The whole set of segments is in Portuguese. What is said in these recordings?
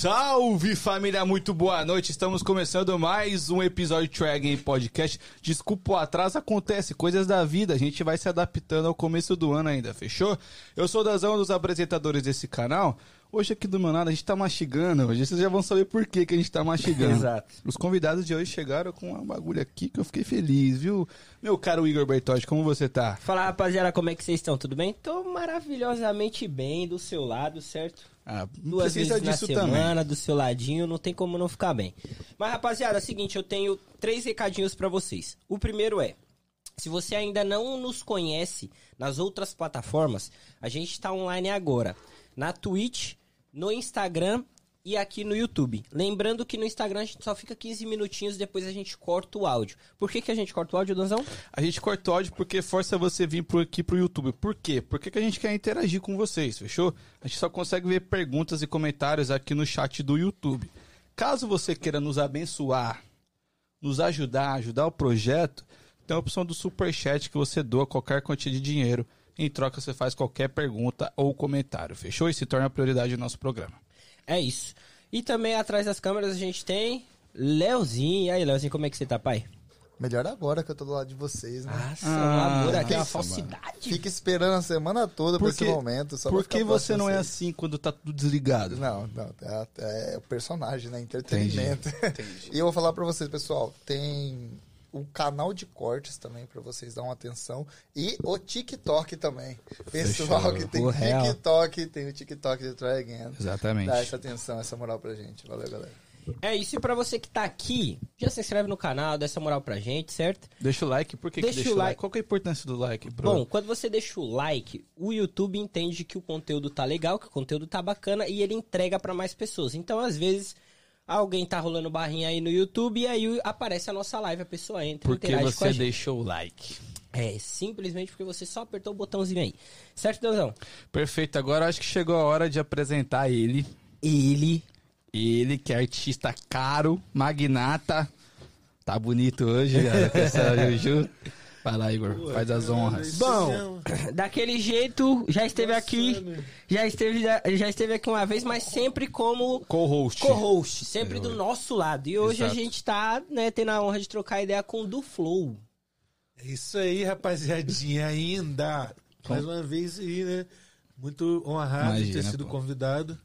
Salve família, muito boa noite. Estamos começando mais um episódio de Trag Podcast. Desculpa o atraso, acontece, coisas da vida. A gente vai se adaptando ao começo do ano ainda, fechou? Eu sou o Dazão, um dos apresentadores desse canal. Hoje aqui do meu lado a gente tá mastigando. Hoje vocês já vão saber por que, que a gente tá mastigando. Exato. Os convidados de hoje chegaram com uma bagulho aqui que eu fiquei feliz, viu? Meu caro Igor Bertotti, como você tá? Fala rapaziada, como é que vocês estão? Tudo bem? Tô maravilhosamente bem do seu lado, certo? Ah, Duas vezes na semana, também. do seu ladinho, não tem como não ficar bem. Mas rapaziada, é o seguinte, eu tenho três recadinhos pra vocês. O primeiro é, se você ainda não nos conhece nas outras plataformas, a gente tá online agora. Na Twitch, no Instagram e aqui no YouTube. Lembrando que no Instagram a gente só fica 15 minutinhos, depois a gente corta o áudio. Por que, que a gente corta o áudio, Danzão? A gente corta o áudio porque força você vir por aqui pro YouTube. Por quê? Porque que a gente quer interagir com vocês, fechou? A gente só consegue ver perguntas e comentários aqui no chat do YouTube. Caso você queira nos abençoar, nos ajudar, ajudar o projeto, tem a opção do Superchat que você doa qualquer quantia de dinheiro. Em troca, você faz qualquer pergunta ou comentário, fechou? E se torna a prioridade do nosso programa. É isso. E também atrás das câmeras a gente tem Leozinho. E aí, Leozinho, como é que você tá, pai? Melhor agora que eu tô do lado de vocês, né? Nossa, Ah, amor aqui, uma nossa, falsidade. Fica esperando a semana toda pra esse momento. Só por que você não é assim quando tá tudo desligado? Não, não, é, é o personagem, né? Entretenimento. e eu vou falar pra vocês, pessoal, tem o canal de cortes também pra vocês dar uma atenção e o TikTok também. Pessoal Fechou. que tem O real. TikTok, tem o TikTok de Try Again. Exatamente. Dá essa atenção, essa moral pra gente. Valeu, galera. É isso, e pra você que tá aqui, já se inscreve no canal, dá essa moral pra gente, certo? Deixa o like, por que, que Deixa deixa o like? like. Qual que é a importância do like? Pro... Bom, quando você deixa o like, o YouTube entende que o conteúdo tá legal, que o conteúdo tá bacana e ele entrega pra mais pessoas. Então, às vezes, alguém tá rolando barrinha aí no YouTube e aí aparece a nossa live, a pessoa entra e porque interage com a você deixou o like. É, simplesmente porque você só apertou o botãozinho aí. Certo, Deusão? Perfeito, agora acho que chegou a hora de apresentar ele. Ele Ele que é artista caro, magnata. Tá bonito hoje, galera. com essa Juju. Vai lá, Igor, faz as honras. Bom, daquele jeito, já esteve aqui, já esteve, já esteve aqui uma vez, mas sempre como Co-host. co-host, sempre do nosso lado. E hoje Exato. a gente tá, né, tendo a honra de trocar ideia com o do Flow. É isso aí, rapaziadinha, ainda. Mais uma vez aí, né? Muito honrado de ter Imagina, sido pô. convidado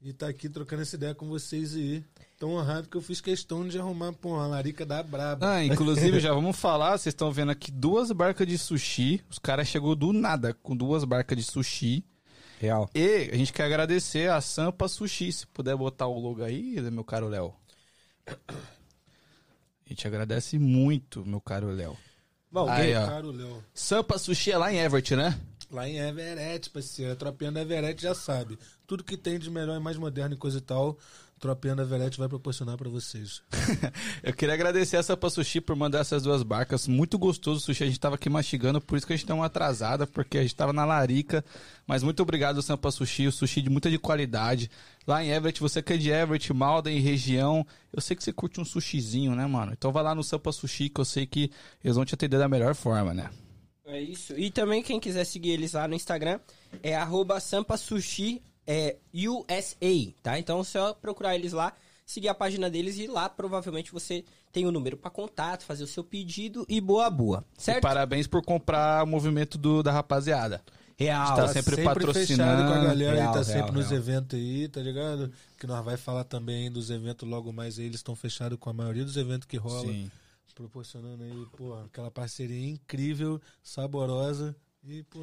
e tá aqui trocando essa ideia com vocês aí. Tão honrado que eu fiz questão de arrumar, pô, uma larica da braba. Ah, inclusive, já vamos falar, vocês estão vendo aqui duas barcas de sushi. Os caras chegou do nada com duas barcas de sushi. Real. E a gente quer agradecer a Sampa Sushi. Se puder botar o logo aí, meu caro Léo. A gente agradece muito, meu caro Léo. Bom, Aí, ó. Caro Léo. Sampa Sushi é lá em Everett, né? Lá em Everett, parceiro. A tropinha da Everett já sabe. Tudo que tem de melhor e mais moderno e coisa e tal, tropinha da Everett vai proporcionar pra vocês. Eu queria agradecer a Sampa Sushi por mandar essas duas barcas. Muito gostoso o sushi. A gente tava aqui mastigando, por isso que a gente deu uma atrasada, porque a gente tava na larica. Mas muito obrigado, Sampa Sushi. O sushi de muita de qualidade. Lá em Everett, você que é de Everett, Malden, região, eu sei que você curte um sushizinho, né, mano? Então vai lá no Sampa Sushi, que eu sei que eles vão te atender da melhor forma, né? É isso. E também quem quiser seguir eles lá no Instagram é arroba sampasushi é, USA, tá? Então é só procurar eles lá, seguir a página deles e lá provavelmente você tem o número pra contato, fazer o seu pedido e boa boa, E certo? parabéns por comprar o movimento do, da rapaziada. Real. Tá sempre patrocinando. fechado com a galera Real, e tá real, sempre nos real. eventos aí, tá ligado? Que nós vai falar também dos eventos logo mais aí. Eles estão fechados com a maioria dos eventos que rola. Sim. Proporcionando aí, pô, aquela parceria incrível, saborosa. E, pô,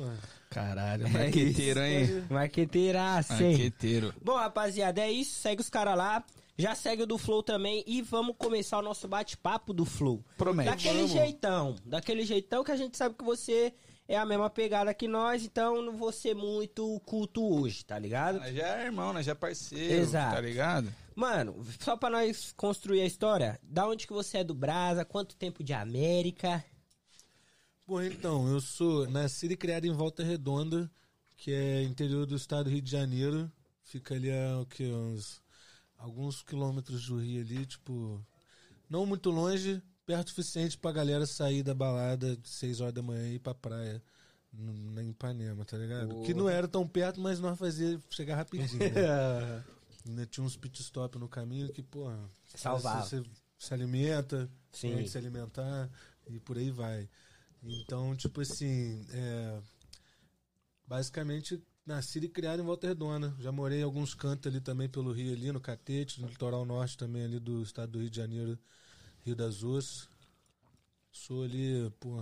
Caralho, É marqueteiro, isso. hein? Marqueteiraça, hein? Marqueteiro. Bom, rapaziada, é isso. Segue os caras lá. Já segue o do Flow também. E vamos começar o nosso bate-papo do Flow. Promete. Daquele Vamos. jeitão. Daquele jeitão que a gente sabe que você é a mesma pegada que nós. Então não vou ser muito culto hoje, tá ligado? Nós já é irmão, nós já é parceiro, Exato. tá ligado? Mano, só pra nós construir a história. Da onde que você é do Brasa? Quanto tempo de América? Bom, então, eu sou nascido e criado em Volta Redonda, que é interior do estado do Rio de Janeiro. Fica ali a o quê? uns alguns quilômetros do Rio ali, tipo, não muito longe, perto o suficiente pra galera sair da balada de 6 horas da manhã e ir pra praia. n- Na Ipanema, tá ligado? Que não era tão perto, mas nós fazia chegar rapidinho. né? Ainda tinha uns pit stop no caminho que, porra, Salvava. Você, você se alimenta, Sim. tem que se alimentar e por aí vai. Então, tipo assim, é, basicamente nascido e criado em Volta Redonda. Já morei em alguns cantos ali também pelo Rio ali, no Catete, no litoral norte também ali do estado do Rio de Janeiro, Rio das Ostras. Sou ali, pô,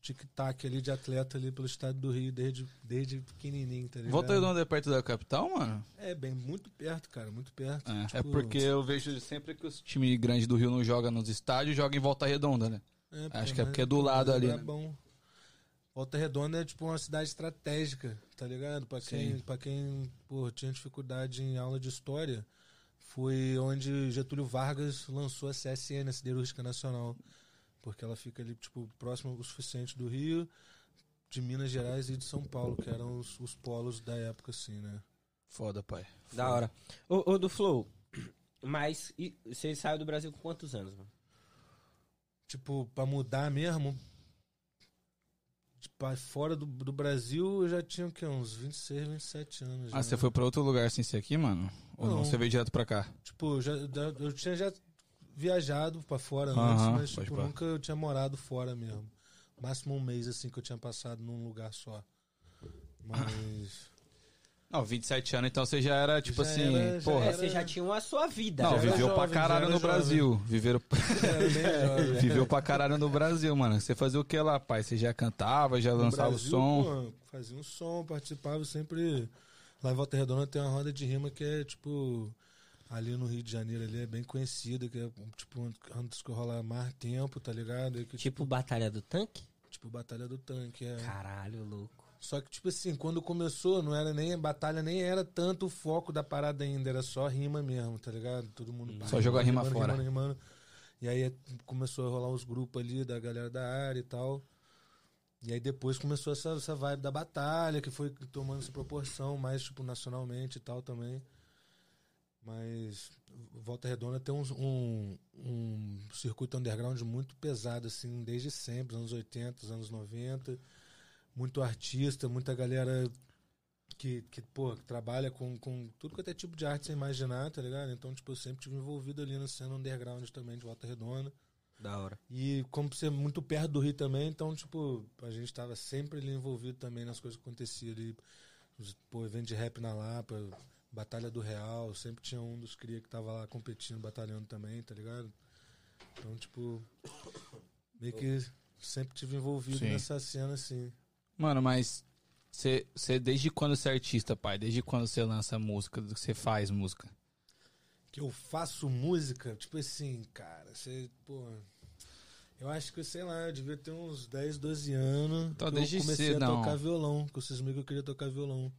tic-tac ali de atleta ali pelo estado do Rio desde, desde pequenininho, tá ligado? Volta Redonda é perto da capital, mano? É, bem, muito perto, cara, muito perto. É, é Tipo, porque eu vejo sempre que os times grandes do Rio não jogam nos estádios, jogam em Volta Redonda, né? É, Acho que é porque é do pô, lado ali, é né? bom. Volta Redonda é tipo uma cidade estratégica, tá ligado? Pra quem, Sim. pra quem pô, tinha dificuldade em aula de história, foi onde Getúlio Vargas lançou a CSN, a Siderúrgica Nacional. Porque ela fica ali, tipo, próximo o suficiente do Rio, de Minas Gerais e de São Paulo, que eram os, os polos da época, assim, né? Foda, pai. Da hora. Ô, ô, do Flow, mas e você saiu do Brasil com quantos anos, mano? Tipo, pra mudar mesmo, tipo, fora do, do Brasil, eu já tinha o quê? Uns 26, 27 anos. Ah, já. você foi pra outro lugar sem ser aqui, mano? Ou não? Não. Você veio direto pra cá? Tipo, já, já- eu tinha já viajado pra fora antes, mas tipo, pá. nunca eu tinha morado fora mesmo. Máximo um mês, assim, que eu tinha passado num lugar só. Mas. Não, 27 anos, então você já era, tipo Já assim, era- já porra. É, era- você já tinha a sua vida. Não, né? viveu pra jovem, caralho já era no jovem. Brasil. Viveram... jovem. Viveu pra caralho no Brasil, mano. Você fazia o que lá, pai? Você já cantava, já No lançava Brasil, o som? pô, fazia um som, participava sempre. Lá em Volta Redonda tem uma roda de rima que é tipo. Ali no Rio de Janeiro ali é bem conhecida, que é tipo antes que rola mais tempo, tá ligado? E que, Tipo Batalha do Tanque? tipo Batalha do Tanque. É. Caralho, louco. Só que, tipo assim, quando começou, não era nem batalha, nem era tanto o foco da parada ainda, era só rima mesmo, tá ligado? Todo mundo. Só jogar rima rimando, fora. rimando, rimando. E aí começou a rolar os grupos ali da galera da área e tal. E aí depois começou essa, essa vibe da batalha, que foi tomando essa proporção mais, tipo, nacionalmente e tal também. Mas Volta Redonda tem um, um, um circuito underground muito pesado, assim, desde sempre, anos 80, anos 90. Muito artista, muita galera que, que pô, que trabalha com, com tudo quanto é tipo de arte sem imaginar, tá ligado? Então, tipo, eu sempre tive envolvido ali na cena underground também de Volta Redonda. Da hora. E como ser muito perto do Rio também, então, tipo, a gente tava sempre ali envolvido também nas coisas que aconteciam ali. Os, Pô, evento de rap na Lapa, Batalha do Real, sempre tinha um dos cria que tava lá competindo, batalhando também, tá ligado? Então, tipo, meio que sempre tive envolvido Sim. nessa cena, assim. Mano, mas você, desde quando você é artista, pai? Desde quando você lança música, do que você faz música? que eu faço música, tipo assim, cara, você, pô. Eu acho que, sei lá, eu devia ter uns 10, 12 anos. Então, desde eu comecei cedo, a não. tocar violão, que vocês meio que eu queria tocar violão.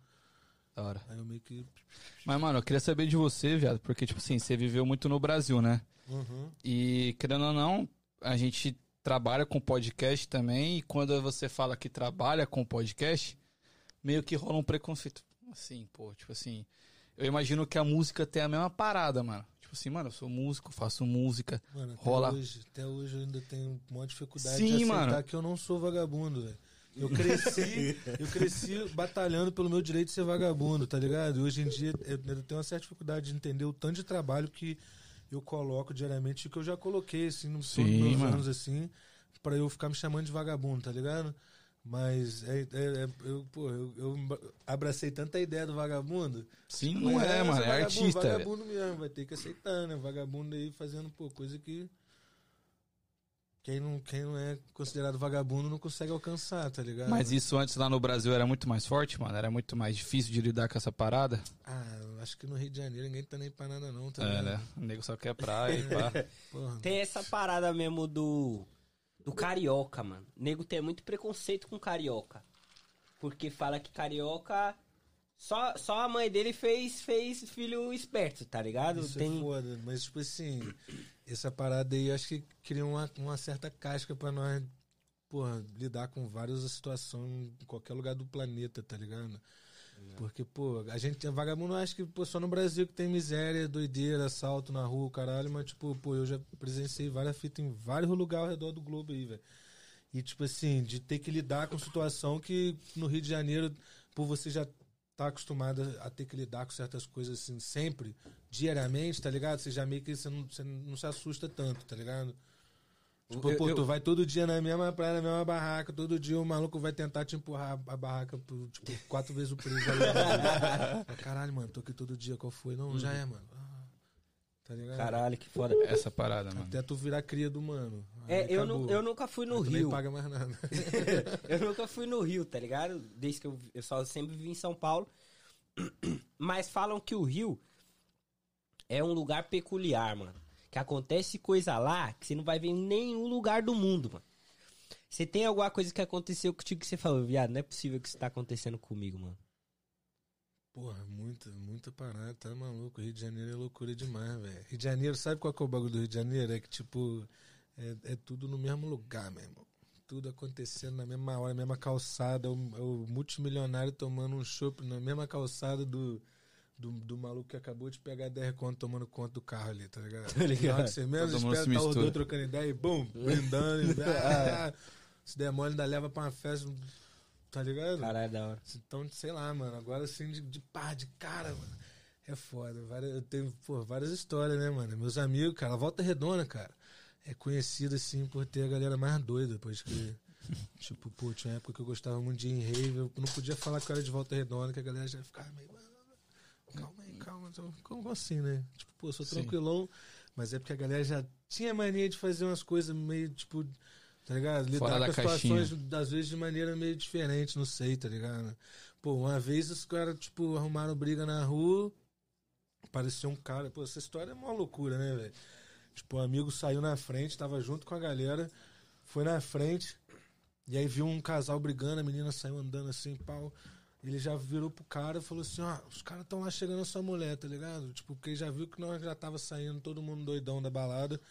Da hora. Aí eu meio que. Mas, mano, eu queria saber de você, viado, porque, tipo assim, você viveu muito no Brasil, né? Uhum. E, querendo ou não, a gente trabalha com podcast também, e quando você fala que trabalha com podcast, meio que rola um preconceito. Assim, pô, tipo assim. Eu imagino que a música tem a mesma parada, mano. Tipo assim, mano, eu sou músico, faço música. Mano, até Rola. hoje, até hoje eu ainda tenho uma dificuldade Sim, de aceitar mano. que eu não sou vagabundo, velho. Eu cresci, eu cresci batalhando pelo meu direito de ser vagabundo, tá ligado? E hoje em dia eu, eu tenho uma certa dificuldade de entender o tanto de trabalho que eu coloco diariamente, que eu já coloquei, assim, nos Sim, todos meus mano. anos, assim, pra eu ficar me chamando de vagabundo, tá ligado? Mas é, é- é- eu, pô, eu, eu abracei tanta ideia do vagabundo. Sim, não é, mano, é vagabundo, artista. Vagabundo mesmo, vai ter que aceitar, né? Vagabundo aí fazendo, pô, coisa que. Quem não, quem não é considerado vagabundo não consegue alcançar, tá ligado? Mas isso antes lá no Brasil era muito mais forte, mano? Era muito mais difícil de lidar com essa parada? Ah, acho que no Rio de Janeiro ninguém tá nem pra nada, não, tá É, né? O nego só quer praia e pá. Porra. Tem essa parada mesmo do. Do carioca, mano. O nego tem muito preconceito com carioca. Porque fala que carioca. Só, só a mãe dele fez, fez filho esperto, tá ligado? Isso tem. é foda, mas tipo assim, essa parada aí acho que cria uma, uma certa casca pra nós, porra, lidar com várias situações em qualquer lugar do planeta, tá ligado? Porque, pô, a gente é vagabundo, acho que pô, só no Brasil que tem miséria, doideira, assalto na rua, caralho, mas, tipo, pô, eu já presenciei várias fitas em vários lugares ao redor do globo aí, velho. E, tipo assim, de ter que lidar com situação que no Rio de Janeiro, por você já tá acostumado a ter que lidar com certas coisas assim sempre, diariamente, tá ligado? Você já meio que você não, você não se assusta tanto, tá ligado? Tipo, Eu- pô, eu- tu vai todo dia na mesma praia, na mesma barraca, todo dia o maluco vai tentar te empurrar a barraca por, tipo, quatro vezes o preço. Caralho, mano, tô aqui todo dia, qual foi? Não, já é, mano. Ah, Tá ligado? Caralho, que foda. Essa parada, mano. Até tu virar cria do mano. É, eu, nu- eu nunca fui no Rio. paga mais nada. eu nunca fui no Rio, tá ligado? Desde que eu, eu só sempre vivi em São Paulo. Mas falam que o Rio é um lugar peculiar, mano. Que acontece coisa lá que você não vai ver em nenhum lugar do mundo, mano. Você tem alguma coisa que aconteceu contigo que você falou, viado, não é possível que isso tá acontecendo comigo, mano. Porra, muita, muita parada, tá maluco. Rio de Janeiro é loucura demais, velho. Rio de Janeiro, sabe qual que é o bagulho do Rio de Janeiro? É que, tipo, é, é tudo no mesmo lugar, meu irmão. Tudo acontecendo na mesma hora, na mesma calçada. O, o multimilionário tomando um chopp na mesma calçada do, do, do maluco que acabou de pegar 10 conto tomando conta do carro ali, tá ligado? Tá ligado. Você menos mundo espera, tá mistura. dois trocando ideia e bum, brindando. e, ah, se der mole, ainda leva pra uma festa, tá ligado? Caralho, da hora. Então, sei lá, mano, agora assim, de, de pá, de cara, mano. É foda. Várias, eu tenho, pô, várias histórias, né, mano? Meus amigos, cara, Volta Redonda, cara, é conhecida, assim, por ter a galera mais doida, pois que. tipo, pô, tinha uma época que eu gostava muito de ir em rave, eu não podia falar que eu era de Volta Redonda, que a galera já ficava meio. "Mano, Calma aí, calma. então, Como assim, né? Tipo, pô, eu sou Sim. tranquilão, mas é porque a galera já tinha mania de fazer umas coisas meio, tipo, tá ligado? Lidar Fora com as caixinha. situações, às vezes, de maneira meio diferente, não sei, tá ligado? Pô, uma vez os caras, tipo, arrumaram briga na rua, parecia um cara. Pô, essa história é uma loucura, né, velho? Tipo, um amigo saiu na frente, tava junto com a galera, foi na frente, e aí viu um casal brigando, a menina saiu andando assim, pau. Ele já virou pro cara e falou assim, ó, os caras estão lá chegando a sua mulher, tá ligado? Tipo, porque ele já viu que nós já tava saindo, todo mundo doidão da balada.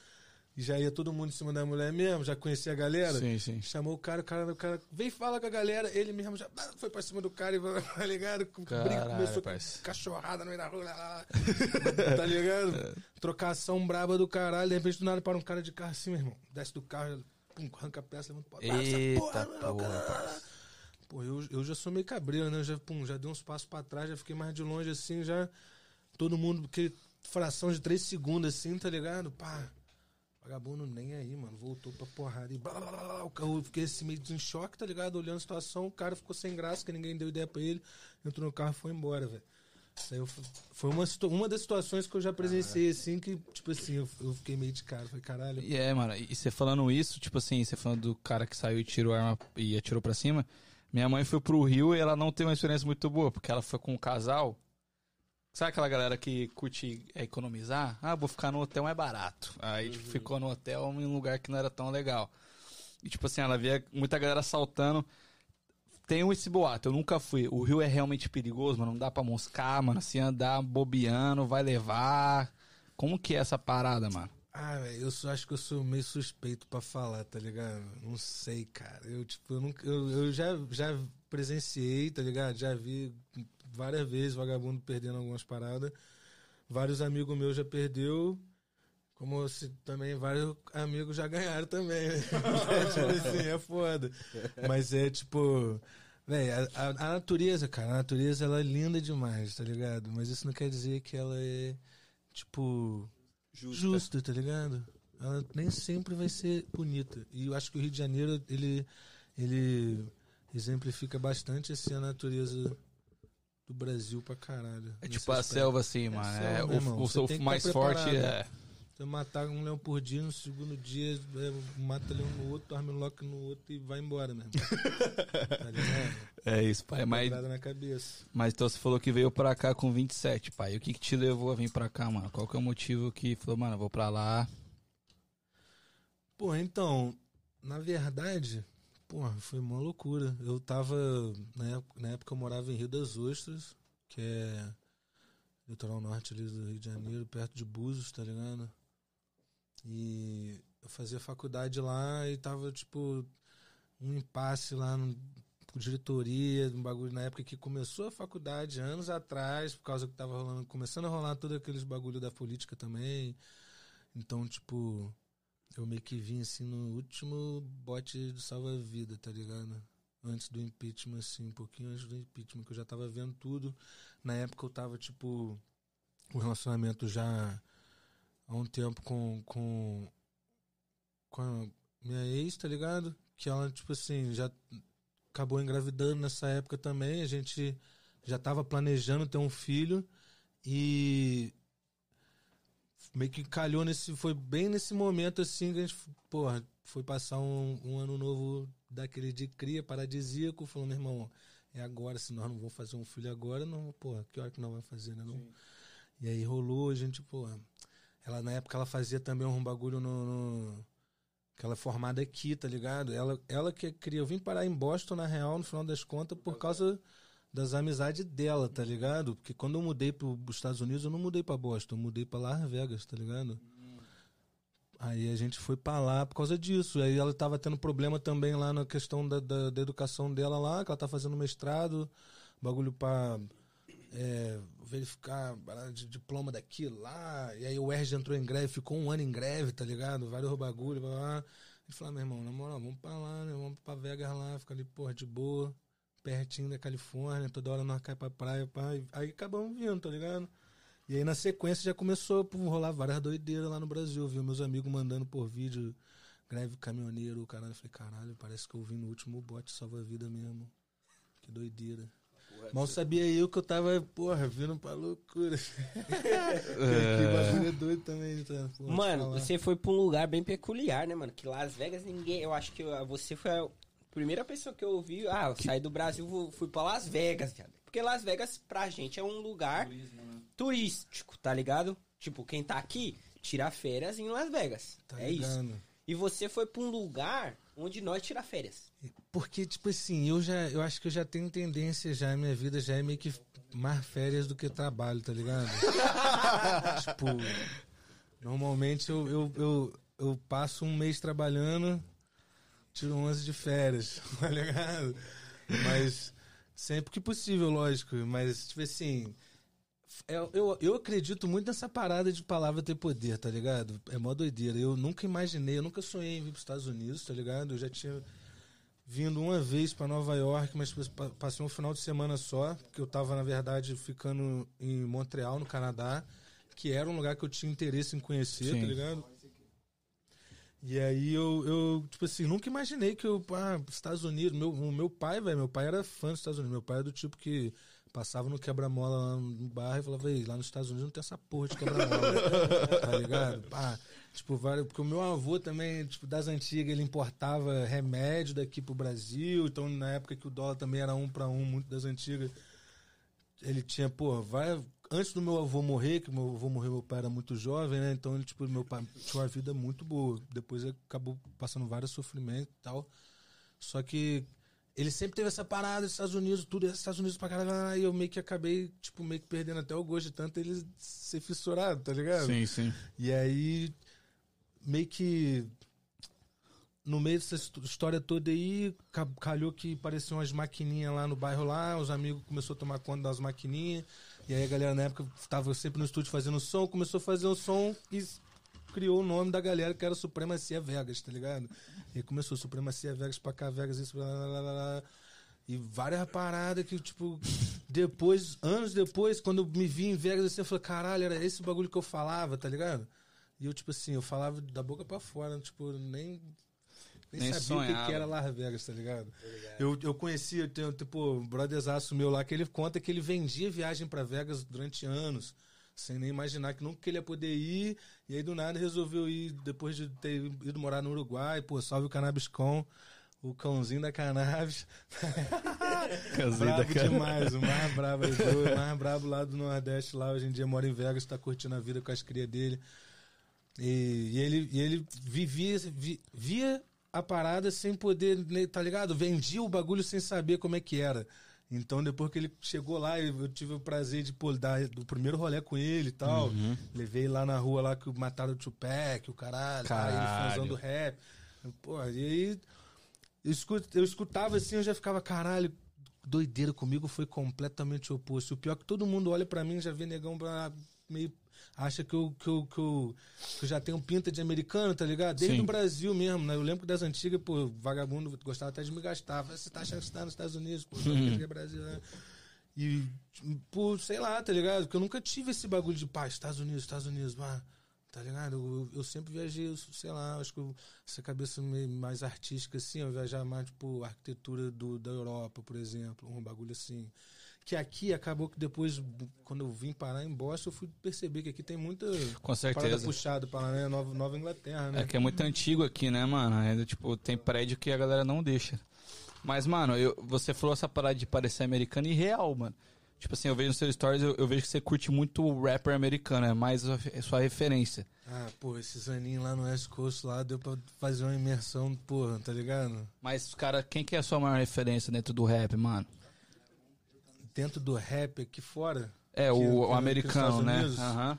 E já ia todo mundo em cima da mulher mesmo, já conhecia a galera. Sim, sim. Chamou o cara, o cara, o cara vem falar com a galera, ele mesmo já ah, foi pra cima do cara e tá ligado? Com briga, Caralho, começou parça. com cachorrada no meio da rua, lá, lá, tá ligado? Trocação braba do caralho, de repente do nada para um cara de carro assim, meu irmão. Desce do carro, pum, arranca a peça, levanta pra essa Eita porra, caralho. parça. Pô, eu, eu já sou meio cabreiro, né? Eu já, pum, já dei uns passos pra trás, já fiquei mais de longe assim, já. Todo mundo, que fração de três segundos assim, tá ligado? Pá. Vagabundo nem aí, mano. Voltou pra porrada e. blá, blá, blá, blá. Eu fiquei assim meio em choque, tá ligado? Olhando a situação, o cara ficou sem graça, que ninguém deu ideia pra ele. Entrou no carro e foi embora, velho. Eu foi uma, uma das situações que eu já presenciei, assim, que, tipo assim, eu, eu fiquei meio de cara. Falei, caralho. E é, mano, e você falando isso, tipo assim, você falando do cara que saiu e tirou a arma e atirou pra cima. Minha mãe foi pro Rio e ela não teve uma experiência muito boa, porque ela foi com um casal. Sabe aquela galera que curte é, economizar? Ah, vou ficar no hotel mais barato. Aí tipo, ficou no hotel em um lugar que não era tão legal. E tipo assim, ela via muita galera saltando. Tem esse boato, eu nunca fui. O Rio é realmente perigoso, mano. Não dá pra moscar, mano. Se andar bobeando, vai levar. Como que é essa parada, mano? Ah, velho, eu só acho que eu sou meio suspeito pra falar, tá ligado? Não sei, cara. Eu, tipo, eu, nunca, eu, eu já, já presenciei, tá ligado? Já vi várias vezes vagabundo perdendo algumas paradas. Vários amigos meus já perdeu. Como se também vários amigos já ganharam também, né? tipo assim, é foda. Mas é tipo. Véi, a, a- a natureza, cara, a natureza ela é linda demais, tá ligado? Mas isso não quer dizer que ela é, tipo, justa, tá ligado? Ela nem sempre vai ser bonita. E eu acho que o Rio de Janeiro, ele, ele exemplifica bastante assim, a natureza do Brasil pra caralho. É tipo a selva, assim, É mano. selva, É, meu irmão. o, o mais tá forte é. Você matar um leão por dia, no segundo dia é, mata leão no outro, arma lock no outro e vai embora mesmo. tá ligado? É isso, pai. Mas, Pedrada na cabeça. mas então você falou que veio pra cá com 27, pai. E o que, que te levou a vir pra cá, mano? Qual que é o motivo que falou, mano, eu vou pra lá? Pô, então, na verdade, pô, foi uma loucura. Eu tava, na época, na época eu morava em Rio das Ostras, que é litoral norte ali do Rio de Janeiro, perto de Búzios, tá ligado? E eu fazia faculdade lá e tava, tipo, um impasse lá no, com diretoria, um bagulho na época que começou a faculdade, anos atrás, por causa que tava rolando, começando a rolar todos aqueles bagulho da política também. Então, tipo, eu meio que vim assim no último bote do salva-vida, tá ligado? antes do impeachment, assim, um pouquinho antes do impeachment, que eu já tava vendo tudo. Na época eu tava, tipo, um relacionamento já há um tempo com, com, com a minha ex, tá ligado? Que ela, tipo assim, já acabou engravidando nessa época também. A gente já tava planejando ter um filho e meio que calhou nesse. Foi bem nesse momento assim que a gente, porra, foi passar um, um ano novo daquele de cria paradisíaco, falou, meu irmão, é agora, se nós não vamos fazer um filho agora, não, porra, que hora que nós vamos fazer, né? Não? E aí rolou, a gente, porra. Ela, na época, ela fazia também um bagulho no. no que ela é formada aqui, tá ligado? Ela, ela que queria. Eu vim parar em Boston, na real, no final das contas, por causa das amizades dela, tá ligado? Porque quando eu mudei para os Estados Unidos, eu não mudei para Boston, eu mudei para Las Vegas, tá ligado? Aí a gente foi para lá por causa disso. Aí ela tava tendo problema também lá na questão da, da, da educação dela lá, que ela tá fazendo mestrado, bagulho pra é, verificar de diploma daqui lá. E aí o RG entrou em greve, ficou um ano em greve, tá ligado? Vários bagulho, blá, blá. Ele falou, ah, meu irmão, na moral, vamos pra lá, né? Vamos pra Vegas lá, ficar ali, porra, de boa, pertinho da Califórnia, toda hora nós cai pra praia, pá. Aí acabamos vindo, tá ligado? E aí na sequência já começou a rolar várias doideiras lá no Brasil, viu? Meus amigos mandando por vídeo greve caminhoneiro, o caralho. Eu falei, caralho, parece que eu vi no último bote salva-vida mesmo. Que doideira. Porra, Mal sabia eu que eu tava, porra, vindo pra loucura. é. que bagulho é doido também, tá? Porra, mano, você foi pra um lugar bem peculiar, né, mano? Que Las Vegas ninguém. Eu acho que você foi a primeira pessoa que eu ouvi. Ah, eu saí do Brasil, fui pra Las Vegas, viado. Porque Las Vegas, pra gente, é um lugar Turismo, né? turístico, tá ligado? Tipo, quem tá aqui, tira férias em Las Vegas. Tá é ligado. isso. E você foi pra um lugar onde nós tira férias. Porque, tipo assim, eu já eu acho que eu já tenho tendência já, minha vida já é meio que mais férias do que trabalho, tá ligado? tipo, normalmente eu, eu, eu, eu passo um mês trabalhando, tiro 11 de férias, tá ligado? Mas Sempre que possível, lógico. Mas, tipo assim. Eu, é, eu, eu acredito muito nessa parada de palavra ter poder, tá ligado? É mó doideira. Eu nunca imaginei, eu nunca sonhei em vir pros Estados Unidos, tá ligado? Eu já tinha vindo uma vez para Nova York, mas passei um final de semana só, porque eu tava, na verdade, ficando em Montreal, no Canadá, que era um lugar que eu tinha interesse em conhecer, tá Sim. tá ligado? E aí eu, eu, tipo assim, nunca imaginei que eu, ah, Estados Unidos, meu, o meu pai, velho, meu pai era fã dos Estados Unidos. Meu pai era do tipo que passava no quebra-mola lá no bar e falava, lá nos Estados Unidos não tem essa porra de quebra-mola, tá ligado? Ah, tipo, vários, porque o meu avô também, tipo, das antigas, ele importava remédio daqui pro Brasil, então na época que o dólar também era um para um, muito das antigas, ele tinha, pô, vai, antes do meu avô morrer, que meu avô morreu, meu pai era muito jovem, né? Então, ele, tipo, meu pai tinha uma vida muito boa. Depois acabou passando vários sofrimentos e tal. Só que ele sempre teve essa parada dos Estados Unidos, tudo Estados Unidos pra caralho. E eu meio que acabei, tipo, meio que perdendo até o gosto de tanto ele ser fissurado, tá ligado? Sim, sim. E aí, meio que no meio dessa história toda aí, calhou que pareciam umas maquininhas lá no bairro lá, os amigos começaram a tomar conta das maquininhas, e aí a galera na época estava sempre no estúdio fazendo som, começou a fazer o som e criou o nome da galera que era Supremacia Vegas, tá ligado? E começou Supremacia Vegas pra cá, Vegas, isso, blá, blá, blá, e várias paradas que, tipo, depois, anos depois, quando eu me vi em Vegas, assim, eu falei, caralho, era esse bagulho que eu falava, tá ligado? E eu, tipo assim, eu falava da boca para fora, tipo, nem nem, Nem sabia o que, era Las Vegas, tá ligado? Eu, eu conhecia, tenho, tipo, um brotherzaço meu lá, que ele conta que ele vendia viagem para Vegas durante anos, sem nem imaginar que nunca ele ia poder ir, e aí do nada resolveu ir, depois de ter ido morar no Uruguai, pô, salve o Cannabis Com, o cãozinho da cannabis. cãozinho da cannabis. demais, o mais brabo o mais brabo lá do Nordeste, lá hoje em dia mora em Vegas, tá curtindo a vida com as crias dele. E, e, ele, e ele vivia, via a parada sem poder, né, tá ligado? Vendia o bagulho sem saber como é que era. Então, depois que ele chegou lá, eu tive o prazer de pô, dar o primeiro rolê com ele e tal. Uhum. Levei lá na rua lá que mataram o Tupac, o caralho, caralho. Tá, ele fazendo rap. Pô, e aí eu, eu escutava assim, eu já ficava, caralho, doideira comigo foi completamente oposto. O pior é que todo mundo olha para mim já vê negão pra meio acha que eu, que eu, que eu, que eu já tenho pinta de americano, tá ligado? Desde Sim. o Brasil mesmo, né? Eu lembro que das antigas, pô, vagabundo gostava até de me gastar. Você tá achando que você tá nos Estados Unidos, pô, que é Brasil, né? E, pô, sei lá, tá ligado? Porque eu nunca tive esse bagulho de pá, Estados Unidos, Estados Unidos, pá. Tá ligado? Eu, eu- sempre viajei, sei lá, acho que eu- essa cabeça meio mais artística, assim, eu viajar mais, tipo, arquitetura do, da Europa, por exemplo, um bagulho assim. Que aqui acabou que depois, quando eu vim parar em Boston, eu fui perceber que aqui tem muita Com parada certeza. puxada para lá, né? Nova, Nova Inglaterra, né? É que é muito antigo aqui, né, mano? É, tipo, tem prédio que a galera não deixa. Mas, mano, eu, você falou essa parada de parecer americano e real, mano. Tipo assim, eu vejo nos seus stories, eu, eu vejo que você curte muito o rapper americano, é mais a, é sua referência. Ah, pô, esses aninhos lá no West Coast lá deu pra fazer uma imersão, porra, tá ligado? Mas, cara, quem que é a sua maior referência dentro do rap, mano? Dentro do rap aqui fora, É, o, que- o americano, né? Aham.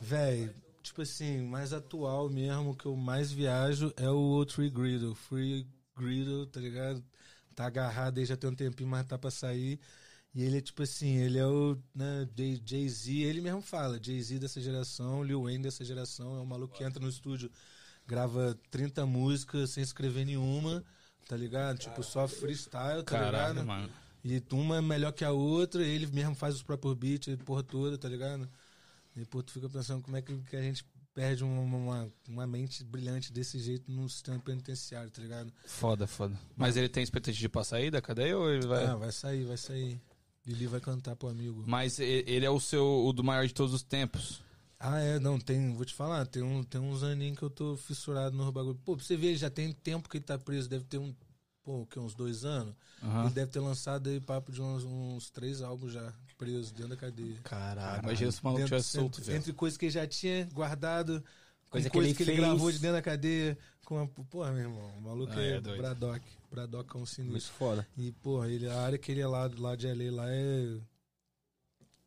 Véi, tipo assim, mais atual mesmo, que eu mais viajo é o Tree Griddle. Free Griddle, tá ligado? Tá agarrado aí já tem um tempinho, mas tá pra sair. E ele é tipo assim, ele é o né, Jay- Jay-Z, ele mesmo fala, Jay-Z dessa geração, Lil Wayne dessa geração, é um maluco que entra no estúdio, grava 30 músicas sem escrever nenhuma, tá ligado? Tipo, só freestyle, tá Caralho, ligado? mano. E uma é melhor que a outra, ele mesmo faz os próprios beats, porra toda, tá ligado? E pô, tu fica pensando como é que, que a gente perde uma, uma, uma mente brilhante desse jeito no sistema penitenciário, tá ligado? Foda, foda. Mas ele tem expectativa de passar aí da cadeia ou ele vai... Ah, vai sair, vai sair. Lili vai cantar pro amigo. Mas ele é o seu, o do maior de todos os tempos. Ah, é, não, tem, vou te falar, tem, um, tem uns aninhos que eu tô fissurado no bagulho. Pô, pra você ver, já tem tempo que ele tá preso, deve ter um, pô, que, uns dois anos. Aham. Ele deve ter lançado aí papo de uns, uns três álbuns já, preso dentro da cadeia. Caralho, imagina se o maluco tivesse solto, entre, velho. entre coisas que ele já tinha guardado, Coisa coisa, que ele que ele, gravou de dentro da cadeia. Com a, porra, meu irmão, o maluco Ah, é, é doido. Bradock. Bradock é um sinistro. foda. E, porra, ele, a área que ele é lá, lá de LA lá é.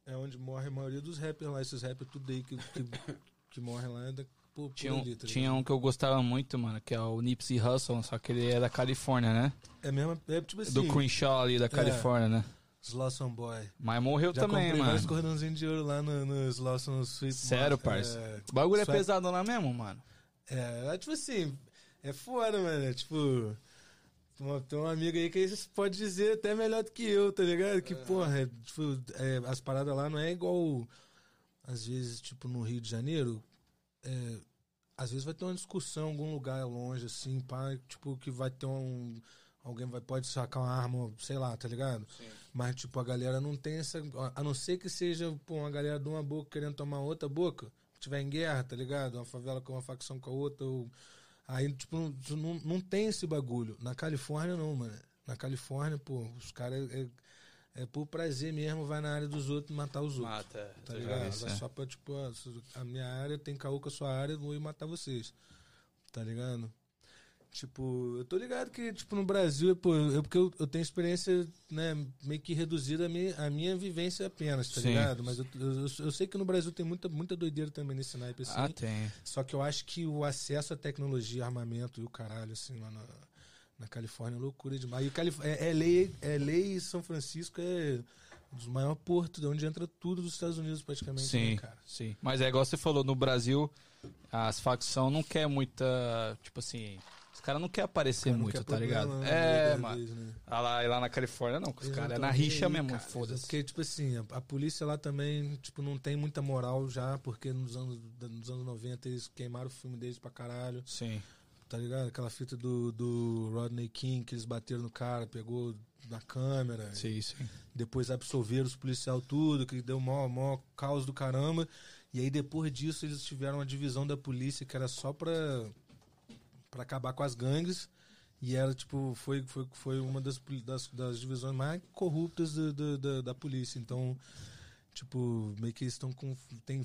É onde morre a maioria dos rappers lá. Esses rappers tudo aí que, que, que morrem lá é da, por Tinha um, tá tinha ligado? um que eu gostava muito, mano, que é o Nipsey Hussle, só que ele é da Califórnia, né? É mesmo, é tipo assim. Do Crenshaw ali da Califórnia, né? Slawson Boy. Mas morreu Já também, vários mano. cordãozinhos de ouro lá no, no Slawson Sweet Sério, parça? É, O bagulho é pesado lá mesmo, mano. É, é tipo assim, é foda, mano. É tipo. Tem uma amiga aí que pode dizer até melhor do que eu, tá ligado? Que, porra, é, tipo, é, as paradas lá não é igual. Às vezes, tipo, no Rio de Janeiro. É, às vezes vai ter uma discussão em algum lugar longe, assim, pá, tipo, que vai ter um. Alguém vai, pode sacar uma arma, sei lá, tá ligado? Mas, tipo, a galera não tem essa. A não ser que seja, pô, uma galera de uma boca querendo tomar outra boca, que tiver em guerra, tá ligado? Uma favela com uma facção com a outra. Ou... Aí, tipo, não, não, não tem esse bagulho. Na Califórnia, não, mano. Na Califórnia, pô, os caras. É, é por prazer mesmo, vai na área dos outros matar os outros. Mata. Tá ligado? Vai só pra, tipo, se a minha área tem caô com a sua área, vou ir matar vocês. Tá ligado? Tipo, eu tô ligado que, tipo, no Brasil, pô, eu, porque eu, eu tenho experiência, né, meio que reduzida a minha, a minha vivência apenas, tá Sim. ligado? Mas eu, eu, eu sei que no Brasil tem muita, muita doideira também nesse naipe, assim. Ah, tem. Só que eu acho que o acesso à tecnologia, armamento e o caralho, assim, lá na, na Califórnia é loucura demais. E o Calif é, é, lei, é lei São Francisco é um dos maiores portos, de onde entra tudo dos Estados Unidos, praticamente, Sim, né, cara? sim. Mas é igual você falou, no Brasil, as facções não quer muita. Tipo assim. Os caras não querem aparecer Cara, não muito, quer tá ligado? né, É, das mano. vezes, né? Ah lá, e lá na Califórnia não, que os caras é não na rixa aí, mesmo, foda-se. Porque, tipo assim, a, a polícia lá também, tipo, não tem muita moral já, porque nos anos, nos anos 90 eles queimaram o filme deles pra caralho, Sim. Tá ligado? Aquela fita do, do Rodney King, que eles bateram no cara, pegou na câmera, Sim, sim. depois absolveram os policiais tudo, que deu maior, maior caos do caramba. E aí depois disso eles tiveram uma divisão da polícia que era só pra, pra acabar com as gangues. E era, tipo, foi, foi, foi uma das, das, das divisões mais corruptas do- do- da, da polícia. Então, tipo, meio que eles estão com. Tem,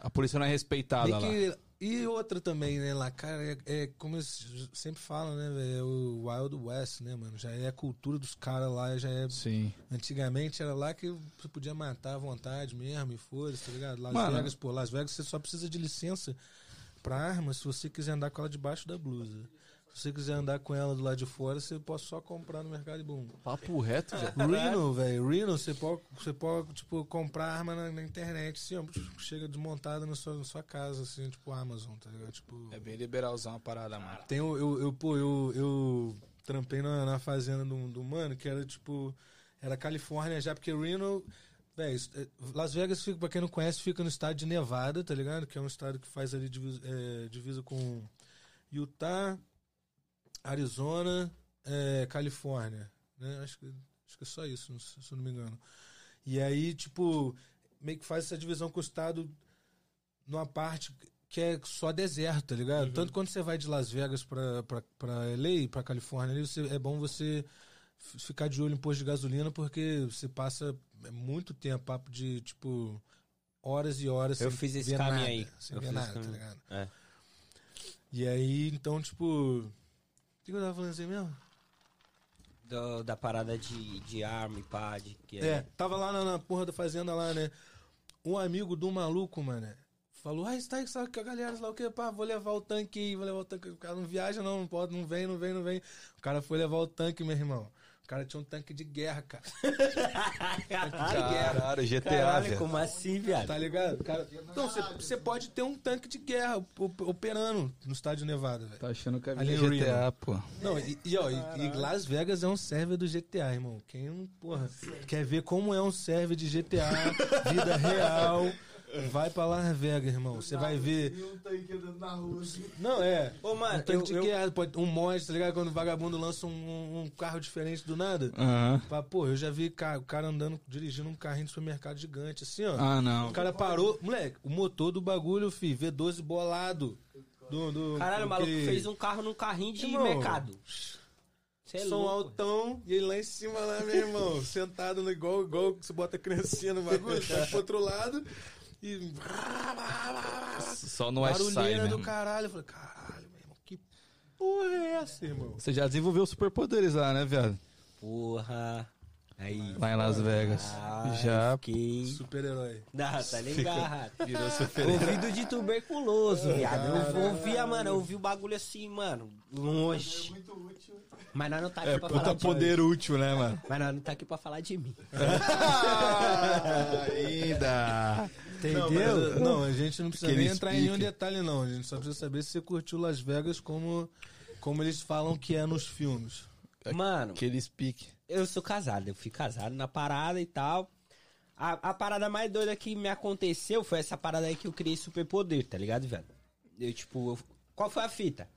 A polícia não é respeitada meio lá. que, e outra também, né, lá, cara, é, é como eles sempre falam, né, velho, é o Wild West, né, mano? Já é a cultura dos caras lá, já é Sim. Antigamente era lá que você podia matar à vontade mesmo e foda-se, tá ligado? Las Mano. Vegas, pô, Las Vegas você só precisa de licença pra arma se você quiser andar com ela debaixo da blusa. Se você quiser andar com ela do lado de fora, você pode só comprar no Mercado Boom. Papo reto, já. Reno, velho. Reno, você pode, você pode, tipo, comprar arma na, na internet, assim, ó, chega desmontada na sua, na sua casa, assim, tipo Amazon, tá ligado? Tipo, É bem liberalzão a parada, mano. tem o- eu, eu, pô, eu, eu trampei na, na fazenda do, do mano, que era, tipo, era Califórnia já, porque Reno, velho, é, Las Vegas, fica, pra quem não conhece, fica no estado de Nevada, tá ligado? Que é um estado que faz ali divisa, é, divisa com Utah, Arizona, é, Califórnia, né? Acho que, acho que é só isso, se eu não me engano. E aí, tipo, meio que faz essa divisão com o estado numa parte que é só deserto, tá ligado? Tanto quando você vai de Las Vegas pra, pra, pra LA, pra Califórnia, ali, você, é bom você ficar de olho em posto de gasolina, porque você passa muito tempo, papo de, tipo, horas e horas Eu sem fiz esse caminho nada, aí. Sem Eu ver fiz nada, tá ligado? É. E aí, então, tipo... O que que eu tava falando assim mesmo? Do- da parada de, de arma e pá, de que É, tava lá na, na porra da fazenda lá, né? Um amigo do maluco, mano, falou, ah, está aí sabe, com a galera, sei lá o que, pá, vou levar o tanque aí, vou levar o tanque. O cara não viaja, não, não pode, não vem, não vem, não vem. O cara foi levar o tanque, meu irmão. O cara tinha um tanque de guerra, cara. Caralho, GTA, Caralho, velho. como assim, viado? Tá ligado? Cara, então, você pode ter um tanque de guerra op- operando no estádio Nevada, velho. Tá achando que é Ali GTA, Reno. pô. Não, e, e, ó, e, e Las Vegas é um server do GTA, irmão. Quem, não, porra, quer ver como é um server de GTA, vida real, vai pra Las Vegas, irmão. Você vai ver. E um tanque andando na rua. assim. Não, é. Ô, mano, um tanque eu- de eu- guerra, pode- um mod, tá ligado? Quando o vagabundo lança um, um carro diferente do nada. Aham. Fala, pô, eu já vi o cara andando, dirigindo um carrinho de supermercado gigante, assim, ó. Ah, não. O cara parou, moleque, o motor do bagulho, fi, V12 bolado. Do, do, Caralho, o maluco fez um carro num carrinho de Irmão, mercado. Cê é som louco. altão e ele lá em cima, lá, meu irmão, sentado no igual, igual que você bota a criancinha no bagulho, tá pro outro lado e. Só no West Side mesmo. do caralho. Eu falei, caralho, meu irmão, que porra é essa, irmão? Você já desenvolveu superpoderes lá, né, viado? Porra. Aí. Lá em Las Vegas. Ah, já. Fiquei. Super-herói. Tá ligado. Virou Ouvido de tuberculoso, viado. Eu ouvia, mano, eu ouvi o bagulho assim, mano, longe. Muito útil. Mas nós não tá aqui É, pra puta falar de poder útil, né, mano? Mas nós não tá aqui pra falar de mim. Ainda. Não, mas, não, a gente não precisa Que nem entrar em nenhum detalhe, não. A gente só precisa saber se você curtiu Las Vegas como, como eles falam que é nos filmes. Mano, Aquele speak. eu sou casado, eu fui casado na parada e tal. A, a parada mais doida que me aconteceu foi essa parada aí que eu criei superpoder, tá ligado, velho? Eu, tipo, eu- qual foi a fita?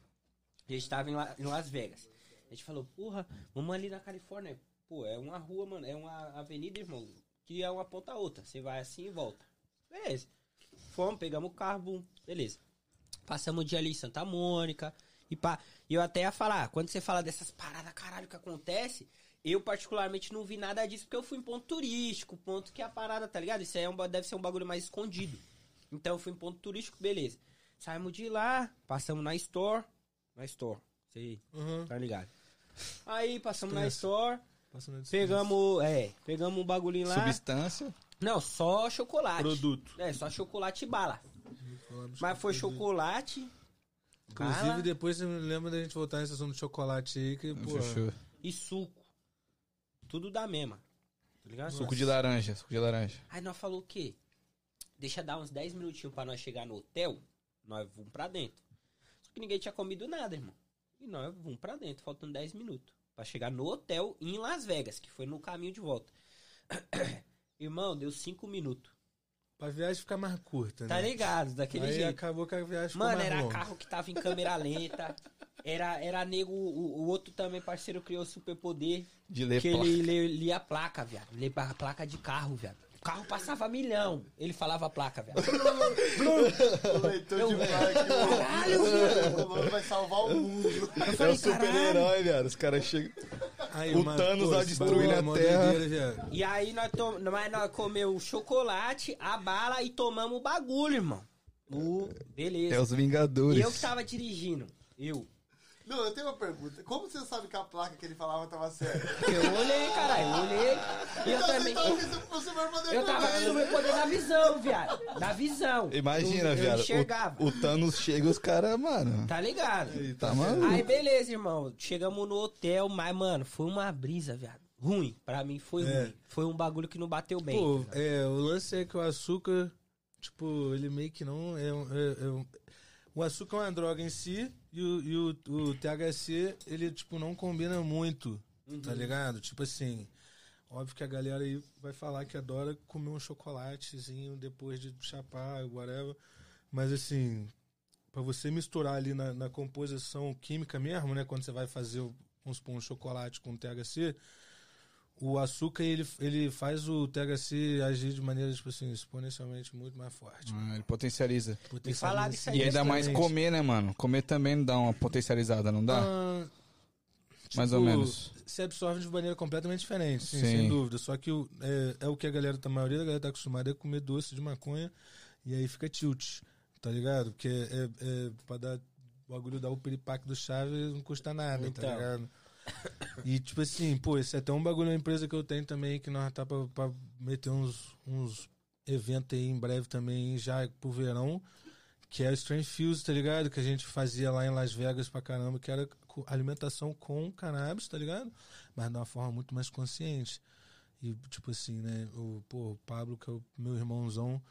A gente tava em, La- em Las Vegas. A gente falou, porra, vamos ali na Califórnia. Pô, é uma rua, mano, é uma avenida, irmão, que é uma ponta a outra. Você vai assim e volta. Beleza. Fomos, pegamos o carro, bum, beleza. Passamos o dia ali em Santa Mônica. E pá. E eu até ia falar, quando você fala dessas paradas, caralho, que acontece, eu particularmente não vi nada disso, porque eu fui em ponto turístico, ponto que é a parada, tá ligado? Isso aí é um, deve ser um bagulho mais escondido. Então eu fui em ponto turístico, beleza. Saímos de lá, passamos na Store. Na Store, sei, Uhum. tá ligado? Aí passamos na. Store, pegamos, é, pegamos um bagulhinho lá. Substância. Não, só chocolate. Produto. É, só chocolate e bala. Mas foi chocolate, Inclusive, bala depois você me lembra da gente voltar nessa ação do chocolate aí, que, pô. Fechou. e suco. Tudo da mesma. Tá ligado? Suco de laranja, suco de laranja. Aí nós falou o quê? Deixa dar uns 10 minutinhos pra nós chegar no hotel, nós vamos pra dentro. Só que ninguém tinha comido nada, irmão. E nós vamos pra dentro, faltando 10 minutos. Pra chegar no hotel em Las Vegas, que foi no caminho de volta. irmão, deu 5 minutos. Pra viagem ficar mais curta, Tá né? ligado? Daquele Aí jeito. acabou que a viagem ficou Mano, mais era longa. carro que tava em câmera lenta. Era, era nego, o, o outro também, parceiro, criou superpoder. De ler que placa. ele, ele lia a placa, viado. Lia a placa de carro, viado. O carro passava milhão. Ele falava a placa, viado. O leitor Eu- de placa. Caralho, O nome vai salvar o mundo. Eu falei, caralho. viado. Os caras chegam. Aí, O mas, Thanos lá esse destruindo é a Terra. E aí nós, tom... mas nós comeu o chocolate, a bala e tomamos o bagulho, irmão. O... Beleza. É os Vingadores. E eu que tava dirigindo. Eu. Não, eu tenho uma pergunta. Como você sabe que a placa que ele falava tava certa? Eu olhei, caralho, eu olhei. E eu também. Você vai poder Eu tava com o superpoder da visão, viado. Da visão. Imagina, eu, eu viado. enxergava. O, o Thanos chega os caras, mano. Tá ligado? Tá maluco. Aí, beleza, irmão. Chegamos no hotel, mas, mano, foi uma brisa, viado. Ruim. Pra mim foi É. ruim. Foi um bagulho que não bateu bem. Pô, é, o lance é que o açúcar, tipo, ele meio que não. É, é- é um- o açúcar é uma droga em si e o, e o, o THC, ele, tipo, não combina muito, tá ligado? Tipo assim. Óbvio que a galera aí vai falar que adora comer um chocolatezinho depois de chapar, whatever. Mas assim, pra você misturar ali na, na composição química mesmo, né? Quando você vai fazer, vamos supor, um chocolate com THC, o açúcar ele, ele faz o THC agir de maneira tipo assim, exponencialmente muito mais forte. Ah, ele potencializa. Me falaram isso aí. E ainda mais comer, né, mano? Comer também não dá uma potencializada, não dá? Ah, Mais tipo, ou menos. Se absorve de maneira completamente diferente, sim, Sim. sem dúvida. Só que é, é o que a galera, a maioria da galera tá acostumada é comer doce de maconha e aí fica tilt, tá ligado? Porque é, é pra dar o bagulho dar o piripaque do chave não custa nada, tá Então. ligado? E tipo assim, pô, esse é até um bagulho, uma empresa que eu tenho também, que nós tá pra, pra meter uns, uns eventos aí em breve também, já pro verão, que é o Strange Fuse, tá ligado? Que a gente fazia lá em Las Vegas pra caramba, que era alimentação com cannabis, tá ligado? Mas de uma forma muito mais consciente. E, tipo assim, né? O, pô, o Pablo, que é o meu irmãozão,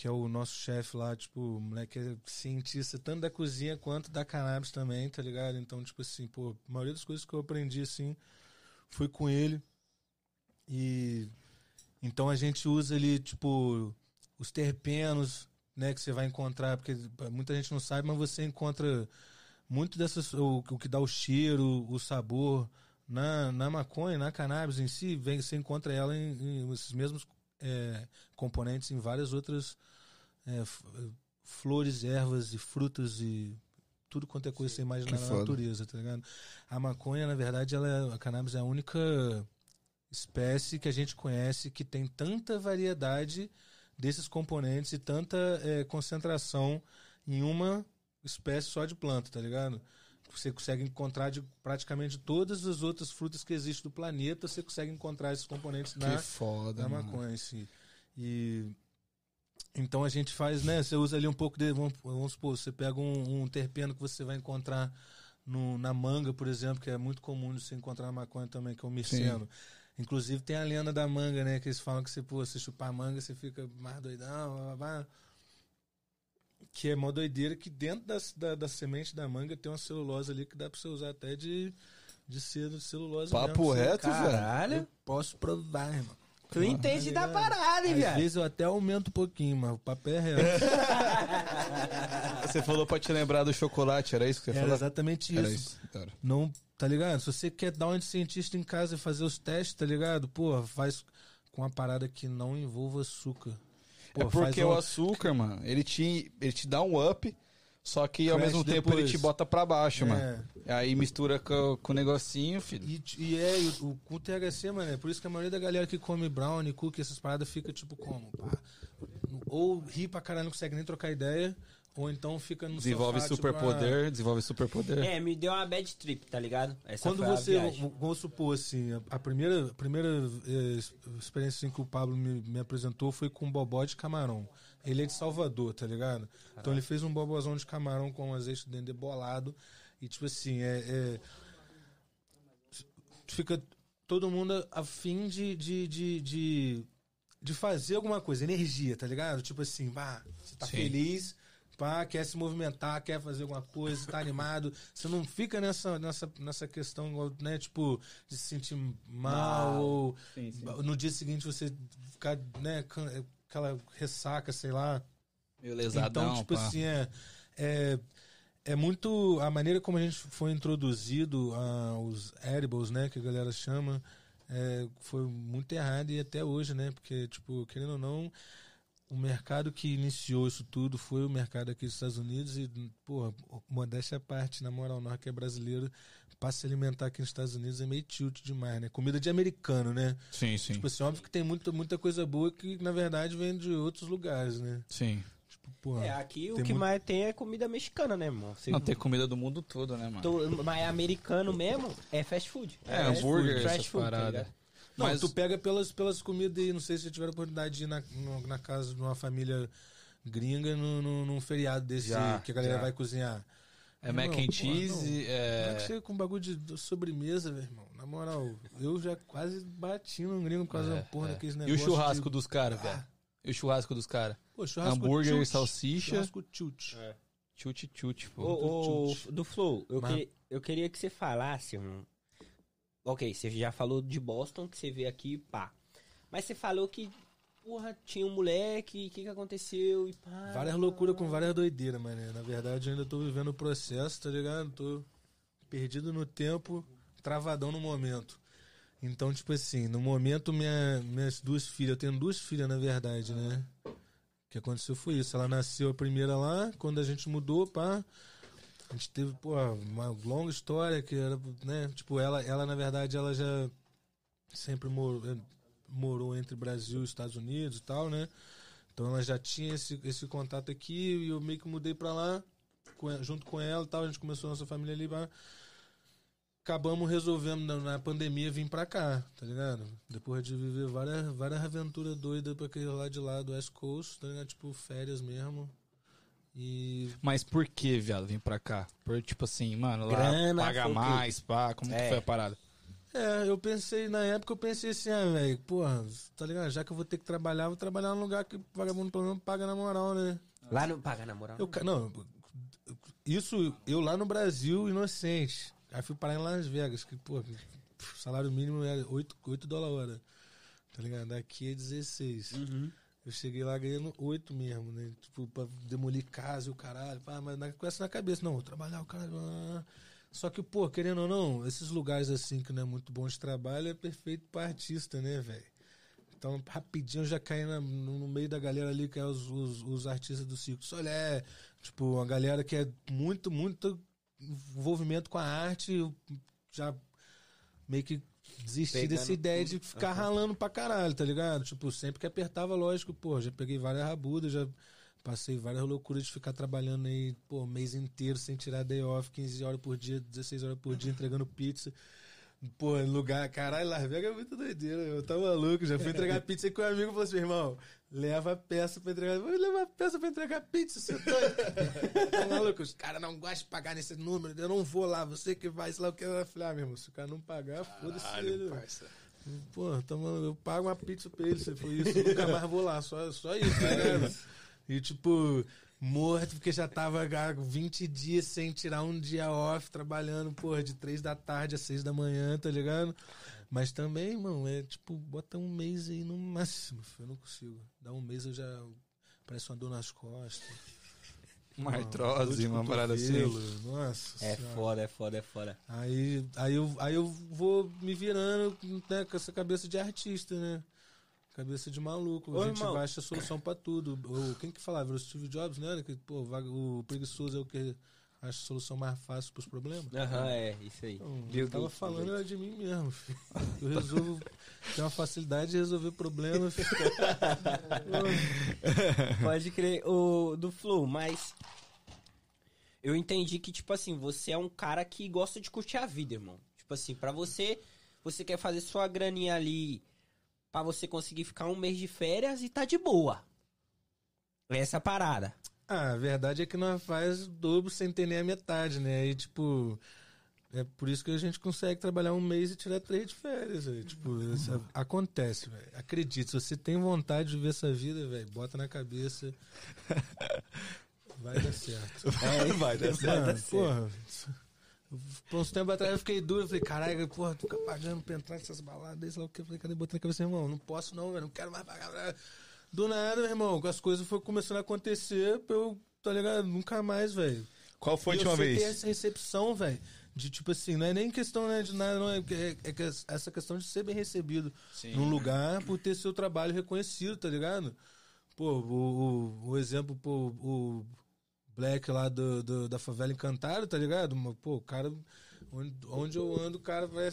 que é o nosso chefe lá, tipo, o moleque é cientista tanto da cozinha quanto da cannabis também, tá ligado? Então, tipo assim, pô, a maioria das coisas que eu aprendi, assim, foi com ele. E então a gente usa ali, tipo, os terpenos, né, que você vai encontrar, porque muita gente não sabe, mas você encontra muito dessas, o, o que dá o cheiro, o sabor, na, na maconha, na cannabis em si, vem, você encontra ela em, em esses mesmos é, componentes em várias outras é, f- flores, ervas e frutas e tudo quanto é coisa que você imaginar na natureza, tá ligado? A maconha, na verdade, ela é, a cannabis é a única espécie que a gente conhece que tem tanta variedade desses componentes e tanta é, concentração em uma espécie só de planta, tá ligado? Você consegue encontrar de praticamente todas as outras frutas que existem do planeta, você consegue encontrar esses componentes na, foda, da mano. maconha si. E então a gente faz, né? Você usa ali um pouco de. Vamos, vamos supor, você pega um, um terpeno que você vai encontrar no, na manga, por exemplo, que é muito comum de você encontrar na maconha também, que é o mirceno. Inclusive tem a lenda da manga, né? Que eles falam que você, pô, você chupar manga, você fica mais doidão, blá, blá, blá. Que é mó doideira que dentro das, da, da semente da manga tem uma celulose ali que dá pra você usar até de, de ser de celulose Papo mesmo. Reto, velho. Caralho. Posso provar, irmão. Tu entende da parada, hein, Às viado? vezes eu até aumento um pouquinho, mas o papel é reto. Você falou pra te lembrar do chocolate, era isso que você Era falou? exatamente Era isso. isso. Era. Não, tá ligado? Se você quer dar um de cientista em casa e fazer os testes, tá ligado? Porra, faz com uma parada que não envolva açúcar. É Pô, porque faz o açúcar, mano, ele te, ele te dá um up, só que ao Crash mesmo tempo ele te bota pra baixo, É. mano. Aí mistura com, com o negocinho, filho. E, e é, e o, o, o THC, mano, é por isso que a maioria da galera que come brownie, cookie, essas paradas fica tipo como? Pá, ou ri pra caralho, não consegue nem trocar ideia, ou então fica no Desenvolve tipo, superpoder, desenvolve superpoder. É, me deu uma bad trip, tá ligado? Essa Quando a você, vamos supor assim, a, a primeira, a primeira eh, experiência assim, que o Pablo me, me apresentou foi com bobó de camarão. Ele é de Salvador, tá ligado? Então ele fez um bobozão de camarão com azeite de dendê bolado. E tipo assim, é, é- fica todo mundo a fim de, de, de, de, de fazer alguma coisa, energia, tá ligado? Tipo assim, pá, você tá Sim. feliz, pá, quer se movimentar, quer fazer alguma coisa, tá animado. Você não fica nessa, nessa, nessa questão, né, tipo, de se sentir mal, ou Sim, sim. no dia seguinte você ficar, né, aquela ressaca, sei lá. Meio lesadão, Então, tipo pá. assim, é, é, é muito. A maneira como a gente foi introduzido aos edibles, né, que a galera chama, é, foi muito errado e até hoje, né? Porque, tipo, querendo ou não, o mercado que iniciou isso tudo foi o mercado aqui dos Estados Unidos e, porra, modéstia à parte, na moral, nós que é brasileiro, pra se alimentar aqui nos Estados Unidos é meio tilt demais, né? Comida de americano, né? Sim, sim. Tipo assim, óbvio que tem muita, muita coisa boa que, na verdade, vem de outros lugares, né? Sim. Tipo, porra. É, aqui o que muito- mais tem é comida mexicana, né, irmão? Você- Não, tem comida do mundo todo, né, mano? Tô- mas americano mesmo é fast food. É, hambúrguer, fast food, tá paradas. ligado? Não, Mas- tu pega pelas, pelas comidas aí. Não sei se você tiver a oportunidade de ir na, no- na casa de uma família gringa no, no- num feriado desse Já, que a galera já. vai cozinhar. É Irmão, mac and porra, cheese, não. Como é que é... você com bagulho de de sobremesa, meu irmão? Na moral, eu já quase bati no gringo por causa da porra é. daqueles E o negócios. churrasco de... dos caras, velho? E o churrasco dos caras? Hambúrguer e salsicha. Churrasco tilt. Chute, chute, pô. Ô, ô, do Flow, eu, Mas- que- eu queria que você falasse um... Ok, você já falou de Boston, que você veio aqui, pá. Mas você falou que, porra, tinha um moleque, o que que aconteceu e pá... Várias loucuras com várias doideiras, mano. Na verdade, eu ainda tô vivendo o processo, tá ligado? Tô perdido no tempo, travadão no momento. Então, tipo assim, no momento, minha, minhas duas filhas, eu tenho duas filhas, na verdade, né? O que aconteceu foi isso. Ela nasceu a primeira lá, quando a gente mudou, pá. A gente teve, pô, uma longa história que era, né? Tipo, ela, ela na verdade, ela já sempre morou, morou entre Brasil e Estados Unidos e tal, né? Então ela já tinha esse, esse contato aqui e eu meio que mudei pra lá com junto com ela e tal. A gente começou a nossa família ali. pá. Acabamos resolvendo na, na pandemia vir pra cá, tá ligado? Depois de viver várias, várias aventuras doidas pra aquele lá de lá do West Coast, tá ligado? Tipo, férias mesmo. E Mas por que, viado, vim pra cá? Por, tipo assim, mano, lá Grana, paga mais, pá, como que É. foi a parada? É, eu pensei, na época eu pensei assim, ah, velho, porra, tá ligado? Já que eu vou ter que trabalhar, vou trabalhar num lugar que o vagabundo pelo menos paga na moral, né? Lá não paga na moral. Eu, não, isso eu lá no Brasil, inocente. Aí fui parar em Las Vegas, que, pô, o salário mínimo era 8, 8 dólares a hora. Tá ligado? Aqui é 16. Eu cheguei lá ganhando 8 mesmo, né? Tipo, pra demolir casa e o caralho. Pá, mas na- com essa na cabeça, não, vou trabalhar o caralho. ah. Só que, pô, querendo ou não, esses lugares assim que não é muito bom de trabalho é perfeito pra artista, né, velho? Então, rapidinho eu já caí na- no, meio da galera ali, que é os, os, os artistas do circo. Só é, tipo, uma galera que é muito, muito envolvimento com a arte. Já meio que desisti Pegando dessa ideia de tudo. ficar ralando pra caralho, tá ligado? Tipo, sempre que apertava, lógico, pô, já peguei várias rabudas, já passei várias loucuras de ficar trabalhando aí, pô, mês inteiro sem tirar day off, 15 horas por dia, 16 horas por dia, entregando pizza. Pô, lugar, caralho, Las Vegas é muito doideira, eu tava maluco, já fui entregar pizza aí com um amigo e falou assim, irmão, leva peça pra entregar, vou levar peça pra entregar pizza, você doido? tá maluco, os caras não gostam de pagar nesse número, eu não vou lá, você que vai, sei lá o que, eu falei, ah, meu irmão, se o cara não pagar, foda-se ele. Pô, tá maluco, eu pago uma pizza pra ele, se for isso, eu nunca mais vou lá, só, só isso, tá ligado? E tipo, morto, porque já tava há 20 dias sem tirar um dia off, trabalhando, porra, de 3 da tarde a 6 da manhã, tá ligado? Mas também, irmão, é tipo, bota um mês aí no máximo, eu não consigo. Dá um mês eu já. Parece uma dor nas costas. Uma artrose, uma parada assim. Nossa. É Senhora. foda, é foda, é foda. Aí, aí, eu, aí eu vou me virando né, com essa cabeça de artista, né? Cabeça de maluco. Ô, a gente irmão. vai achar solução pra tudo. O, quem que falava? O Steve Jobs, né? Que, pô, o preguiçoso é o que acha a solução mais fácil pros problemas. Aham, é, isso aí. Então, eu tava Gates, falando era de mim mesmo. filho. Eu resolvo. tenho uma facilidade de resolver problemas. Pode crer, o do Flow, mas eu entendi que, tipo assim, você é um cara que gosta de curtir a vida, irmão. Tipo assim, pra você, você quer fazer sua graninha ali pra você conseguir ficar um mês de férias e tá de boa. Essa é a parada. Ah, a verdade é que nós faz o dobro sem ter nem a metade, né? Aí, tipo. É por isso que a gente consegue trabalhar um mês e tirar três de férias, velho. Tipo, isso acontece, velho. Acredite, se você tem vontade de viver essa vida, velho, bota na cabeça. Vai dar certo. É, vai dar Mano, porra. Por uns tempo atrás eu fiquei duro, eu falei, caralho, porra, tu fica pagando pra entrar nessas baladas, sei lá o que. Eu falei, cadê botando na cabeça, irmão? Não posso não, velho, não quero mais pagar. Do nada, meu irmão, as coisas foram começando a acontecer, pra eu, tá ligado? Nunca mais, velho. Qual foi a eu última vez? essa recepção, velho. De tipo assim, não é nem questão né, de nada, não. É, é, é que essa questão de ser bem recebido Sim. num lugar por ter seu trabalho reconhecido, tá ligado? Pô, o, o, o exemplo, pô, o Black lá do, do- da favela encantado, tá ligado? Mas, Pô, o cara, onde, onde eu ando, o cara vai,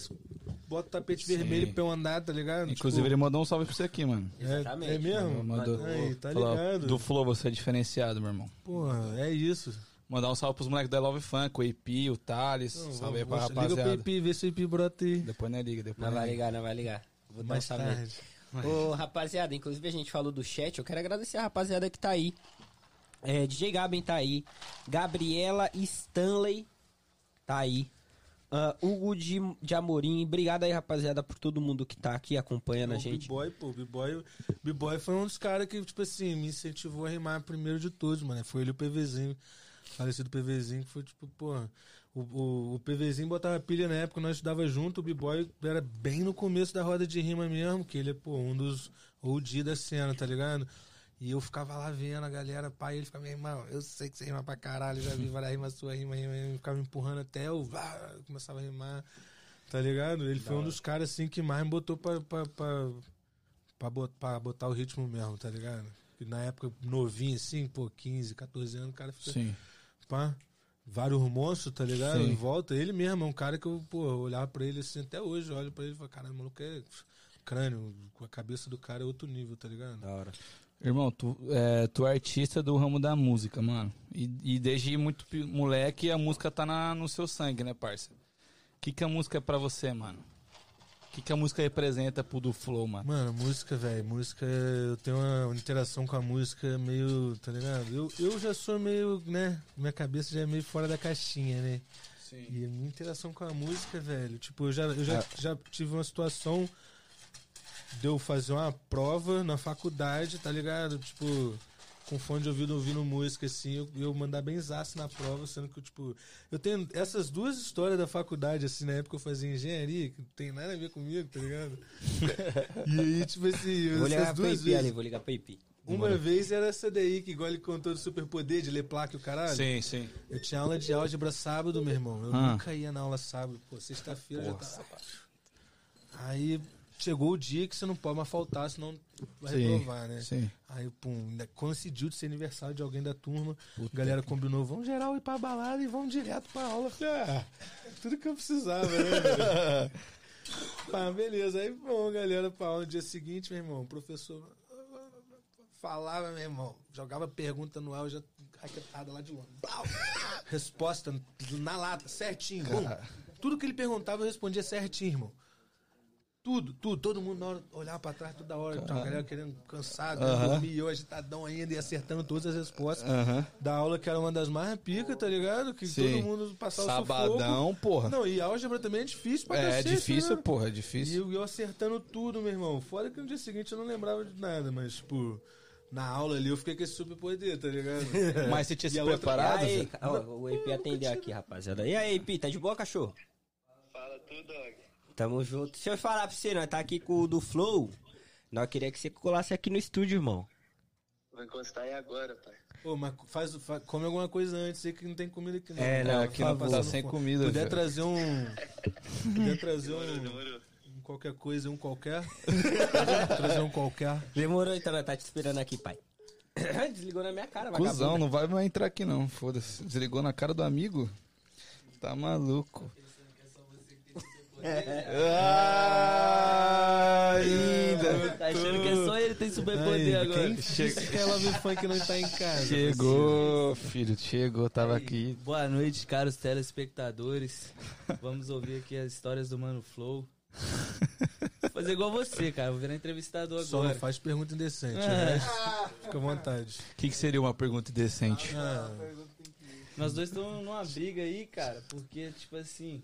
bota o tapete Sim. vermelho pra eu andar, tá ligado? Inclusive, Tipo, ele mandou um salve pra você aqui, mano. é, Exatamente. é mesmo? Mandou. Aí, tá Falou, ligado? Do Flow, você é diferenciado, meu irmão. Porra, é isso. Mandar um salve pros moleques da Love Funk, o EP, o Thales. Não, salve aí pra vou- Liga pro rapaziada. IP, vê se o IP brota aí. Depois não é liga, depois Não não vai liga. ligar, não vai ligar. Vou dar um Mais salve. tarde. Ô, rapaziada, inclusive a gente falou do chat, eu quero agradecer a rapaziada que tá aí. É, DJ Gaben tá aí. Gabriela Stanley tá aí. Ah, Hugo de, de Amorim, obrigado aí, rapaziada, por todo mundo que tá aqui acompanhando a O gente. B-Boy, pô, B-Boy, B-Boy foi um dos caras que, tipo assim, me incentivou a rimar primeiro de todos, mano. Foi ele e o PVzinho, falecido PVzinho, que foi tipo, pô. O, o, o PVzinho botava pilha na época, nós estudava junto, o B-Boy era bem no começo da roda de rima mesmo, que ele é, pô, um dos OG da cena, tá ligado? E eu ficava lá vendo a galera, pai, ele ficava, meu irmão, eu sei que você rima pra caralho, já vi várias rimas sua, rima, rima, rima, ficava me empurrando até eu vá, começava a rimar, tá ligado? Ele foi um dos caras, assim, que mais me botou pra, pra, pra, pra, bot- pra botar o ritmo mesmo, tá ligado? E na época, novinho, assim, pô, 15, 14 anos, o cara fica, Sim. pá, vários monstros, tá ligado? Sim. Em volta, ele mesmo é um cara que eu, pô, olhava pra ele assim, até hoje, eu olho pra ele e falo, caralho, o maluco é crânio, com a cabeça do cara é outro nível, tá ligado? Da hora. Irmão, tu é, tu é artista do ramo da música, mano. E, e desde muito moleque a música tá na, no seu sangue, né, parça? O que, que a música é pra você, mano? O que, que a música representa pro do Flow, mano? Mano, música, velho, música, eu tenho uma interação com a música meio, tá ligado? Eu, eu já sou meio, né, minha cabeça já é meio fora da caixinha, né? Sim. E a minha interação com a música, velho, tipo, eu já, eu já, já tive uma situação de eu fazer uma prova na faculdade, tá ligado? Tipo, com fone de ouvido ouvindo música, assim, eu, eu mandar bem zaço na prova, sendo que, eu, tipo, eu tenho essas duas histórias da faculdade, assim, na época eu fazia engenharia, que não tem nada a ver comigo, tá ligado? e aí, tipo assim, Vou ligar essas duas IP ali, vezes. vou ligar pra IP. Uma vez era essa daí, que igual ele contou do superpoder, de ler placa e o caralho. Sim, sim. Eu tinha aula de álgebra sábado, meu irmão. Eu Ah. nunca ia na aula sábado. Pô, sexta-feira já tava. Aí chegou o dia que você não pode mais faltar, senão vai Sim, reprovar, né? sim. Aí, pum, ainda coincidiu de ser aniversário de alguém da turma. A galera combinou, vamos geral ir pra balada e vamos direto pra aula. Ah, tudo que eu precisava, né? Pá, beleza. Aí, bom, galera, pra aula no dia seguinte, meu irmão, o professor falava, meu irmão, jogava pergunta no ar, já raquetada lá de longe. Resposta na lata, certinho. Tudo que ele perguntava, eu respondia certinho, irmão. Tudo, tudo, todo mundo na hora, olhava pra trás toda hora, tinha uma galera querendo cansado, Aham. dormir, e eu agitadão ainda e acertando todas as respostas da aula que era uma das mais pica, tá ligado? Que Sim. todo mundo passava o Sabadão, porra. Não, e álgebra também é difícil pra É cacete, difícil, né? porra, é E difícil. eu, eu acertando tudo, meu irmão. Fora que no dia seguinte eu não lembrava de nada, mas, tipo, na aula ali eu fiquei com esse super poder, tá ligado? Mas você tinha E se a outra- preparado? E aí, o IP atendeu aqui, rapaziada. E aí, IP, tá de boa, cachorro? Fala tudo, Dog. Tamo junto. Se eu falar pra você, nós tá aqui com o do Flow, nós queria que você colasse aqui no estúdio, irmão. Vou encostar aí agora, pai. Pô, mas faz, fa- come alguma coisa antes aí que não tem comida aqui não. É, não, aqui não tá sem comida, Puder velho. trazer um... Puder trazer Demorou, um... demorou. um qualquer coisa, um qualquer. trazer um qualquer. Demorou então, nós tá te esperando aqui, pai. Desligou na minha cara, Cusão, vagabundo. não vai mais entrar aqui não, foda-se. Desligou na cara do amigo? Tá maluco. Ah, ainda. Tá achando que é só ele tem superpoder Aí, agora. Quem que ela me funk não tá em casa? Chegou, filho, chegou, tava aqui. Boa noite, caros telespectadores. Vamos ouvir aqui as histórias do Mano Flow. Vou fazer igual você, cara. Vou virar entrevistador Só não agora. faz pergunta indecente. É. o resto, Fica à vontade. O que, que seria uma pergunta indecente? Ah, Nós dois estamos numa briga aí, cara, porque, tipo assim,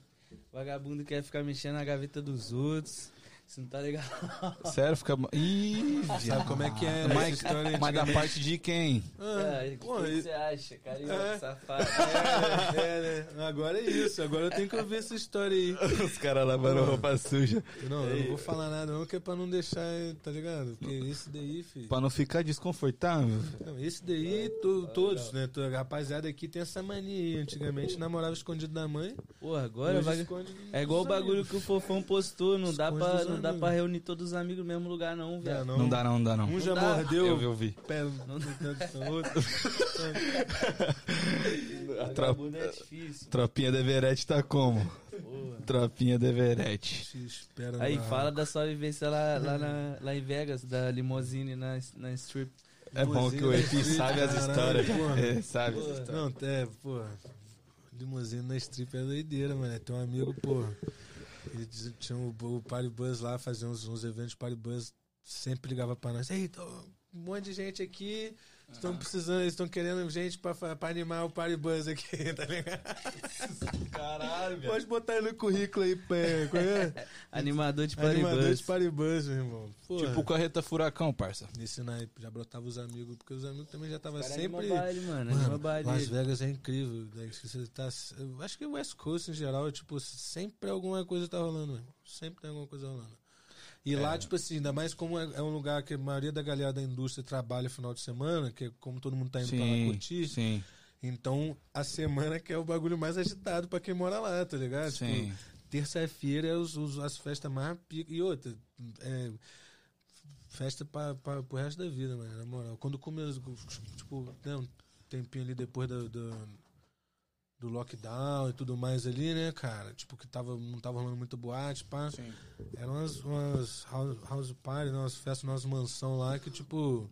vagabundo quer ficar mexendo na gaveta dos outros. Isso não tá legal. Sério, fica. Ih, sabe como é que é né? mas, história mas da parte de quem? Ah, Cara, o que, pô, que você acha, carioca, É. safado? é, é, né? Agora é isso. Agora eu tenho que ouvir essa história aí. Os caras lavando roupa suja. Não, eu não vou falar nada não, que é pra não deixar, tá ligado? Porque esse daí, filho... Pra não ficar desconfortável. Não, esse daí, to- todos, né? A rapaziada aqui tem essa mania. aí. Antigamente namorava escondido da mãe. Porra, agora vai... É igual o bagulho amigos. que o Fofão postou. Não dá, Esconde pra, dos não dá pra reunir todos os amigos no mesmo lugar, não, Não, velho. Não dá não, não dá não. Um já dá. mordeu Eu vi, eu vi. pé no outro. A trop- é difícil. Tropinha de Everett tá como? Porra. Tropinha de Everett. Se espera Aí, na- fala da sua vivência lá, lá, na- lá em Vegas, da limousine na, na strip. É bom que o EP sabe as histórias. porra. É, sabe as histórias. Não, é, pô. Limusine na strip é doideira, mano. Tem um amigo, pô. Tinha o, o Party lá, fazia uns, uns eventos Party Buzz, sempre ligava pra nós. Ei, tô, um monte de gente aqui, estão precisando, eles estão querendo gente pra, animar o Party Buzz aqui, tá ligado? Caralho, Pode botar aí no currículo aí, pé, é? Animador de Animador Paribus. de Party Buzz, meu irmão. Porra. Tipo carreta furacão, parça. Nesse naipe, já brotava os amigos, porque os amigos também já estavam sempre... baile, mano. Mano, baile. Las Vegas é incrível. né? Se Você tá, eu acho que o West Coast em geral, tipo, sempre alguma coisa tá rolando, meu. Sempre tem alguma coisa rolando. E É. lá, tipo assim, ainda mais como é, é um lugar que a maioria da galera da indústria trabalha final de semana, que é como todo mundo tá indo pra lá Sim, curtir. sim, Então, a semana que é o bagulho mais agitado pra quem mora lá, tá ligado? sim. Tipo, terça-feira é os, os- as festas mais. E outra, é, festa pra, pra, pro resto da vida, mano, na moral. Quando começa, tipo, né, um tempinho ali depois do, do, do lockdown e tudo mais ali, né, cara? Tipo, que tava, não tava rolando muita boate, pá. Sim. Eram umas, umas house, house party, né, umas festas, umas mansão lá que, tipo,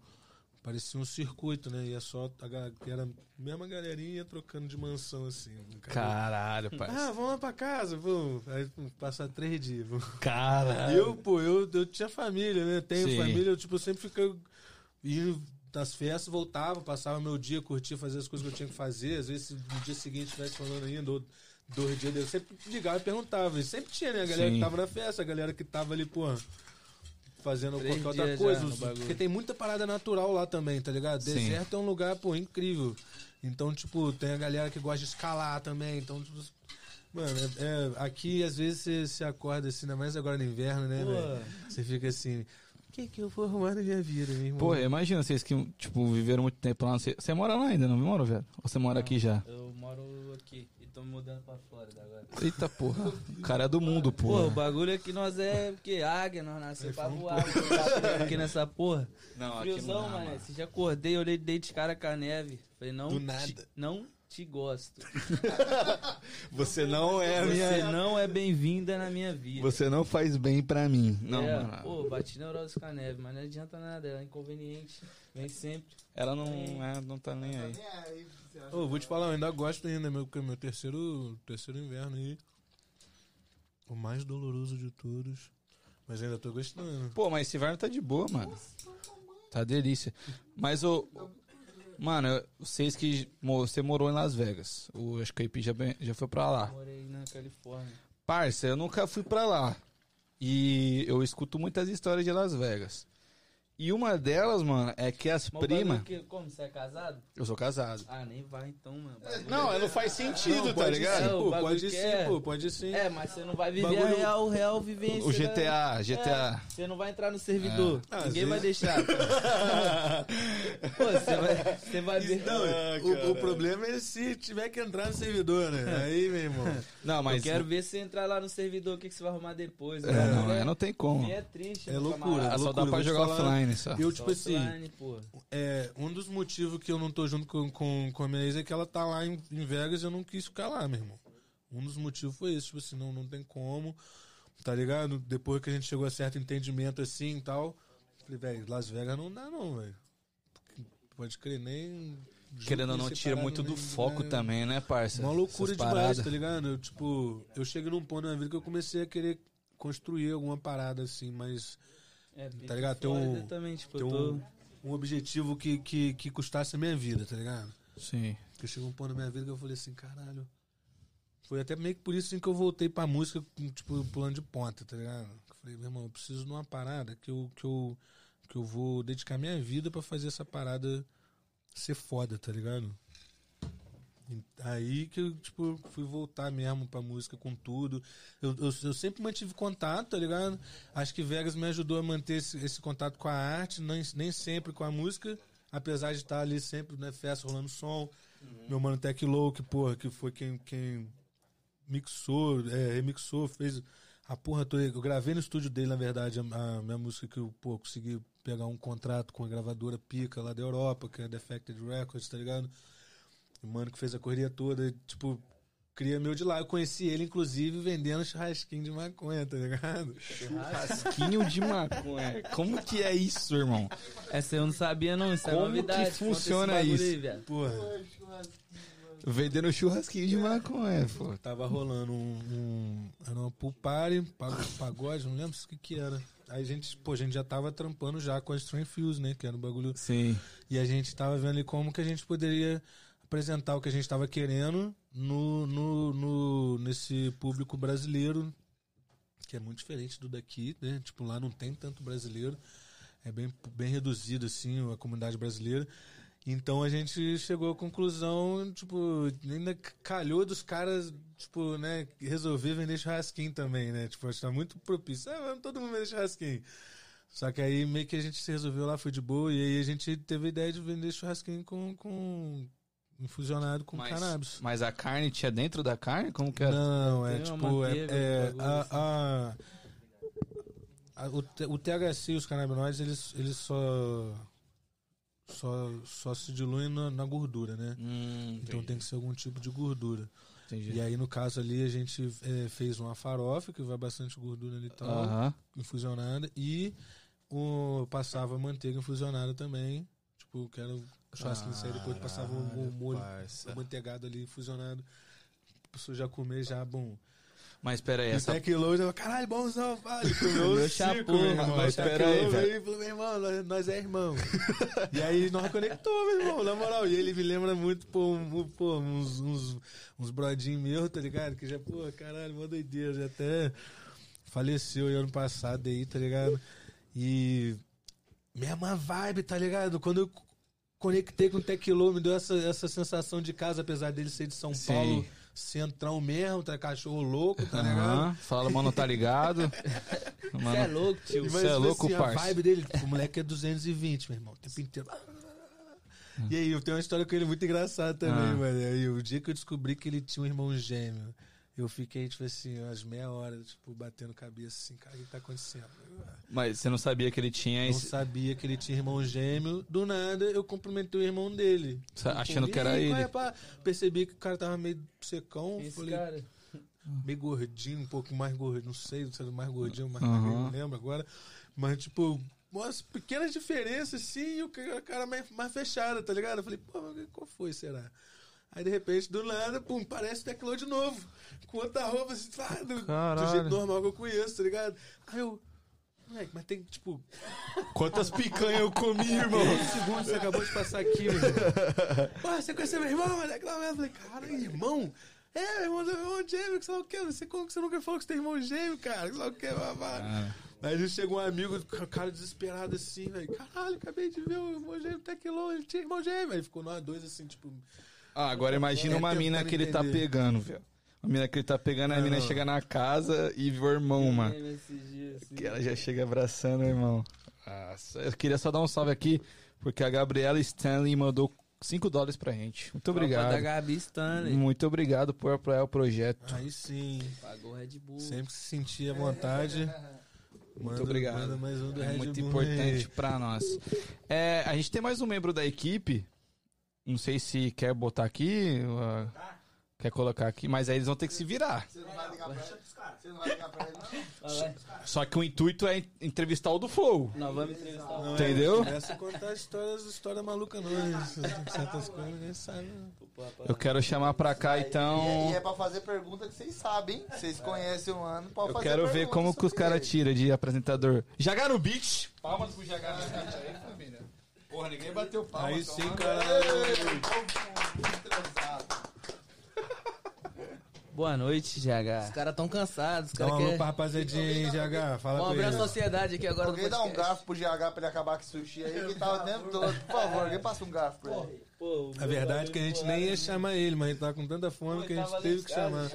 parecia um circuito, né? E é só a, ga- era a mesma galerinha trocando de mansão, assim. cara. Caralho, parça. Ah, vamos lá pra casa, vamos. Aí passar três dias. vamos. Caralho. E eu, pô, eu, eu tinha família, né? Tenho Sim. família, eu, tipo, sempre ficava indo das festas, voltava, passava meu dia, curtia, fazia as coisas que eu tinha que fazer. Às vezes, se no dia seguinte estivesse falando ainda, ou dois dias, eu sempre ligava e perguntava. E sempre tinha, né? A galera Sim. que tava na festa, a galera que tava ali, pô, fazendo Três qualquer outra coisa. Os-. Porque tem muita parada natural lá também, tá ligado? Sim. Deserto é um lugar, pô, incrível. Então, tipo, tem a galera que gosta de escalar também. Então, tipo, mano, é- é- aqui às vezes você, você acorda assim, ainda mais agora no inverno, né, velho? Você fica assim, que que eu vou arrumar na minha vida, meu irmão? Porra, imagina vocês que, tipo, viveram muito tempo lá. Você, você mora lá ainda, não mora, velho? Ou você mora aqui já? Eu moro aqui e tô me mudando pra Flórida agora. Eita porra. O cara é do mundo, Pô, o porra. bagulho é que nós é que águia, nós nascemos pra voar. nós tá aqui nessa porra. Não, Friozão, mano. Se já acordei, olhei, dei de cara com a neve. Falei, não, Do nada. não te gosto. Você não é Você minha... não é bem-vinda na minha vida. Você não faz bem pra mim. Não, é, mano. pô, bati neurose com a neve, mas não adianta nada, ela é inconveniente. Vem sempre. Ela não, é, não tá nem aí. Ô, vou te falar, eu ainda gosto ainda, meu, porque é meu terceiro, terceiro inverno aí. O mais doloroso de todos. Mas ainda tô gostando. Pô, mas esse inverno tá de boa, mano. Tá delícia. Mas o. Mano, eu- vocês que. Você morou em Las Vegas. O, acho que o IP já, já foi pra lá. Morei na Califórnia. Parça, eu nunca fui pra lá. E eu escuto muitas histórias de Las Vegas. E uma delas, mano, é que as primas. que- Como, você é casado? Eu sou casado. Ah, nem vai então, mano. Bagulho- Não, não faz sentido, tá pode ligado? Sim, É, o pô, pode sim, é. pô, pode sim. É, mas você não vai viver Bagulho- a real, real vivência. O da- GTA, GTA. É, você não vai entrar no servidor. Ah, Ninguém vai vezes- deixar. Pô, você vai, você vai ver. Não, o, o problema é se tiver que entrar no servidor, né? Aí, meu irmão. Não, mas. Eu quero ver você entrar lá no servidor, o que, que você vai arrumar depois. É, não, é, não tem como. É triste, É loucura. Ah, só dá pra jogar falar. Offline só. Eu, Só tipo assim, offline, pô. é, um dos motivos que eu não tô junto com, com, com a minha ex é que ela tá lá em, em Vegas e eu não quis ficar lá, meu irmão. Um dos motivos foi esse, tipo assim, não, não tem como, tá ligado? Depois que a gente chegou a certo entendimento assim e tal, falei, velho, Las Vegas não dá não, velho. Pode crer, nem... Querendo ou não, tira muito do nem- foco né? também, né, parça? Uma loucura demais, tá ligado? Eu, tipo, eu cheguei num ponto na minha vida que eu comecei a querer construir alguma parada assim, mas É, Tá ligado? Tem um- também, tipo, tô... um, um objetivo que, que, que custasse a minha vida, tá ligado? Sim. Porque chegou um ponto na minha vida que eu falei assim, caralho. Foi até meio que por isso assim, que eu voltei pra música, tipo, pulando de ponta, tá ligado? Eu falei, meu irmão, eu preciso de uma parada que eu, que eu, que eu vou dedicar minha vida pra fazer essa parada ser foda, tá ligado? Aí que eu, tipo, fui voltar mesmo pra música com tudo. Eu, eu, eu sempre mantive contato, tá ligado? Acho que Vegas me ajudou a manter esse, esse contato com a arte, nem, nem sempre com a música, apesar de estar ali sempre, né, festa rolando som. Meu mano Tech Low, que, porra, que foi quem, quem mixou, é, remixou, fez a porra toda. Eu gravei no estúdio dele, na verdade, a, a minha música que eu, pô, consegui pegar um contrato com a gravadora pica lá da Europa, que é Defected Records, tá ligado? O mano que fez a correria toda, tipo, cria meu de lá. Eu conheci ele, inclusive, vendendo churrasquinho de maconha, tá ligado? Casquinho de maconha. Como que é isso, irmão? Essa eu não sabia não, isso é Como novidade. que funciona isso? Aí. Porra. Vendendo churrasquinho de maconha, pô. Tava rolando um. um era uma pool party, pag- pagode, não lembro o que que era. Aí a gente, pô, a gente já tava trampando já com a Strain Fuse, né? Que era um bagulho. Sim. E a gente tava vendo ali como que a gente poderia apresentar o que a gente tava querendo no, no, no, nesse público brasileiro, que é muito diferente do daqui, né? Tipo, lá não tem tanto brasileiro. É bem, bem reduzido, assim, a comunidade brasileira. Então a gente chegou à conclusão, tipo, ainda calhou dos caras, tipo, né, resolver vender churrasquinho também, né? Tipo, está muito propício. Ah, todo mundo vender churrasquinho. Só que aí meio que a gente se resolveu lá, foi de boa, e aí a gente teve a ideia de vender churrasquinho com, com infusionado com cannabis. mas a carne tinha dentro da carne? Como que era? Não, é tipo, é, manteiga, é, um bagulho a, a- a- o, o THC e os canabinoides, eles, eles só, só, só se diluem na, na gordura, né? Hum, Então tem que ser algum tipo de gordura. entendi. E aí, no caso ali, a gente é, fez uma farofa, que vai bastante gordura ali e tal, Aham. infusionada, e o, passava manteiga infusionada também, tipo, que era churrasquinho sair depois passava um, um molho parça. amanteigado ali, infusionado. A pessoa já comer, já, bom. Mas pera aí, E essa... Tech Load, eu, caralho, bonzão, comeu Meu cinco, meu irmão. mas Tech pera aí, velho. falou, meu irmão, nós, nós é irmão. e aí nós conectou, meu irmão, na moral. E ele me lembra muito, pô, um- pô uns, uns, uns brodinhos meus, tá ligado? Que já, pô, caralho, mó doideira, já até faleceu aí ano passado aí, tá ligado? E mesma vibe, tá ligado? Quando eu conectei com o Teclô, me deu essa, essa sensação de casa, apesar dele ser de São Sim. Paulo, centrão mesmo, tá cachorro louco, tá ligado? Aham. Fala, mano, tá ligado? Você é louco, tio. Mas, Cê é tipo louco, assim, parça. A vibe dele, tipo, o moleque é 220, meu irmão, o tempo inteiro. E aí, eu tenho uma história com ele muito engraçada também, Ah. mano. Aí, o dia que eu descobri que ele tinha um irmão gêmeo, eu fiquei, tipo assim, umas meia hora, tipo, batendo cabeça assim, cara, o que tá acontecendo? mas você não sabia que ele tinha Não esse... sabia que ele tinha irmão gêmeo. Do nada, eu cumprimentei o irmão dele. Sa- achando que era "E aí, qual ele." é, pá?" Percebi que o cara tava meio secão. Esse falei, cara. meio gordinho, um pouco mais gordinho, não sei se era mais gordinho mais Aham. magrinho, não lembro agora. Mas, tipo, umas pequenas diferenças, assim, e o ca- o cara mais, mais fechado, tá ligado? Eu falei, pô, mas qual foi, será? Aí, de repente, do nada, pum, parece Teclô de novo. Com outra roupa, assim, ah, do, do jeito normal que eu conheço, tá ligado? Aí eu, moleque, mas tem, tipo, Quantas picanhas eu comi, irmão? 15 segundos você acabou de passar aqui, meu irmão. Pô, você conheceu meu irmão, moleque? Lá, Eu falei, cara, irmão? É, meu irmão, meu irmão gêmeo, que sei lá o quê? Você, como que você nunca falou que você tem irmão gêmeo, cara? Que sei lá o quê, babá. Aí já chegou um amigo, o cara desesperado assim, velho. Caralho, acabei de ver o irmão gêmeo Teclô, ele tinha irmão gêmeo. Aí ficou nós dois assim, tipo. Ah, agora imagina É, uma mina que ele tá entender. pegando, velho. A mina que ele tá pegando, a Não, mina chega na casa e vê o irmão, mano. Que ela já chega abraçando o irmão. Nossa, eu queria só dar um salve aqui, porque a Gabriela Stanley mandou 5 dólares pra gente. Muito Tropa da obrigado. Gabi Stanley. Muito obrigado por apoiar o projeto. Aí sim, Pagou Red Bull. sempre que se sentir à vontade. Muito obrigado. Manda mais um do É Red muito Bull importante aí. pra nós. É, a gente tem mais um membro da equipe. Não sei se quer botar aqui, uh, quer colocar aqui, mas aí eles vão ter que se virar. Você não vai ligar pra ele? Você não vai ligar pra ele, não? Só que o intuito é entrevistar o do Flow. Não, vamos entrevistar. Não, Entendeu? É, essa contar histórias, história maluca não. Certas coisas ninguém sabe. né? Eu quero chamar pra cá E, então. é, e é pra fazer pergunta que vocês sabem, hein? Vocês conhecem o ano, pode Eu fazer quero ver como que os caras tiram de apresentador. Jagar no beat. Palmas pro Jagar no beat aí, família. Porra, ninguém bateu palma. Aí só sim, uma- cara. Estressado. Boa noite, Os GH. caras tão cansados, os Dá alô pra rapaziadinha GH. Fala Vamos abrir a sociedade aqui agora Alguém dá um garfo pro GH pra ele acabar com esse sushi aí, que tava o tempo todo. Por favor, alguém passa um garfo pra ele. Pô, A verdade é que a gente nem ia chamar ele, mas ele tava com tanta fome que a gente teve que chamar.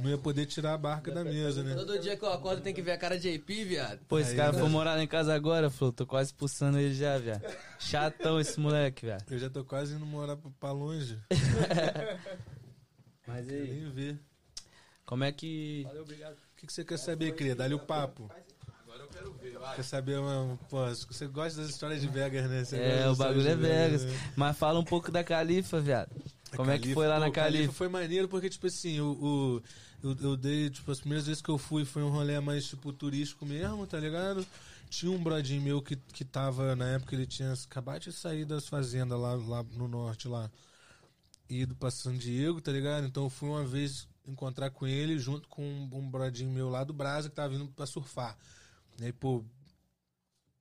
Não ia poder tirar a barca da mesa, né? Todo dia que eu acordo tem que ver a cara de AP, viado. Pô, esse Aí, cara né? foi morar lá em casa agora, falou. Tô quase expulsando ele já, viado. Chatão esse moleque, viado. Eu já tô quase indo morar pra- longe. Mas aí, nem ver. como é que. O que, que você quer saber, cria? Dá-lhe o papo. Quer saber, uma, pô, você gosta das histórias de Vegas, né? Você É, o bagulho é Vegas. né? Mas fala um pouco da Califa, viado. A Como é que Califa, foi lá pô, na Califa Califa? foi maneiro porque, tipo assim, o, o- eu, eu dei, tipo, as primeiras vezes que eu fui foi um rolê mais, tipo, turístico mesmo, tá ligado? Tinha um brodinho meu que, que tava, na época, ele tinha acabado de sair das fazendas lá, lá no norte, lá. ido pra San Diego, tá ligado? Então eu fui uma vez encontrar com ele junto com um, um brodinho meu lá do Brasa que tava vindo pra surfar. E aí, pô,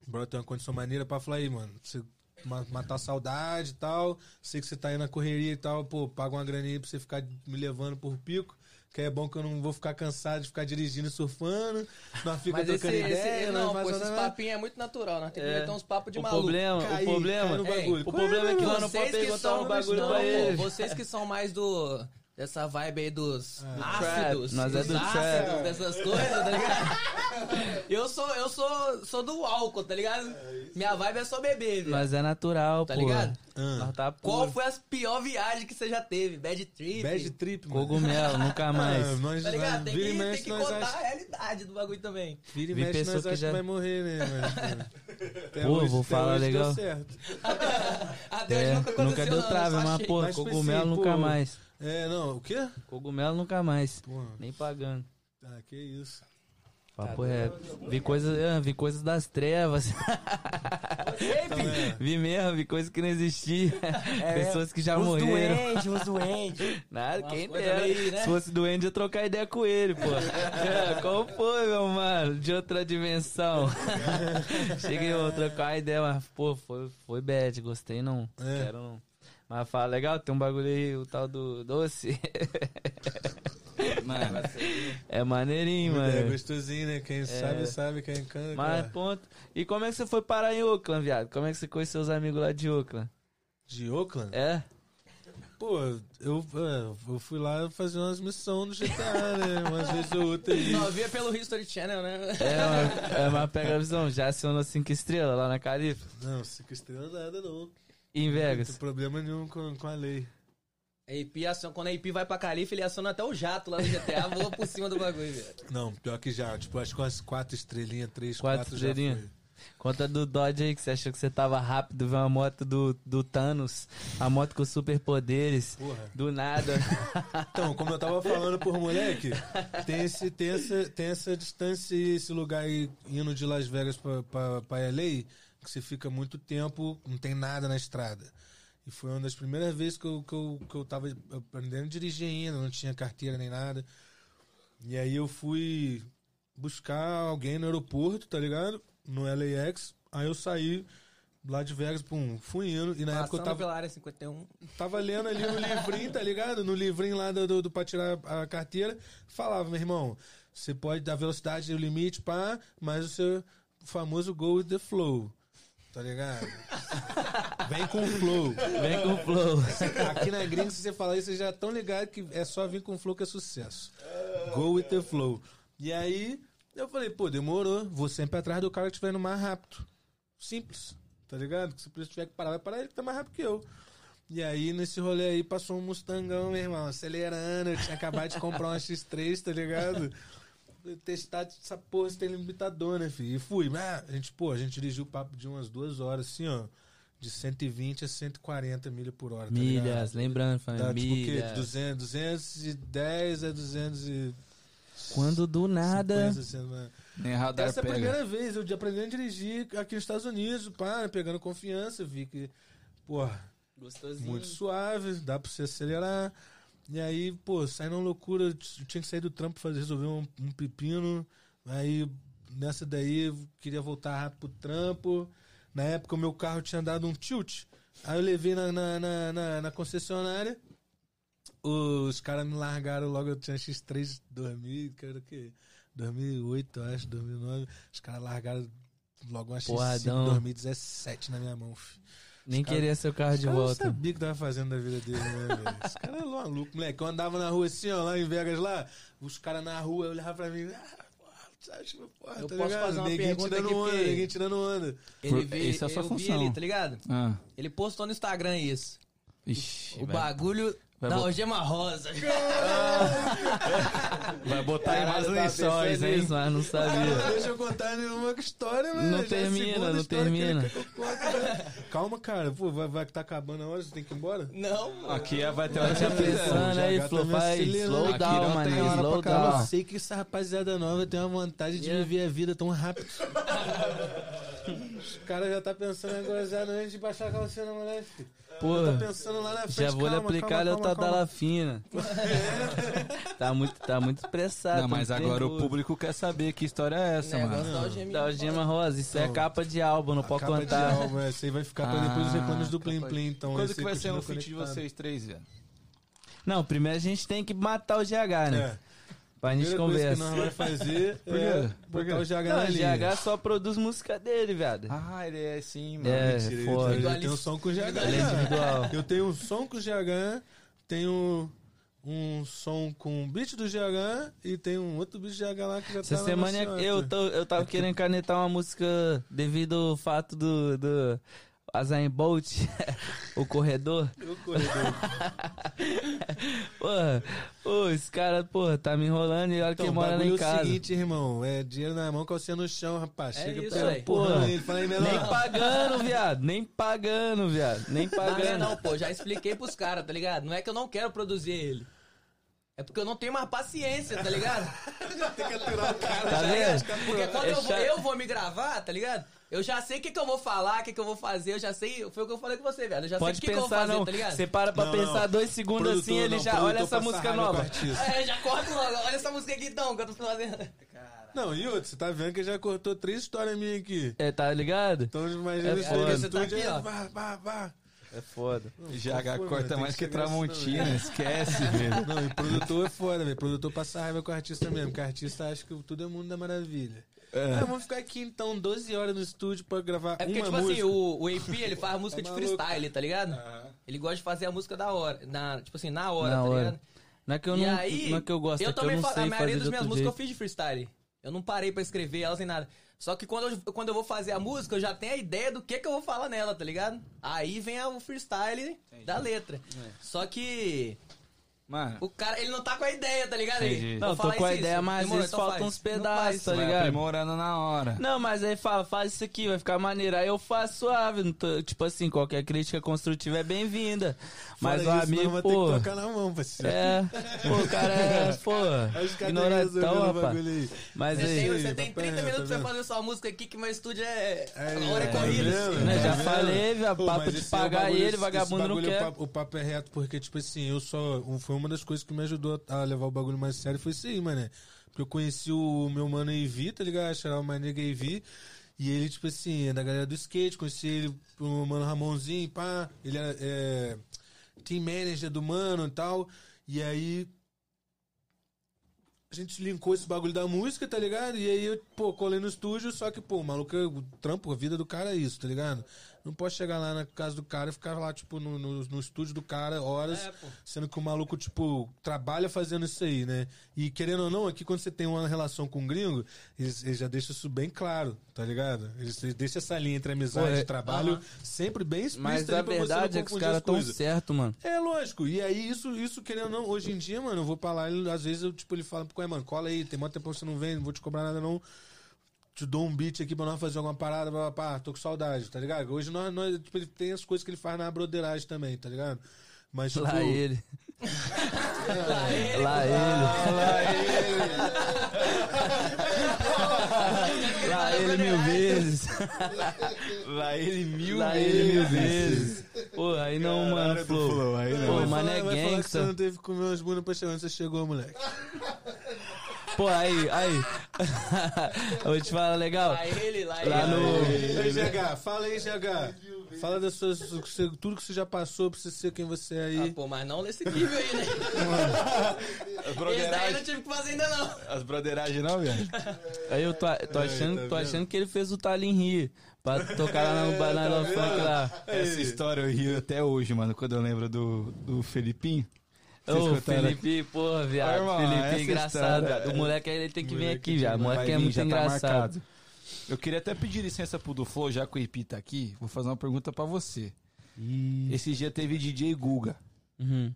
o brother tem uma condição maneira pra falar aí, mano, você ma- matar a saudade e tal, sei que você tá aí na correria e tal, pô, paga uma graninha pra você ficar me levando por pico. Que é bom que eu não vou ficar cansado de ficar dirigindo e surfando. Nós fica Mas esse, trocando ideia, esse, não, pô, esses nada. papinhos é muito natural, né? Tem que É. meter uns papos de O maluco. problema, Cair, o problema, bagulho. o problema é que lá não pode perguntar um bagulho não, pra pô, ele. Vocês que são mais do. Dessa vibe aí dos ácidos. trap, nós é dos do ácidos, trap. dessas coisas, tá ligado? eu sou, eu sou, sou do álcool, tá ligado? Minha vibe é só beber, velho. Mas é natural, Tá pô. ligado? Ah. Tá Qual foi a pior viagem que você já teve? Bad trip? Bad trip, mano. Cogumelo, nunca mais. Ah, nós, Tá ligado? Tem vira que, tem que contar acha- a realidade do bagulho também. Vira e Vi mexe, nós que acha que já- vai morrer, né? Mas, até Pô, hoje- vou até falar hoje deu legal. certo. Até É, hoje nunca aconteceu nunca deu não, trave, mas pô, Mas, cogumelo nunca mais. É, não, o quê? Cogumelo nunca mais. Porra, Nem pagando. ah, que isso. Papo reto. Vi coisas, ah, vi coisas das trevas. vi mesmo, vi coisas que não existiam. Pessoas que já os morreram. doentes, os doentes. Nada, quem dera. meio, né? Se fosse doente, eu ia trocar ideia com ele, pô. É, qual foi, meu mano? De outra dimensão. Cheguei, vou trocar ideia, mas, pô, foi, foi bad. Gostei não. É. Quero não. Mas fala, legal, tem um bagulho aí, o tal do doce. Mano, É maneirinho, É mano. gostosinho, né? Quem sabe, sabe. Quem canta. Mas cara. ponto. E como é que você foi parar em Oakland, viado? Como é que você conheceu os amigos lá de Oakland? De Oakland? É? Pô, eu, é, eu fui lá fazer umas missões no GTA, né? Umas vezes ou outra aí. Só via pelo History Channel, né? É uma, é uma pega visão. Já acionou cinco estrelas lá na Califa. Não, cinco estrelas nada, não. Em Não tem Vegas. problema nenhum com, com a lei. A IP aciona, quando a IP vai pra Califa, ele aciona até o jato lá no GTA, voa por cima do bagulho, velho. Não, pior que já. Tipo, acho que umas quatro estrelinhas, três, Quatro quatro, já estrelinhas? foi. Conta do Dodge aí que você achou que você tava rápido, viu uma moto do, do Thanos, a moto com superpoderes. Porra. Do nada. Então, como eu tava falando por moleque, tem, esse, tem, essa, tem essa distância e esse lugar aí, indo de Las Vegas pra, pra, pra LA, que você fica muito tempo, não tem nada na estrada. E foi uma das primeiras vezes que eu, que eu, que eu tava aprendendo a dirigir ainda, não tinha carteira nem nada. E aí eu fui buscar alguém no aeroporto, tá ligado? No LAX. Aí eu saí lá de Vegas, pum, fui indo. E na época eu Passando tava pela área 51. tava lendo ali no livrinho, tá ligado? No livrinho lá do, do, do pra tirar a carteira, falava, meu irmão, você pode dar velocidade e o limite, pá, mas o seu famoso go with the flow. Tá ligado? Vem com o flow. Vem com o flow. Aqui na gringa, se você falar isso, vocês já estão ligados que é só vir com o flow que é sucesso. Go with the flow. E aí, eu falei, pô, demorou. Vou sempre atrás do cara que estiver indo mais rápido. Simples. Tá ligado? Se o tiver que parar, vai parar ele que tá mais rápido que eu. E aí, nesse rolê aí, passou um Mustangão, meu irmão, acelerando. Eu tinha acabado de comprar uma X3, tá ligado? Testar essa porra, se tem limitador, né, filho? E fui. Mas a gente, pô, a gente dirigiu o papo de umas duas horas, assim, ó. De 120 a 140 milhas por hora, tá ligado? Milhas, lembrando, família. Tá, tipo o quê? milhas. De 200, 210 a 250, Quando do nada. assim, né? Nem radar Essa é a primeira vez eu de aprendendo a dirigir aqui nos Estados Unidos, pá, pegando confiança, vi que, porra, Gostosinho. muito suave, dá pra você acelerar. E aí, pô, saindo uma loucura, eu tinha que sair do trampo pra resolver um, um pepino. Aí, nessa daí, eu queria voltar rápido pro trampo. Na época, o meu carro tinha dado um tilt. Aí eu levei na, na, na, na- na concessionária. Os caras me largaram logo, eu tinha X3 2000, que era o quê? 2008, eu acho, 2009. Os caras largaram logo uma X5 Porradão. 2017 na minha mão, filho. Nem cara- queria seu carro de volta. sabia o que tava fazendo da vida dele, né, velho? Esse cara é maluco, moleque. Eu andava na rua assim, ó, lá em Vegas, lá, os caras na rua olhavam pra mim, ah, porra, porra, Eu tá posso ligado? fazer uma Ninguém pergunta tirando aqui, onda, porque- ninguém tirando onda. Ele essa é a sua eu função. vi ali, tá ligado? Ah. Ele postou no Instagram isso. Ixi, O vai, bagulho vai da botar- algema rosa. vai botar aí mais Caralho, lençóis, hein? nisso, mas não sabia. Deixa eu contar nenhuma história, velho. Não Já é termina, segunda não que termina. que eu né? Calma, cara. Pô, vai, vai que tá acabando a hora, você tem que ir embora? Não, mano. Aqui é- vai ter hora de Tá pensando aí, Flo, tá vai acelerando. slow down, não mano, slow pra Eu down. sei que essa rapaziada nova tem uma vontade de Yeah. viver a vida tão rápido. Os caras já tá pensando agora já antes de baixar a calcinha na mulher, filho. Pô, Tá pensando lá na frente. já vou lhe aplicar calma, a calma, calma. Tadala fina. tá muito, tá muito expressado. Não, mas tá muito agora o público quer saber que história é essa, Negócio mano. da algeminha. Da Algema Rosa, isso é capa de álbum, não pode Capa de contar. álbum, essa aí vai ficar pra depois os reclames do Plim Plim, então. Quando esse que vai ser um feat de vocês três, velho? Não, primeiro a gente tem que matar o GH, né? É. Pra gente Primeira coisa que conversa. nós vamos fazer Por é quê? Por botar o GH Não, na o linha. GH só produz música dele, viado. Ah, ele é assim, mano. É, Mentira, ele- foda. ele tem um som com o GH. Ele é individual. Eu tenho um som com o GH, tenho um som com o beat do GH e tem um outro beat do GH lá que já Essa tá na semana eu, tô, eu tava querendo canetar uma música devido ao fato do, do Azain Bolt, o corredor. O corredor. Porra, pô, esse cara, porra, tá me enrolando e olha Então, que o mora lá bagulho em é o casa. seguinte, irmão. É dinheiro na mão, calcinha no chão, rapaz. É Chega isso pra aí. porra. Ele fala aí, menor. Nem pagando, viado. Nem pagando, viado. Nem Não, não, pagando. não, pô, já expliquei pros caras, tá ligado? Não é que eu não quero produzir ele. É porque eu não tenho mais paciência, tá ligado? Tá vendo? Porque quando É eu, vou, eu vou me gravar, tá ligado? Eu já sei o que, que eu vou falar, o que, que eu vou fazer, eu já sei. Foi o que eu falei com você, velho. Eu já Pode sei o que, que eu vou pensar, fazer, não. tá ligado? Você para pra Não, pensar não. dois segundos Produtor, assim, ele não, já. Olha essa música o nova. É, já corta logo. Olha essa música aqui então, que eu tô fazendo. Não, e outro, você tá vendo que já cortou três histórias minhas aqui. É, tá ligado? Então, imagina É isso aí, Você tá aqui, é ó. vá, vá, vá. É foda. GH Pô, corta mano, mais que que Tramontina, esquece, velho. Não, e produtor é foda, velho. Produtor passa raiva com o artista mesmo, porque artista acha que tudo é mundo da maravilha. Ah, vamos ficar aqui então 12 horas no estúdio pra gravar É porque, uma tipo música. assim, o, o AP, ele faz música Tá de freestyle, tá ligado? Ele gosta de fazer a música da hora. Na, tipo assim, na hora, Na tá hora. ligado? Não é que eu e não, aí, não é que eu gosto, é eu também não fa- sei A maioria fazer das minhas músicas eu fiz de freestyle. Eu não parei pra escrever elas nem nada. Só que quando eu, quando eu vou fazer a música, eu já tenho a ideia do que que eu vou falar nela, tá ligado? Aí vem a- o freestyle da letra. É. Só que Mano, o cara, ele não tá com a ideia, tá ligado? Entendi. Não, vou tô falar com a isso, ideia, isso. mas Demorou, então faltam uns pedaços, faz. tá ligado? aprimorando na hora. Não, mas aí fala, faz isso aqui, vai ficar maneiro. Aí eu faço suave. tô- tipo assim, qualquer crítica construtiva é bem-vinda. Mas Fora o amigo, não vai ter que pô. tocar na mão, parceiro. É, pô, o cara é, pô, ignorantão, rapaz. Mas Você tem, aí, você tem papai 30 reto, minutos tá pra vendo? fazer sua música aqui, que meu estúdio é. A hora é tá corrida. né, Tá já falei, viu, Pô, papo de é pagar ele, vagabundo não quer. O papo, é reto, porque, tipo assim, eu só. um- Foi uma das coisas que me ajudou a levar o bagulho mais sério, foi isso aí, mano. Porque eu conheci o meu mano Evi, tá ligado? Chamava o Manega Evi. E ele, tipo assim, é da galera do skate, conheci ele, o mano Ramonzinho, pá. Ele é, é team manager do mano e tal. E aí. A gente linkou esse bagulho da música, tá ligado? E aí eu, pô, colei no estúdio, só que, pô, o maluco, o trampo, a vida do cara é isso, tá ligado? Não posso chegar lá na casa do cara e ficar lá, tipo, no, no, no estúdio do cara horas, É, sendo que o maluco, tipo, trabalha fazendo isso aí, né? E querendo ou não, aqui quando você tem uma relação com um gringo, eles, eles já deixam isso bem claro, tá ligado? Eles, eles deixam essa linha entre amizade Pô, é- e trabalho sempre bem explícita Mas a pra você não verdade é que os caras as tão coisas. certo, mano. É, lógico. E aí, isso, isso querendo ou não, hoje em dia, mano, eu vou pra lá e às vezes eu, tipo, ele fala, é, mano, cola aí, tem muito tempo que você não vem, não vou te cobrar nada, não. Te dou um beat aqui pra nós fazer alguma parada, pá, pá, tô com saudade, tá ligado? Hoje nós, nós tipo, ele tem as coisas que ele faz na broderagem também, tá ligado? Mas, tipo, Lá ele. Lá ele. Lá ele. Lá ele mil vezes. Lá ele mil Lá ele mil vezes. Pô, aí não, mano, flow. aí Pô, vai mano falar- é que você gangsta. não teve que comer umas bundas pra chegar onde você chegou, moleque. Pô, aí, aí. Eu vou te falar legal. Lá ele, lá ele. Lá no. Ei, GH, fala aí, GH. Fala das suas, tudo que você já passou pra você ser quem você é Ah, aí. pô, mas não nesse nível aí, né? As Esse daí eu não tive que fazer ainda não. as broderagem não, velho? Aí eu tô, tô achando, tô achando que ele fez o Talin Rio. Pra tocar lá no Banana Funk lá. Essa história eu rio até hoje, mano, quando eu lembro do, do Felipinho. Ô, Felipe, porra, viado. Irmão, Felipe é engraçado, história- viado. O moleque aí, ele tem que vir aqui, viado. O moleque é muito tá engraçado. marcado. Eu queria até pedir licença pro do Flow, já que o IP tá aqui. Vou fazer uma pergunta pra você. Esse dia teve DJ Guga. Uhum.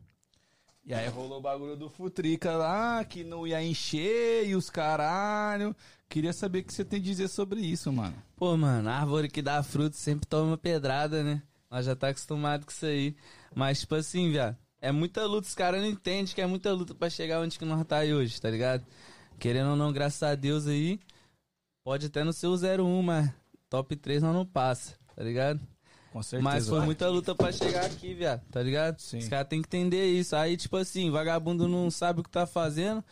E aí rolou o bagulho do Futrica lá, que não ia encher e os caralho. Queria saber o que você tem a dizer sobre isso, mano. Pô, mano, árvore que dá fruto sempre toma pedrada, né? Nós já tá acostumado com isso aí. Mas, tipo assim, viado, é muita luta. Os caras não entendem que é muita luta pra chegar onde que nós tá aí hoje, tá ligado? Querendo ou não, graças a Deus aí, pode até não ser o 01, mas top 3 nós não passa, tá ligado? Com certeza. Mas foi muita luta pra chegar aqui, viado, tá ligado? Sim. Os caras têm que entender isso. Aí, tipo assim, vagabundo não sabe o que tá fazendo,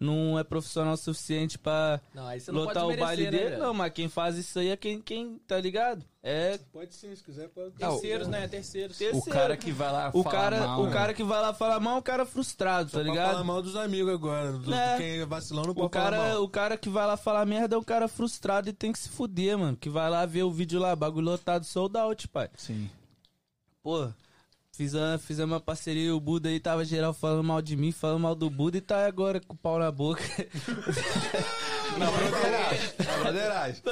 não é profissional o suficiente pra Não, aí você não lotar pode o baile né, dele. velho? não, mas quem faz isso aí é quem, quem tá ligado? É Pode sim, se quiser, pode. Terceiros, né? Terceiros. O terceiro. cara que vai lá O falar cara, mal, o né? cara que vai lá falar mal é um cara frustrado, tá Pra ligado? falar mal dos amigos agora. Do, É. Quem é vacilão não pode O falar cara, mal. o cara que vai lá falar merda é um cara frustrado e tem que se fuder, mano. Que vai lá ver o vídeo lá, bagulho lotado, sold out, pai. Sim. Pô, fiz a, fiz uma parceria e o Buda aí tava geral falando mal de mim, falando mal do Buda e tá agora com o pau na boca. Broderagem.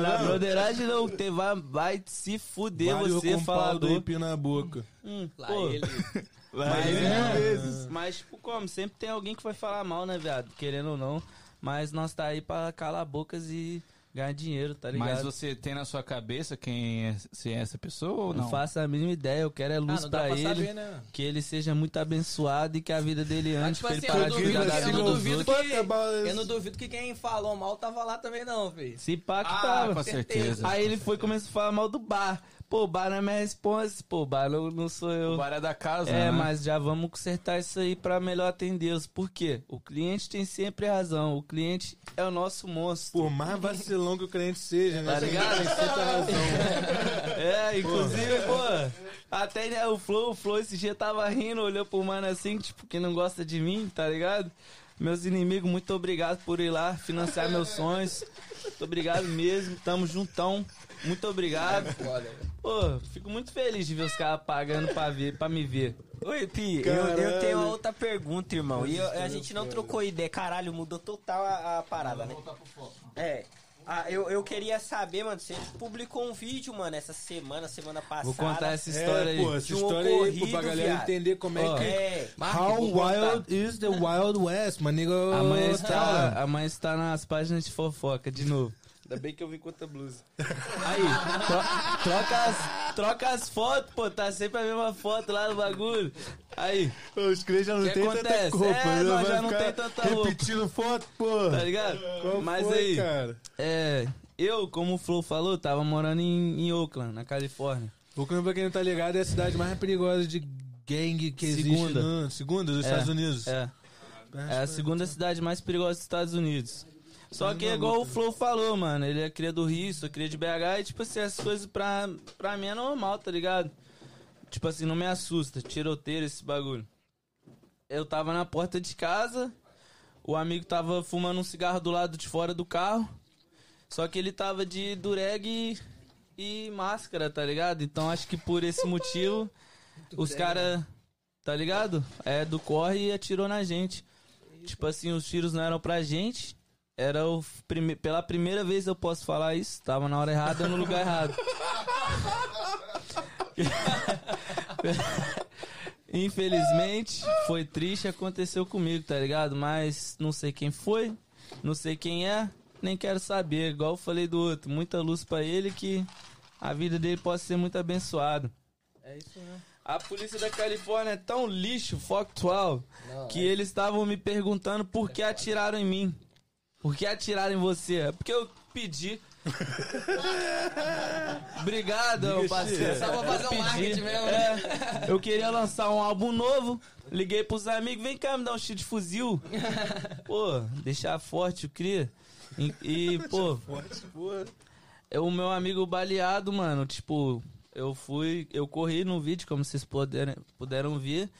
Na broderagem não, te vai, vai se fuder Vários você, falador. empio na boca. Hum, Lá pô, ele. mas, é, mas, tipo, como? Sempre tem alguém que vai falar mal, né, viado? Querendo ou não. Mas nós tá aí pra calar bocas e ganhar dinheiro, tá ligado? Mas você tem na sua cabeça quem é, se é essa pessoa ou Não não? faço a mínima ideia, eu quero é Ah, luz não dá pra pra ele. saber, né? Que ele seja muito abençoado e que a vida dele Mas, antes tipo pra assim, ele eu parar de cuidar da eu não vida duvido que. About- Eu não duvido que quem falou mal tava lá também, não, filho. Se pá que Ah, tava. com certeza. Aí ele foi e começou a falar mal do bar. Pô, o bar não é minha resposta. Pô, o bar não, não sou eu. O bar é da casa, É, né? mas já vamos consertar isso aí pra melhor atendê-los. Por quê? O cliente tem sempre razão. O cliente é o nosso monstro. Por mais vacilão que o cliente seja, né? Tá ligado? Tem sempre razão. É, inclusive, pô, até né, o Flow, o Flow esse dia tava rindo, olhou pro mano assim, tipo, que não gosta de mim, tá ligado? Meus inimigos, muito obrigado por ir lá financiar meus sonhos. Muito obrigado mesmo, tamo juntão. Muito obrigado. Pô, fico muito feliz de ver os caras pagando pra, ver, pra me ver. Oi, Pi, eu, eu tenho uma outra pergunta, irmão. E eu- a gente não trocou ideia. Caralho, mudou total a, a parada, né? É. Ah, eu, eu queria saber, mano, você publicou um vídeo, mano, essa semana, semana passada. Vou contar essa história É, aí. pô, essa de um história aí, pô, pra ocorrido, galera viado. entender como é Ó. que... É. How wild is the Wild West, my nigga? Amanhã Tá. está, amanhã está nas páginas de fofoca de novo. Ainda bem que eu vim com outra blusa. Aí, tro- troca, as, troca as fotos, pô, tá sempre a mesma foto lá no bagulho. Aí, Os crentes já não tem tanta roupa, É, né? nós já não tem tanta roupa. Repetindo foto, pô. tá ligado? Qual Mas foi, aí, cara? é, eu, como o Flo falou, tava morando em, em Oakland, na Califórnia. Oakland, pra quem não tá ligado, é a cidade mais perigosa de gangue que existe Segunda. no... Segunda dos É, Estados Unidos. É. É a segunda cidade mais perigosa dos Estados Unidos. Só que é igual o Flow falou, mano. Ele é cria do Rio, sou cria de BH e, tipo assim, as coisas pra, pra mim é normal, tá ligado? Tipo assim, não me assusta. Tiroteiro, esse bagulho. Eu tava na porta de casa, o amigo tava fumando um cigarro do lado de fora do carro. Só que ele tava de dureg e, e máscara, tá ligado? Então acho que por esse motivo, os caras, tá ligado? É do corre e atirou na gente. Tipo assim, os tiros não eram pra gente. Era o prime... pela primeira vez eu posso falar isso. Tava na hora errada no lugar errado. Infelizmente, foi triste, aconteceu comigo, tá ligado? Mas não sei quem foi, não sei quem é, nem quero saber. Igual eu falei do outro, muita luz pra ele que a vida dele possa ser muito abençoada. É isso mesmo. A polícia da Califórnia é tão lixo, factual, que eles estavam me perguntando por que atiraram em mim. Por que atiraram em você? É porque eu pedi. Obrigado, meu parceiro. Só pra fazer um marketing mesmo, né? É, eu queria lançar um álbum novo. Liguei pros amigos, vem cá me dar um tiro de fuzil. Pô, deixar forte, eu queria. E, e, pô, é o meu amigo baleado, mano. Tipo, eu fui, eu corri no vídeo, como vocês puderam, puderam ver.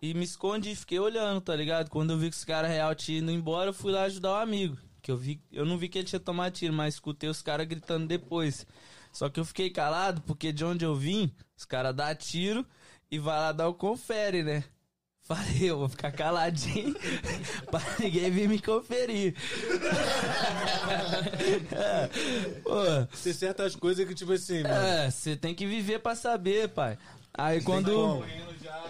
E me escondi, fiquei olhando, tá ligado? Quando eu vi que os caras real tinham indo embora, eu fui lá ajudar o amigo. Que eu vi, eu não vi que ele tinha tomado tiro, mas escutei os caras gritando depois. Só que eu fiquei calado, porque de onde eu vim, os caras dão tiro e vai lá dar o confere, né? Falei, eu vou ficar caladinho pra ninguém vir me conferir. é, pô, Tem certas coisas que, tipo assim, mano. é, você tem que viver pra saber, pai. Aí quando.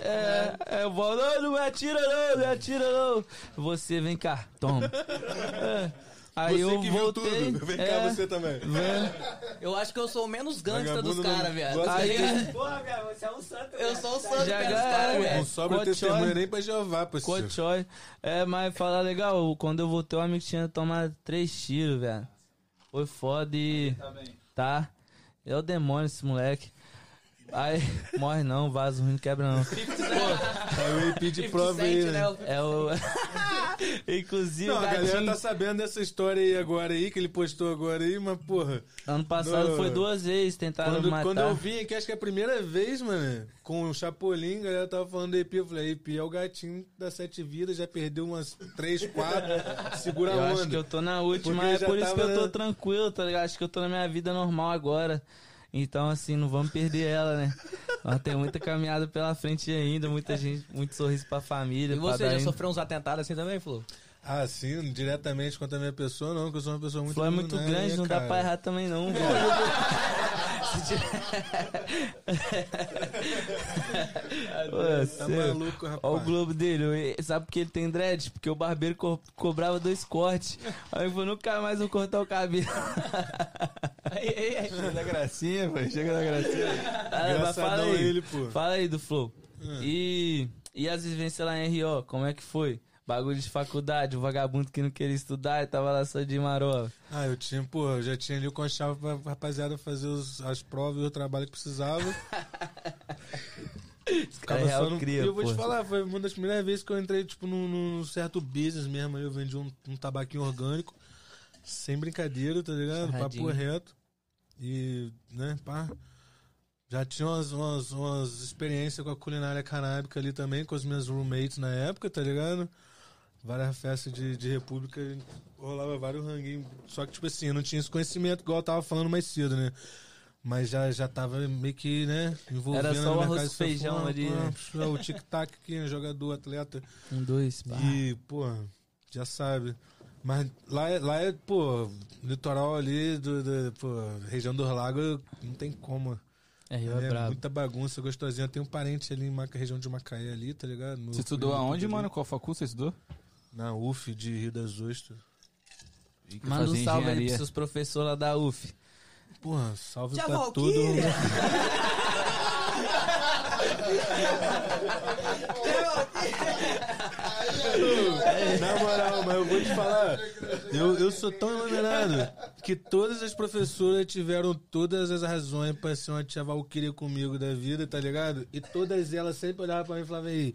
É, é, eu vou, não, não me atira não, me atira não. Você, vem cá, toma. É. Aí Você eu que viu voltei. tudo. Vem é, cá você também. vem. Eu acho que eu sou o menos gangsta dos não caras, Tá de- ligado? Porra, velho, você é um santo. Eu sou o santo Já dos caras, ué. Não velho. sobra Cochói. testemunha nem pra Jeová, parceiro. Cochói. É, mas falar legal, quando eu voltei, o amigo tinha tomado três tiros, velho. Foi foda e. Tá? É o demônio esse moleque. Aí, morre não, vaso ruim não quebra não. Aí o IP de prova aí, né? É o. Inclusive, Não, a galera tá sabendo dessa história aí agora aí, que ele postou agora aí, mas porra. Ano passado Não. foi duas vezes, tentaram Quando, matar. quando eu vim aqui, acho que é a primeira vez, mano, com o Chapolin, a galera tava falando do EP, eu falei, EP é o gatinho das sete vidas, já perdeu umas três, quatro, segura Eu a acho onda. que eu tô na última, Porque é por isso que eu tô né? tranquilo, tá ligado? Acho que eu tô na minha vida normal agora. Então, assim, não vamos perder ela, né? Nós tem muita caminhada pela frente ainda, muita gente, muito sorriso pra família. E você já ainda. sofreu uns atentados assim também, Flu? Ah, sim, diretamente contra a minha pessoa, não, porque eu sou uma pessoa muito... Flor é muito né, grande, não dá cara? pra errar também não, velho. Ô, Tá maluco, rapaz. Ó o globo dele, sabe por que ele tem dread? Porque o barbeiro co- cobrava dois cortes. Aí eu falei, nunca mais vou cortar o cabelo. Chega da gracinha, velho. Chega da gracinha. Ah, mas fala aí, ele, pô. fala aí do Flow. E, e as vivências lá em RO, como é que foi? Bagulho de faculdade, o vagabundo que não queria estudar e tava lá só de marola. Ah, eu tinha, pô, eu já tinha ali o conchavo pra rapaziada fazer os- as provas e o trabalho que precisava. Esse cara é só no... cria, eu vou pô. te falar, foi uma das primeiras vezes que eu entrei, tipo, num, num certo business mesmo. Aí eu vendi um, um tabaquinho orgânico, sem brincadeira, tá ligado? Sarradinho. Papo reto. E, né, pá. Já tinha umas, umas, umas experiências com a culinária canábica ali também, com os meus roommates na época, tá ligado? Várias festas de, de república, rolava vários ranguinhos. Só que, tipo assim, eu não tinha esse conhecimento igual eu tava falando mais cedo, né? Mas já, já tava meio que, né, envolvendo Era só o arroz e feijão ali, né? O tic-tac aqui, jogador, atleta. Um, dois, pá. E, pô, já sabe. Mas lá, é- lá é, pô, litoral ali, do, do- pô, região dos lagos, não tem como. É, Rio é é brabo. muita bagunça, gostosinha. Tem um parente ali em Maca, região de Macaé ali, tá ligado? No- Você estudou aonde, mano? Qual facul você estudou? Na UF de Rio das Ostras. Manda um salve aí pros seus professores lá da UF. Porra, salve Tia pra Valquíria! todo mundo. Na moral, mas eu vou te falar. Eu, eu sou tão iluminado que todas as professoras tiveram todas as razões pra ser uma tia Valkyria comigo da vida, tá ligado? E todas elas sempre olhavam pra mim e falavam aí.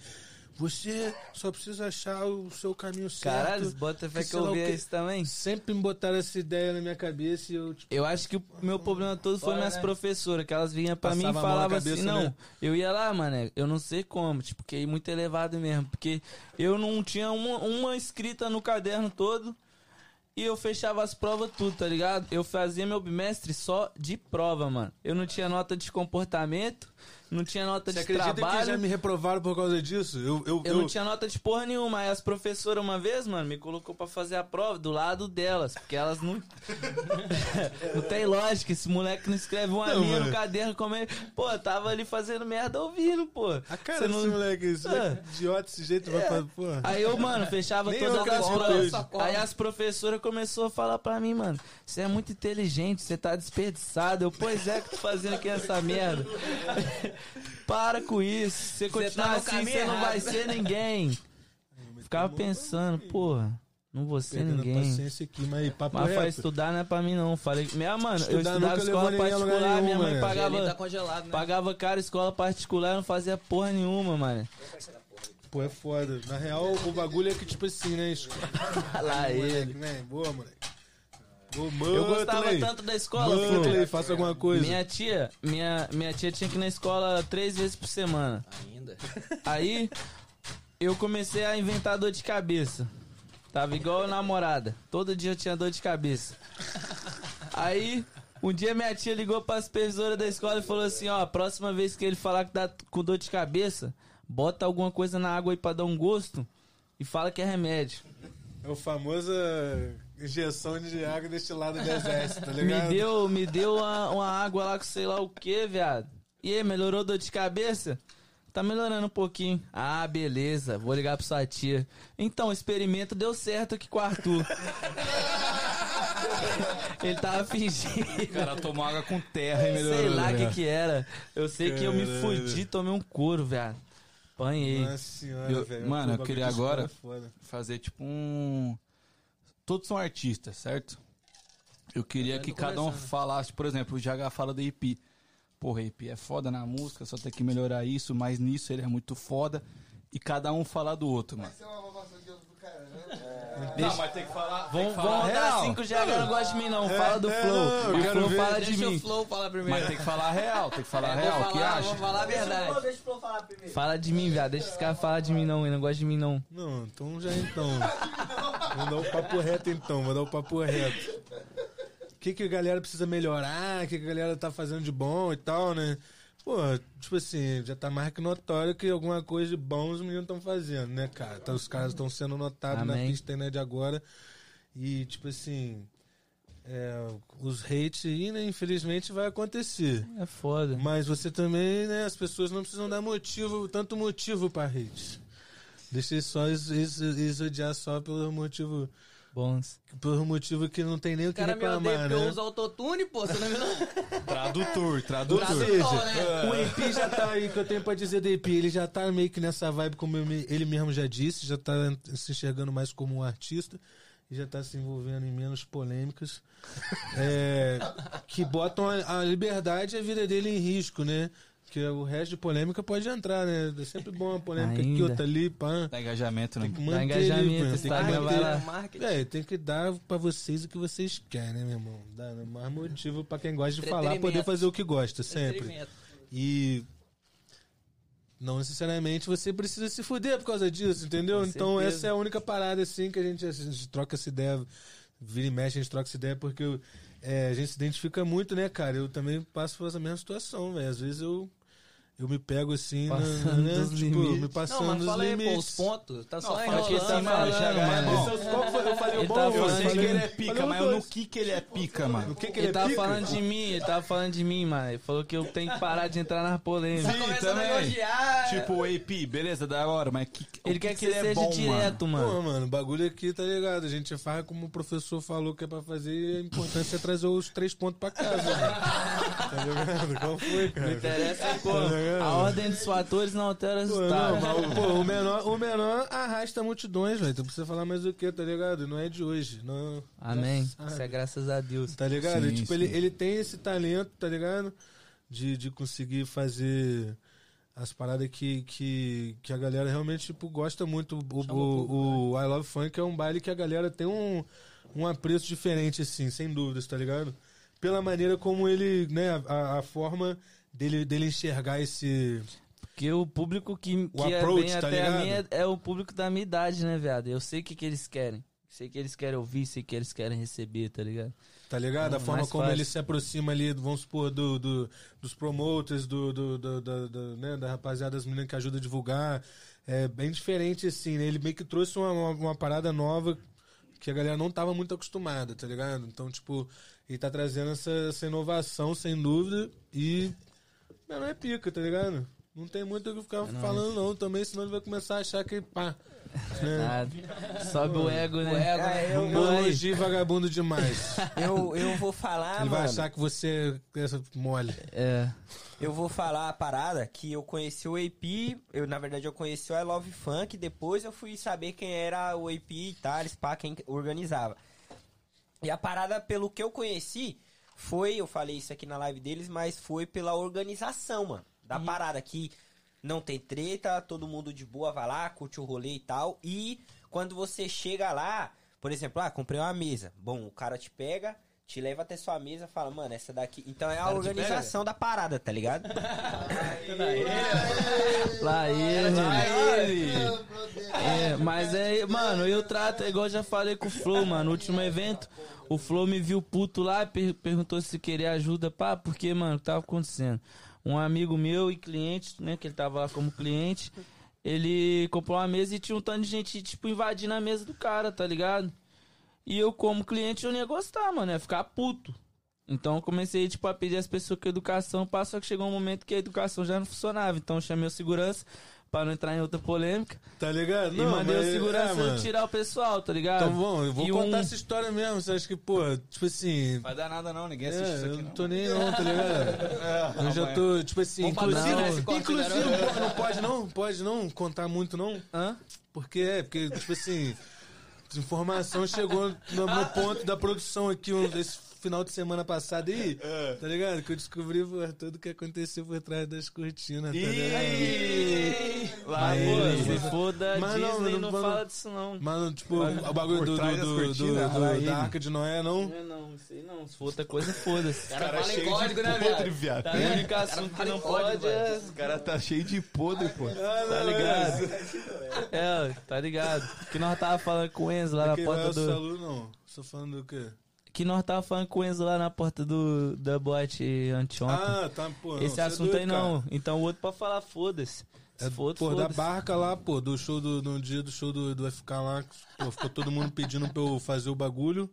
Você só precisa achar o seu caminho certo. Caralho, bota fé que eu lá o ouvia quê. isso também. Sempre me botaram essa ideia na minha cabeça e eu, tipo, Eu acho que o meu problema todo foi minhas né? professoras, que elas vinham pra mim e Passava mão na falavam assim, não, né? eu ia lá, mano, eu não sei como, tipo, que muito elevado mesmo, porque eu não tinha uma, uma escrita no caderno todo e eu fechava as provas tudo, tá ligado? Eu fazia meu bimestre só de prova, mano. Eu não tinha nota de comportamento, não tinha nota Você de acredita trabalho. que já me reprovaram por causa disso? Eu, eu, Eu não tinha nota de porra nenhuma. Aí as professoras, uma vez, mano, me colocou pra fazer a prova do lado delas. Porque elas não. não tem lógica. Esse moleque não escreve uma Não, linha mano. no caderno. Como é... Pô, eu tava ali fazendo merda ouvindo, pô. A cara Você desse não- moleque, esse moleque Ah. idiota desse jeito, vai pra. Porra. Aí eu, mano, fechava Nem todas eu as acredito provas. hoje. Aí as professoras começaram a falar pra mim, mano, você é muito inteligente, você tá desperdiçado. Eu, pois é que tô fazendo aqui essa merda. Para com isso. Se você tá continuar no assim, você não vai ser ninguém. Ficava pensando, porra, não vou ser Perdendo ninguém. paciência aqui, mas papo Mas pra estudar não é pra mim não. Falei, minha mano, eu Estudar estudava nunca escola particular, minha nenhum, mãe mano. pagava, tá congelado, né? pagava caro escola particular, eu não fazia porra nenhuma, mano. Pô, é foda. Na real, o bagulho é que, tipo assim, né? Lá ele. Moleque, né? Boa, moleque. Eu gostava tanto da escola, Muttley, faça alguma coisa. Minha tia, minha, minha tia tinha que ir na escola três vezes por semana. Ainda. Aí eu comecei a inventar dor de cabeça. Tava igual a namorada. Todo dia eu tinha dor de cabeça. Aí, um dia minha tia ligou pra supervisora da escola e falou assim: ó, a próxima vez que ele falar que tá com dor de cabeça, bota alguma coisa na água aí pra dar um gosto e fala que é remédio. É o famoso injeção de água destilada do exército, tá Me ligado? deu, me deu uma, uma água lá com sei lá o que, viado. E aí, melhorou a dor de cabeça? Tá melhorando um pouquinho. Ah, beleza. Vou ligar pra sua tia. Então, o experimento deu certo aqui com o Arthur. Ele tava fingindo. O cara tomou água com terra e melhorou. Sei lá o né? que que era. Eu sei que eu me fudi, tomei um couro, viado. Apanhei. Nossa senhora, Eu- velho. mano, eu queria agora-. Fazer tipo um. Todos são artistas, certo? Eu queria que cada um falasse, por exemplo, o GH fala da EP. Porra, EP é foda na música, só tem que melhorar isso, mas nisso ele é muito foda. E cada um falar do outro, mano. Isso é uma roubação de outro do caramba. Não, mas tem que falar. Vamos, vamos dar cinco GH, não gosta de mim não. Fala do é, Flow. o Flow fala de Deixa mim. o Flow falar primeiro. Mas tem que falar real, tem que falar É, real. vou O que falar, acha? vou falar a verdade. Deixa o Flow falar primeiro. Fala de mim, viado. Deixa os caras falar de mim não. Ele não gosta de mim não. Não, então já então. Vou dar o papo reto então, vou dar o papo reto. O que, que a galera precisa melhorar, o que, que a galera tá fazendo de bom e tal, né? Pô, tipo assim, já tá mais que notório que alguma coisa de bom os meninos estão fazendo, né, cara? Então os caras estão sendo notados na pista né, de agora. E, tipo assim, é, os hates aí, né, infelizmente vai acontecer. É foda. Mas você também, né? As pessoas não precisam dar motivo, tanto motivo pra hate. Deixa eles só eles, eles, eles odiar só pelo motivo. Bons. Pelo motivo que não tem nem o que cara me odeia reclamar, porque eu né? uso autotune, pô. Você não me Tradutor, Ou tradutor. seja, né? o EP já tá aí, que eu tenho pra dizer do EP, ele já tá meio que nessa vibe, como ele mesmo já disse, já tá se enxergando mais como um artista e já tá se envolvendo em menos polêmicas. é, que botam a, a liberdade e a vida dele em risco, né? Que o resto de polêmica pode entrar, né? É sempre bom uma polêmica aqui, Ainda. outra ali, pá. Dá engajamento, né? Manter engajamento, ali, mano. Tem que Instagram, vai lá. É, tem que dar pra vocês o que vocês querem, né, meu irmão? Dá mais motivo pra quem gosta de falar poder fazer o que gosta, sempre. E não necessariamente você precisa se fuder por causa disso, entendeu? Com então certeza. essa é a única parada assim que a gente, a gente troca essa ideia, vira e mexe, a gente troca essa ideia porque é, a gente se identifica muito, né, cara? Eu também passo por essa mesma situação, velho. Às vezes eu eu me pego assim, na- Passando né? dos tipo, limites. me passando Não, mas fala aí, pô, limites. os pontos. Tá só Não, enrolando. que tá mano. falando, Chega, mano. mano. Qual foi? Eu falei o Ele bom, tá eu sei que ele é pica, mas no que que ele é pica, mano? O que que Ele, ele, é tava pica? falando de mim, ele tava falando de mim, mano. Ele falou que eu tenho que parar de entrar nas polêmicas. Sim, Começando a também. elogiar. Tipo, o AP, beleza, da hora, mas que, Ele o quer que, ele você é seja bom, direto, mano. Pô, mano, o bagulho aqui, tá ligado? A gente faz como o professor falou que é pra fazer e a importância é trazer os três pontos pra casa, mano. Tá ligado? Qual foi, cara? Não interessa como. A ordem dos fatores não altera o resultado. não, mas, o- pô, o menor, o menor arrasta multidões, velho. Tu precisa falar mais o que, tá ligado? Não é de hoje. Não, Amém. Isso é graças a Deus. Tá ligado? Sim, tipo, sim. Ele, ele tem esse talento, tá ligado? De, de conseguir fazer as paradas que, que, que a galera realmente tipo, gosta muito. O, o, o I Love Funk é um baile que a galera tem um, um apreço diferente, assim, sem dúvidas, tá ligado? Pela maneira como ele, né, a, a forma dele, dele enxergar esse. Porque o público que, O que é approach, tá até a ligado? mim é, é o público da minha idade, né, viado? Eu sei o que, que eles querem. Sei que eles querem ouvir, sei que eles querem receber, tá ligado? Tá ligado? A Hum, forma como fácil. ele se aproxima ali, vamos supor, do, do- dos promoters, do, do, do- do- do- né, da rapaziada, das meninas que ajuda a divulgar. É bem diferente, assim, né? Ele meio que trouxe uma, uma, uma parada nova que a galera não tava muito acostumada, tá ligado? Então, tipo, ele tá trazendo essa, essa inovação, sem dúvida, e. Mas não é pica, tá ligado? Não tem muito o que ficar falando, não, também, senão ele vai começar a achar que, pá. Nada. Sobe o ego, né? O ego, né? É, eu, Não Vai. elogio vagabundo demais. eu, eu vou falar, ele vai mano. achar que você é mole. É. Eu vou falar a parada que eu conheci o AP, eu na verdade eu conheci o I Love Funk, depois eu fui saber quem era o AP e Thales, pá, quem organizava. E a parada, pelo que eu conheci, foi, eu falei isso aqui na live deles, mas foi pela organização, mano, da parada, que não tem treta, todo mundo de boa vai lá, curte o rolê e tal, e quando você chega lá, por exemplo, ah, comprei uma mesa, bom, o cara te pega... Te leva até sua mesa e fala, mano, essa daqui. Então é a cara organização da parada, tá ligado? Lá ele. É, mas é, mano, eu trato, igual eu já falei com o Flow, mano, no último evento, o Flow me viu puto lá, per- perguntou se queria ajuda, pá, porque, mano, o que tava acontecendo? Um amigo meu e cliente, né, que ele tava lá como cliente, ele comprou uma mesa e tinha um tanto de gente, tipo, invadindo a mesa do cara, tá ligado? E eu, como cliente, eu não ia gostar, mano, ia ficar puto. Então eu comecei, tipo, a pedir às pessoas com educação, só que chegou um momento que a educação já não funcionava. Então eu chamei o segurança pra não entrar em outra polêmica. Tá ligado? e mandei mas- o segurança é, tirar o pessoal, tá ligado? Então, bom, eu vou E contar um- essa história mesmo. Você acha que, pô, tipo assim. Vai dar nada não, ninguém assiste É, isso eu aqui não não. tô nem não, tá ligado? eu já tô, tipo assim, inclusive. esse corte, Inclusive, garoto. não, não pode não, pode não contar muito não. Hã? Porque é, porque, tipo assim, informação chegou no, no ponto da produção aqui, um, esse final de semana passado aí, tá ligado? Que eu descobri tudo que aconteceu por trás das cortinas, tá ligado? Lá, pô, se for da Mas não, Disney, não- não, não- fala disso não. Mano, tipo, o bagulho do, do, do, do- do- ele. da Arca de Noé, não. Não é não, isso aí não. Se for outra coisa, foda-se. cara fala em cheio código, de né, podre, viado? viado. Tá O único Cara assunto que não pode velho. é... O cara tá cheio de podre, pô. Tá ligado? É, tá ligado. Que nós tava falando com o Enzo lá na não é porta o do... Salu, não. Tô falando do quê? Que nós tava falando com o Enzo lá na porta do, da boate anteontem. Ah, tá, pô. não, Esse cê é assunto doido, aí cara. não. Então o outro pra falar, foda-se. Se É, outro, pô, da foda-se. barca lá, pô, do show do, no dia do show do, do FK lá, pô, ficou todo mundo pedindo pra eu fazer o bagulho.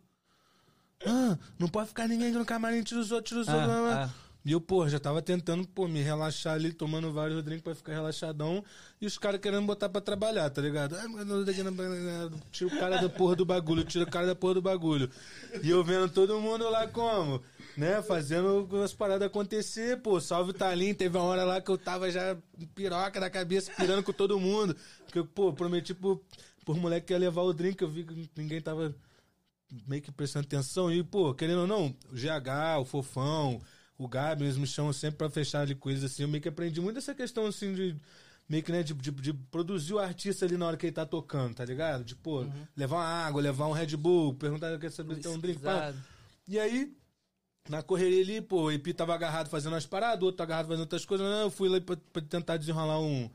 Ah, não pode ficar ninguém no camarim, tira os outros, tira os outros. blá, blá. Ah, E eu, pô, já tava tentando, pô, me relaxar ali, tomando vários drinks pra ficar relaxadão. E os caras querendo botar pra trabalhar, tá ligado? Não- Tira o cara da porra do bagulho, tira o cara da porra do bagulho. E eu vendo todo mundo lá como? Né, fazendo as paradas acontecer, pô. Salve o Talim, teve uma hora lá que eu tava já piroca da cabeça, pirando com todo mundo. Porque pô, prometi pro, pro moleque que ia levar o drink, eu vi que ninguém tava meio que prestando atenção. E, pô, querendo ou não, o GH, o Fofão, o Gabi, eles me chamam sempre pra fechar ali coisas assim. Eu meio que aprendi muito essa questão, assim, de. Meio que, né, de, de, de produzir o artista ali na hora que ele tá tocando, tá ligado? De, pô, levar uma água, levar um Red Bull, perguntar quer saber se tem um drink. pá. E aí, na correria ali, pô, o EP tava agarrado fazendo as paradas, o outro agarrado fazendo outras coisas. Né? Eu fui lá pra, pra tentar desenrolar um,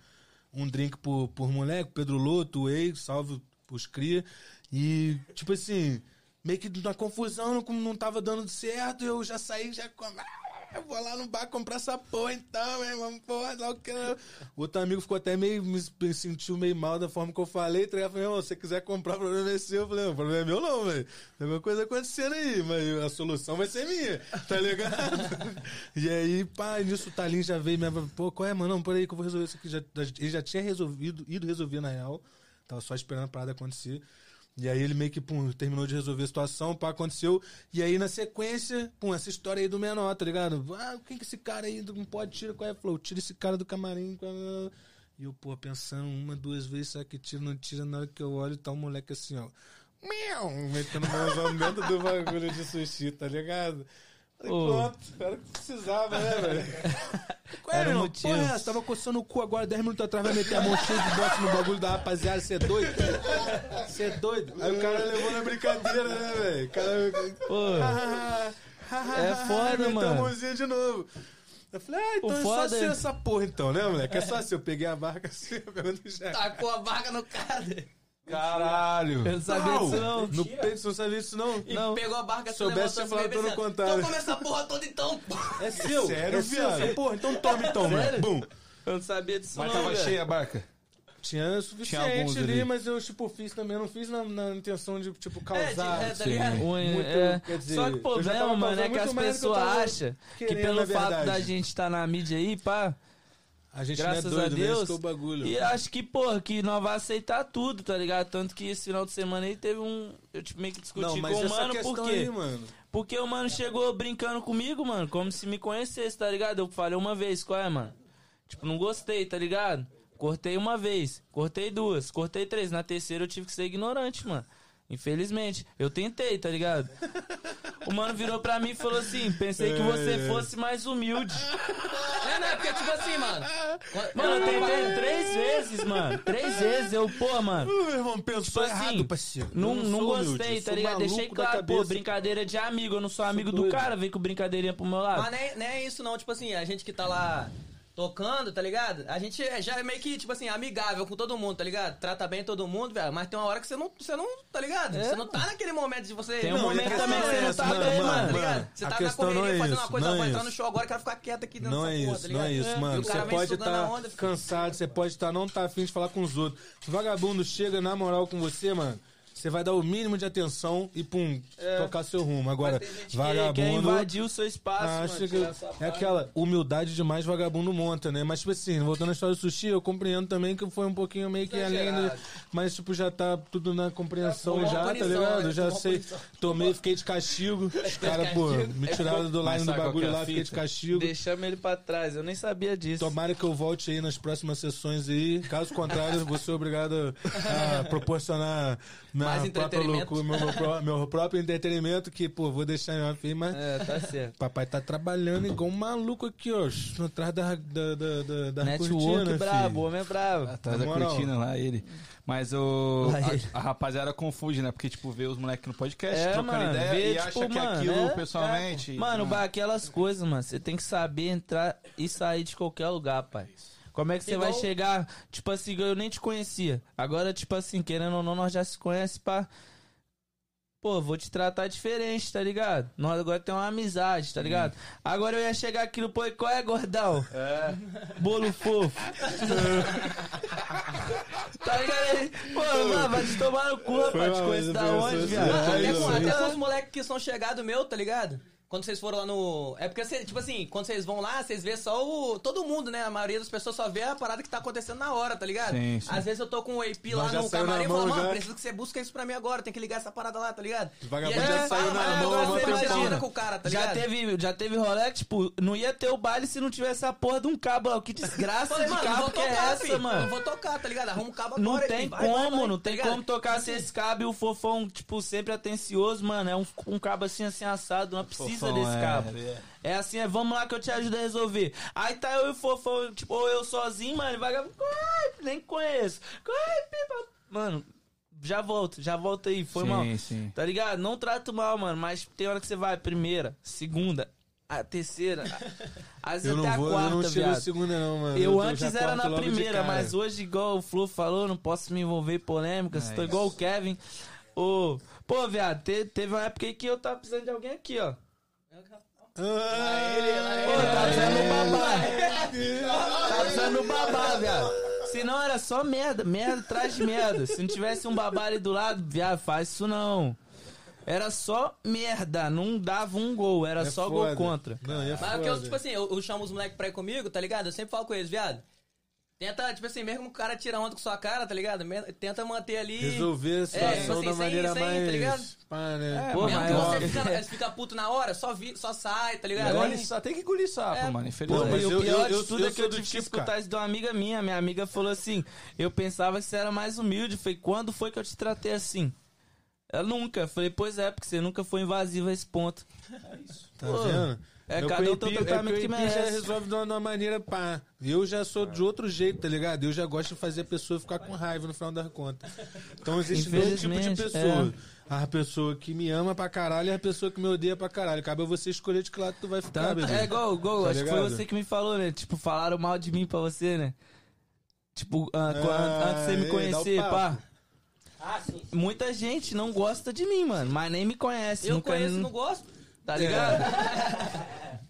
um drink por, por moleque, Pedro Loto, o Ei, salve os cria. E, tipo assim, meio que na confusão, como não tava dando certo, eu já saí, já eu vou lá no bar comprar essa porra então, meu irmão, porra, o que. O outro amigo ficou até meio, me sentiu meio mal da forma que eu falei, tá ligado? Eu Falei, irmão, se você quiser comprar, o problema é seu. Eu falei, não, o problema é meu não, velho. Tem alguma coisa acontecendo aí, mas a solução vai ser minha, tá ligado? e aí, pá, nisso o Talim já veio, me pô, qual é, mano? Não, peraí que eu vou resolver isso aqui. Já, ele já tinha resolvido, ido resolver na real, tava só esperando a parada acontecer. E aí ele meio que, pum, terminou de resolver a situação, pá, aconteceu. E aí na sequência, pum, essa história aí do menor, tá ligado? Ah, quem que esse cara aí não pode tirar qual é? Falou, tira esse cara do camarim. é? E eu, pô, pensando uma, duas vezes, será que tira, não tira? Na hora que eu olho, tá um moleque assim, ó. Miau, metendo mãozão dentro do bagulho de sushi, tá ligado? Pronto, era o que precisava, né, velho? Qual é, Era o irmão? motivo. Porra, essa? Tava coçando o cu agora, 10 minutos atrás, vai meter a mão cheia de bosta no bagulho da rapaziada, você é doido? Você é doido? Aí o cara levou na brincadeira, né, velho? O cara... Pô, É foda, meteu mano. a mãozinha de novo. Eu falei, ah, então O é só foda ser é- essa porra então, né, moleque? É só assim, eu peguei a barca assim, eu pergunto já. Tacou a barca no cara Caralho. eu não sabia disso não. No peito, você não sabia isso não? e Não. pegou a barca assim, Soubesse, levantou tinha falado assim, todo o bebê, contrário. Então come essa porra toda então, pô. É seu, Sério, é seu. viado? Eu falei, Porra, então toma então, mano. Bum. Eu não sabia disso Mas não, tava velho. cheia a barca. Tinha suficiente alguns ali, ali. mas eu, tipo, fiz também, não fiz na, na intenção de, tipo, É, de- causar. é, tá sim. ligado? O- Muito, é, quer dizer, Só que o eu problema, mano, é que as eu pessoas acham que pelo fato da gente estar na mídia aí, pá, A gente graças não é doido, a né? Deus. é o bagulho. E acho que, porra, que nós vamos aceitar tudo, tá ligado? Tanto que esse final de semana aí teve um. Eu tipo, meio que discuti Não, com o mano, por quê? aí, mano. Porque o mano chegou brincando comigo, mano, como se me conhecesse, tá ligado? Eu falei uma vez, qual é, mano? Tipo, não gostei, tá ligado? Cortei uma vez, cortei duas, cortei três. Na terceira eu tive que ser ignorante, mano. Infelizmente. Eu tentei, tá ligado? O mano virou pra mim e falou assim: pensei que você fosse mais humilde. É, não, é porque, tipo assim, mano. Mano, eu tentei três vezes, mano. Três vezes. Eu, pô, mano. Meu irmão, pensou Tipo assim, errado, parceiro. Não, não sou gostei, humilde, tá sou ligado? Deixei claro, pô, brincadeira de amigo. Eu não sou amigo do doido. cara, vem com brincadeirinha pro meu lado. Mas nem, nem é isso não, tipo assim, a gente que tá lá tocando, tá ligado? A gente é- já é meio que, tipo assim, amigável com todo mundo, tá ligado? Trata bem todo mundo, velho. Mas tem uma hora que você não, você não tá ligado? É, você não tá naquele momento de você... Tem um Não, momento também que você é não essa, tá mano, bem, mano, mano. tá ligado? Você tá na não correria é fazendo isso, uma coisa, não é entrar no show agora, quero ficar quieto aqui dentro Não dessa é porra, isso, tá não é ligado? isso, mano. o Você cara vem pode estar a onda, filho. cansado, você pode estar não tá afim de falar com os outros. Se o vagabundo chega na moral com você, mano, você vai dar o mínimo de atenção e pum, tocar seu rumo. Agora, Tem gente que vagabundo. quer invadir o seu espaço, Acho mano. que é parte. aquela humildade demais vagabundo monta, né? Mas, tipo assim, voltando à história do sushi, eu compreendo também que foi um pouquinho meio que além do. Mas, tipo, já tá tudo na compreensão já, uma tá ligado? né? Já Tomou sei. punição. Tomei, fiquei de castigo. Os caras, pô, me tiraram do Mas line do bagulho que é lá, fiquei de castigo. Deixamos ele pra trás, eu nem sabia disso. Tomara que eu volte aí nas próximas sessões aí. Caso contrário, vou ser obrigado a proporcionar minha Mais entretenimento. loucura, meu, meu pró- meu próprio entretenimento, que, pô, vou deixar minha firma. É, tá certo. Papai tá trabalhando igual um maluco aqui, ó, atrás da, da, da, da, da Network cortina, brabo, filho. homem é brabo. Atrás da cortina lá, ele. Mas o. A, a rapaziada confunde, né? Porque, tipo, vê os moleques no podcast, É, trocando mano, ideia vê, e tipo, acha que é mano, aquilo é, pessoalmente. Mano, Não. bah, aquelas coisas, mano. Você tem que saber entrar e sair de qualquer lugar, pai. Como é que você vai chegar? Tipo assim, eu nem te conhecia. Agora, tipo assim, querendo ou não, nós já se conhece pra. Pô, vou te tratar diferente, tá ligado? Nós agora temos uma amizade, tá ligado? Agora eu ia chegar aqui no pô, qual é, gordão? É. Bolo fofo. tá ligado? aí? Pô, mano, vai te tomar no cu, rapaz. Te mas da onde, viado? Não, até, é com, até com os moleques que são chegados meu, tá ligado? Quando vocês foram lá no. É porque, cê- tipo assim, quando vocês vão lá, vocês vê só o. Todo mundo, né? A maioria das pessoas só vê a parada que tá acontecendo na hora, tá ligado? Sim, sim. Às vezes eu tô com o AP lá Mas já no camarim e falo, mano, já. preciso que você busque isso pra mim agora, tem que ligar essa parada lá, tá ligado? vagabundo aí já eu saiu na mão, agora você imagina com o cara, tá já ligado? teve, já teve rolê que, tipo, não ia ter o baile se não tivesse a porra de um cabo lá. Que desgraça Falei, de mano, não cabo vou que é tocar, essa, filho. Não mano? vou tocar, tá ligado? Arruma o cabo Não agora. tem ele vai, como, vai, vai, não tá tem como tocar sem esse cabo e o fofão, tipo, sempre atencioso, mano. É um, um cabo assim, assim, assado, não precisa Fofão, desse é, cabo. é. É assim, é vamos lá que eu te ajudo a resolver. Aí tá eu e o fofão, tipo, ou eu sozinho, mano, Ai, nem conheço. Mano, já volto, já volto aí, foi sim, mal. sim. Tá ligado? Não trato mal, mano, mas tem hora que você vai, primeira, segunda, a terceira, às vezes Eu até não a vou, quarta, eu não viado. segunda não, mano. Eu tô- antes era na primeira, mas hoje, igual o Flu falou, não posso me envolver em polêmicas. É tô igual o. Kevin. Ô, pô, viado, te- teve uma época aí que eu tava precisando de alguém aqui, ó. Ah, Pô, tá precisando no babá. tá precisando babá, viado. Se não, era só merda, merda atrás de merda. Se não tivesse um babá ali do lado, viado, faz isso não. Era só merda, não dava um gol, era é só foda. gol contra. Não, é Mas foda. porque eu, tipo assim, eu, eu chamo os moleques pra ir comigo, tá ligado? Eu sempre falo com eles, viado. Tenta, tipo assim, mesmo que o cara tira onda com sua cara, tá ligado? Tenta manter ali. Resolver a situação tipo assim, da maneira sem, tá mais... ligado? Pá, né? É, Pô, mesmo mas que eu- você fica, fica puto na hora, só, vi, só sai, tá ligado? Engole Aí- só tem que engolir sapo, É, mano. Pô, Infelizmente. mas e o eu- pior eu- de tudo eu é que eu tive que tipo, escutar cara. isso de uma amiga minha. Minha amiga falou assim: Eu pensava que você era mais humilde. Falei, quando foi que eu te tratei assim? Ela nunca. Falei, pois é, porque você nunca foi invasivo a esse ponto. Tá Pô, vendo? É Meu cada um tem o tratamento é que PIP já merece. resolve de uma, de uma maneira pá. Eu já sou de outro jeito, tá ligado? Eu já gosto de fazer a pessoa ficar com raiva no final das contas. Então existe dois tipos de Infelizmente, pessoa. A pessoa que me ama pra caralho e a pessoa que me odeia pra caralho. Cabe a você escolher de que lado tu vai ficar, bebê. é igual, igual Tá acho que foi ligado? você que me falou, né? Tipo, falaram mal de mim pra você, né? Tipo, ah, Ah, antes de você me é, conhecer, pá. Ah, sim. Muita gente não gosta de mim, mano, mas nem me conhece. Eu nunca, conheço e não gosto. Tá ligado?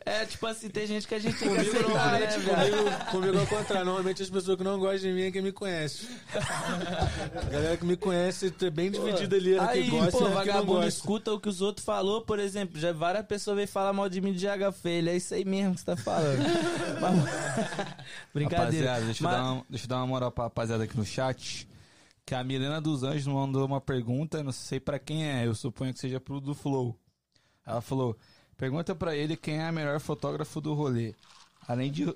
É. tipo assim, tem gente que a gente tem que Comigo, aceitar, né, normalmente, viado? comigo, comigo ao contrário. Normalmente as pessoas que não gostam de mim é quem me conhece. A galera que me conhece é bem dividida ali. Aí, que gosta pô, e que não vagabundo gosta. escuta o que os outros falou, por exemplo. Já várias pessoas vêm falar mal de mim de H feio. É isso aí mesmo que você tá falando. Brincadeira. Rapaziada, deixa, Mas- eu dar uma, deixa eu dar uma moral pra rapaziada aqui no chat. Que a Milena dos Anjos mandou uma pergunta, não sei pra quem é, eu suponho que seja pro do Flow. Ela falou: pergunta pra ele quem é a melhor fotógrafo do rolê. Além de.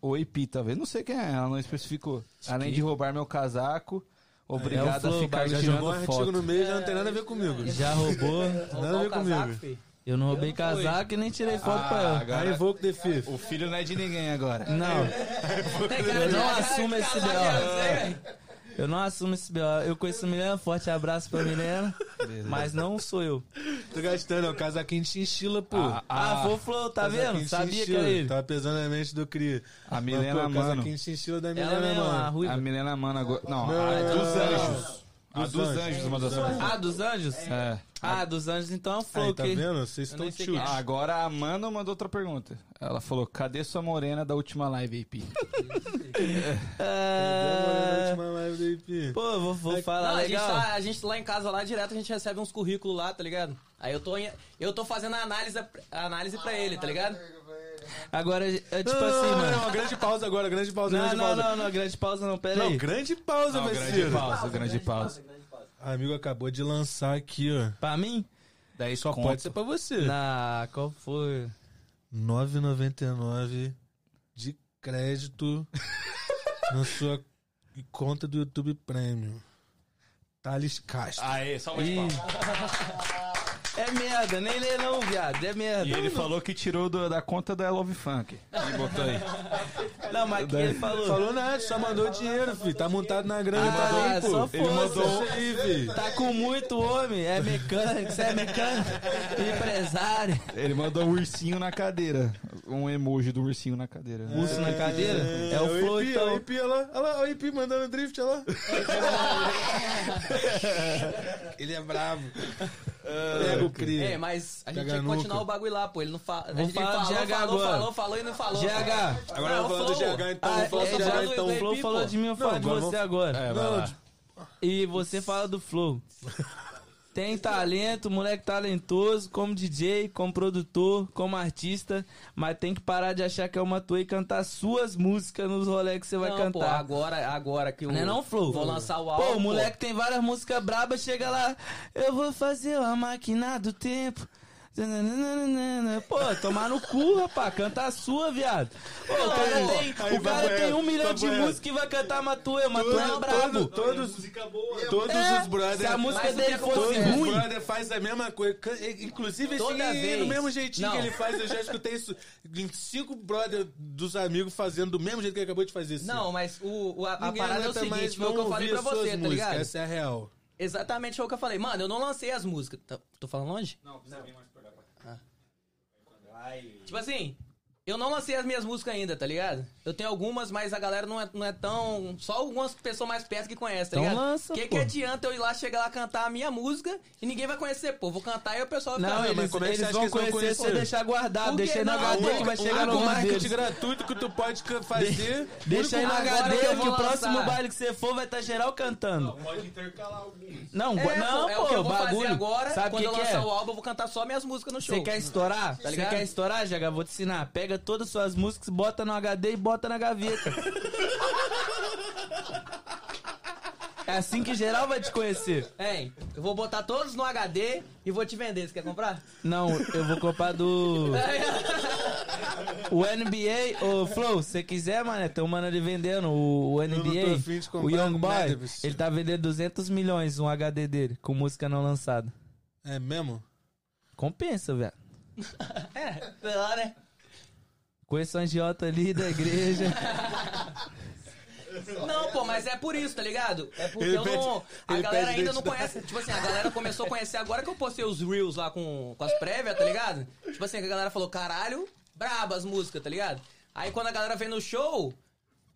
O IP, talvez. Não sei quem é, ela não especificou. Além de roubar meu casaco, obrigado É o Flow, a ficar Já tirando jogou um artigo foto. no meio já não tem nada a ver comigo. Já roubou. Nada a ver comigo. Eu não roubei casaco e nem tirei foto pra ela. agora- Invoke the Fifth. O filho não é de ninguém agora. Não, eu não assumo esse B.O. Eu não assumo esse B.O. Eu conheço a Milena, forte abraço pra Milena. Mas não sou eu. Tô gastando, é o casaquinho de chinchila, pô. Ah, Ah, foi o Flow, tá vendo? Sabia que era ele. Tava pesando a mente do Cria. A Mas, Milena, pô, mano. casaquinho de chinchila da Milena, Ela mesmo, a mano. ruiva. A Milena Mano agora. Não, Não, a dos não, anjos. A Dos dos anjos. essa pergunta. Ah, dos anjos? É. Ah, dos anjos, então é o Flow Aí, tá vendo? Vocês estão chute. é. Agora a Mano mandou outra pergunta. Ela falou: cadê sua morena da última live, IP? É... última live do IP. Pô, vou, vou falar Não, a, gente legal. tá, a gente lá em casa, lá direto, a gente recebe uns currículos lá, tá ligado? Aí eu tô, em- eu tô fazendo a análise, a análise pra ele, tá ligado? Agora, é tipo Não, assim, não, mano. não, grande pausa agora, grande pausa, Não, grande não, pausa. não, não, grande pausa não, pera Não, aí. grande pausa, Não, grande ser. pausa, grande pausa. Amigo acabou de lançar aqui, ó. Pra mim? Daí Só pode ser pra você. Na, qual foi? 9,99 de crédito na sua conta do YouTube Premium. Thales Castro. Aê, salva de palmas. É merda, nem lê não, viado. É merda. E ele falou que tirou do- da conta da Love Funk. E botou aí. Não, mas o que ele falou? Falou nada, só mandou dinheiro, filho. Tá montado na grana, Ah, tá limpo. só Ele força. mandou isso aí, filho. Tá com muito homem, é mecânico, você é mecânico, empresário. Ele mandou um ursinho na cadeira. Um emoji do ursinho na cadeira. Urso na cadeira? É o flow, IP, olha o então. IP, olha lá. Olha lá, olha o IP mandando drift, olha lá. Ele é bravo. Pega o cria. É, mas a gente Pega tinha que continuar o bagulho lá, pô. Ele não fala. A Vamos gente falar falou, GH falou, agora. falou, falou e não falou. GH. Agora Não, eu vou falando do. GH, então. Ah, vou falar é, do GH, então. o Flow falou de mim, eu falo de você agora. É, Não, E você fala do Flow. Tem talento, moleque talentoso, como DJ, como produtor, como artista, mas tem que parar de achar que é uma tua e cantar suas músicas nos rolês que você vai não, cantar. pô, agora, agora que o. Não é não, Flow? Vou lançar o álbum. Pô, o moleque tem várias músicas brabas, chega lá, eu vou fazer a máquina do tempo. Pô, tomar no cu, rapaz, canta a sua, viado. Pô, o cara Aí, tem, aí, o cara tem um milhão de músicas e vai cantar uma tua, uma tua é brabo. Todos, todos É, os brothers. se a música Mas dele acontece? fosse Todos os ruim, brothers faz a mesma coisa. Inclusive, esse Toda aí, vez. do mesmo jeitinho Não. que ele faz, eu já escutei isso. Cinco brothers dos amigos fazendo do mesmo jeito que ele acabou de fazer isso. Não, mas o, o- a, a parada é o seguinte, foi o que eu falei pra você, tá músicas, ligado? Essa é a real. Exatamente foi o que eu falei. Mano, eu não lancei as músicas. Tá- Tô falando longe? Não, precisa vir mais. Tipo assim, eu não lancei as minhas músicas ainda, tá ligado? Eu tenho algumas, mas a galera não é, não é tão. Só algumas pessoas mais perto que conhecem, tá Então ligado? lança, que, pô. que adianta eu ir lá, chegar lá, cantar a minha música e ninguém vai conhecer, pô? Vou cantar e o pessoal vai Não, ficar. mas eles, como é que você eles vão que eles vão conhecer se conhecer? deixar guardado, deixa aí Não, HD que vai chegar no marketing deles. gratuito que tu pode fazer. Deixa aí Agora HD que eu que o próximo baile que você for vai estar geral cantando. Pode intercalar alguns. Não, É, não, é pô, o que eu vou bagulho. fazer agora. Sabe o quando que, eu lançar é? o álbum, eu vou cantar só minhas músicas no show. Você quer estourar? Você ligado? quer estourar, Jaga? Vou te ensinar. Pega todas as suas músicas, bota no HD e bota na gaveta. É assim que geral vai te conhecer. Hein, eu vou botar todos no HD e vou te vender. Você quer comprar? Não, eu vou comprar do. O NBA, o Flow, se você quiser, mano, tem um mano ali vendendo o, o NBA, o comprar Young Boy, ele tá vendendo 200 milhões um HD dele, com música não lançada. É mesmo? Compensa, velho. É, sei lá, né? Conheço um agiota ali da igreja. Não, pô, mas é por isso, tá ligado? É porque Ele eu pede- não. A galera ainda não conhece. Tipo assim, a galera começou a conhecer agora que eu postei os Reels lá com, com as prévias, tá ligado? Tipo assim, que a galera falou, caralho, braba as músicas, tá ligado? Aí quando a galera vem no show.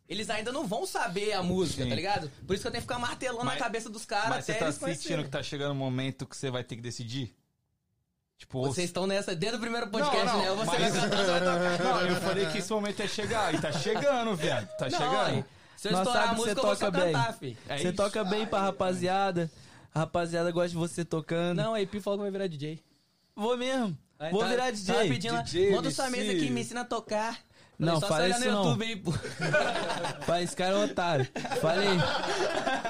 Eles ainda não vão saber a música, Sim. tá ligado? Por isso que eu tenho que ficar martelando Mas- na cabeça dos caras Mas você até tá eles sentindo que tá chegando o momento que você vai ter que decidir? Tipo, Vocês estão nessa, desde o primeiro podcast, não, não, né? Você mas- vai cantar, você vai tocar. Não, eu falei que esse momento é chegar. E tá chegando, viado. Tá Não, chegando. aí, se eu Nós estourar a você música, eu vou só toca bem. cantar, fi. É você isso. toca bem pra rapaziada. A rapaziada gosta de você tocando. Não, a IP falou que vai virar DJ. Vou mesmo. Aí Vou tá- virar DJ. pedindo lá, DJ, sua MC. mesa aqui, me ensina a tocar. Não, Falei, só fala isso no não. YouTube pô. Pai, esse cara é um otário. Falei.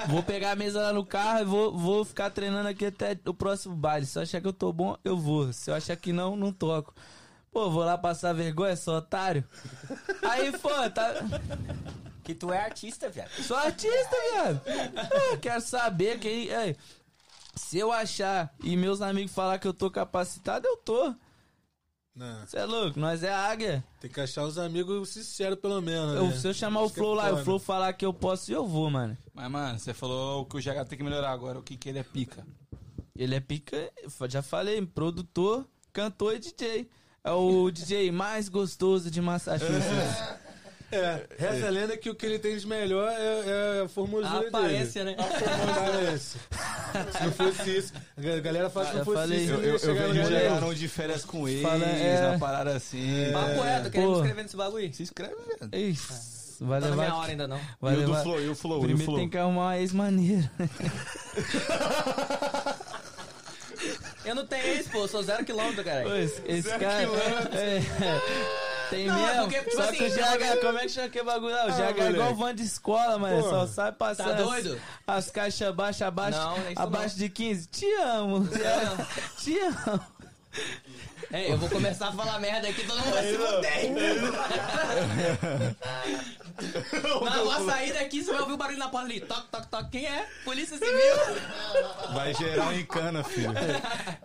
Vou pegar a mesa lá no carro e vou, vou ficar treinando aqui até o próximo baile. Se eu achar que eu tô bom, eu vou. Se eu achar que não, não toco. Pô, vou lá passar vergonha, sou otário. Aí, pô, tá. Que tu é artista, viado. Sou artista, viado. Eu quero saber quem. é, se eu achar e meus amigos falar que eu tô capacitado, eu tô. Não. Você é louco? Nós é águia. Tem que achar os amigos sinceros, pelo menos. Eu- né? se eu chamar o Isso que é Flow lá e o. Flow falar que eu posso, eu vou, mano. Mas, mano, você falou que o GH tem que melhorar agora. O que que ele é pica? Ele é pica, eu já falei, produtor, cantor e DJ. É o DJ mais gostoso de Massachusetts. É, reza a lenda que o que ele tem de melhor é, é a formosura A aparência, dele. né? Aparência. Se não fosse isso, a galera fala que não fosse falei. isso. Eu, eu, eu vejo não de férias com eles, Fala, é. uma parada assim. Papo reto, querendo Pô. escrever nesse bagulho. Se inscreve, velho. Isso, vai Tá na minha levar. hora ainda não. Vai e o do levar. Flow, e o Flow, e o Primeiro Flow. tem que arrumar uma ex-maneira. Eu não tenho ex, pô, eu sou zero quilômetro, cara. esse, esse cara. É, tem Não, é mesmo. porque, tipo só assim, que o GH, como é que chama que bagulho? Não, o Ah, GH é igual moleque. van de escola, mano. Só sai passando. Tá doido? As, as caixas abaixo, abaixo. Não, é abaixo de 15. Te amo. Te amo. É, eu vou começar a falar merda aqui, todo mundo vai se fuder. Na uma saída aqui, você vai ouvir o barulho na porta ali. Toque, toque, toque. Quem é? Polícia Civil. Vai gerar em cana, filho.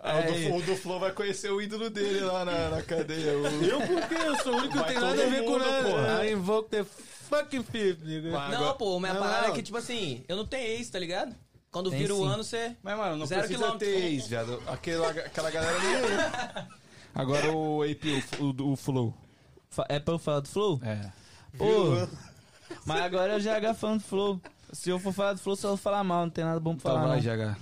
Aí, o, do, o do Flow vai conhecer o ídolo dele lá na, na cadeia. O... Eu porque eu sou o único que tem nada a ver com nada. porra. I invoke the fucking fifth, nigga. Não, pô, minha Não, parada não. é que, tipo assim, eu não tenho ex, tá ligado? Quando Tem vira o ano, você. Mas, mano, não Zero precisa quilômetro. ter ex, viado. Aquela, aquela galera nem é. Agora o AP, o, o, o Flow. É pra eu falar do Flow? É. Pô, mas agora é o GH falando do Flow. Se eu for falar do Flow, só vou falar mal, não tem nada bom pra Então falar. vai, não. GH.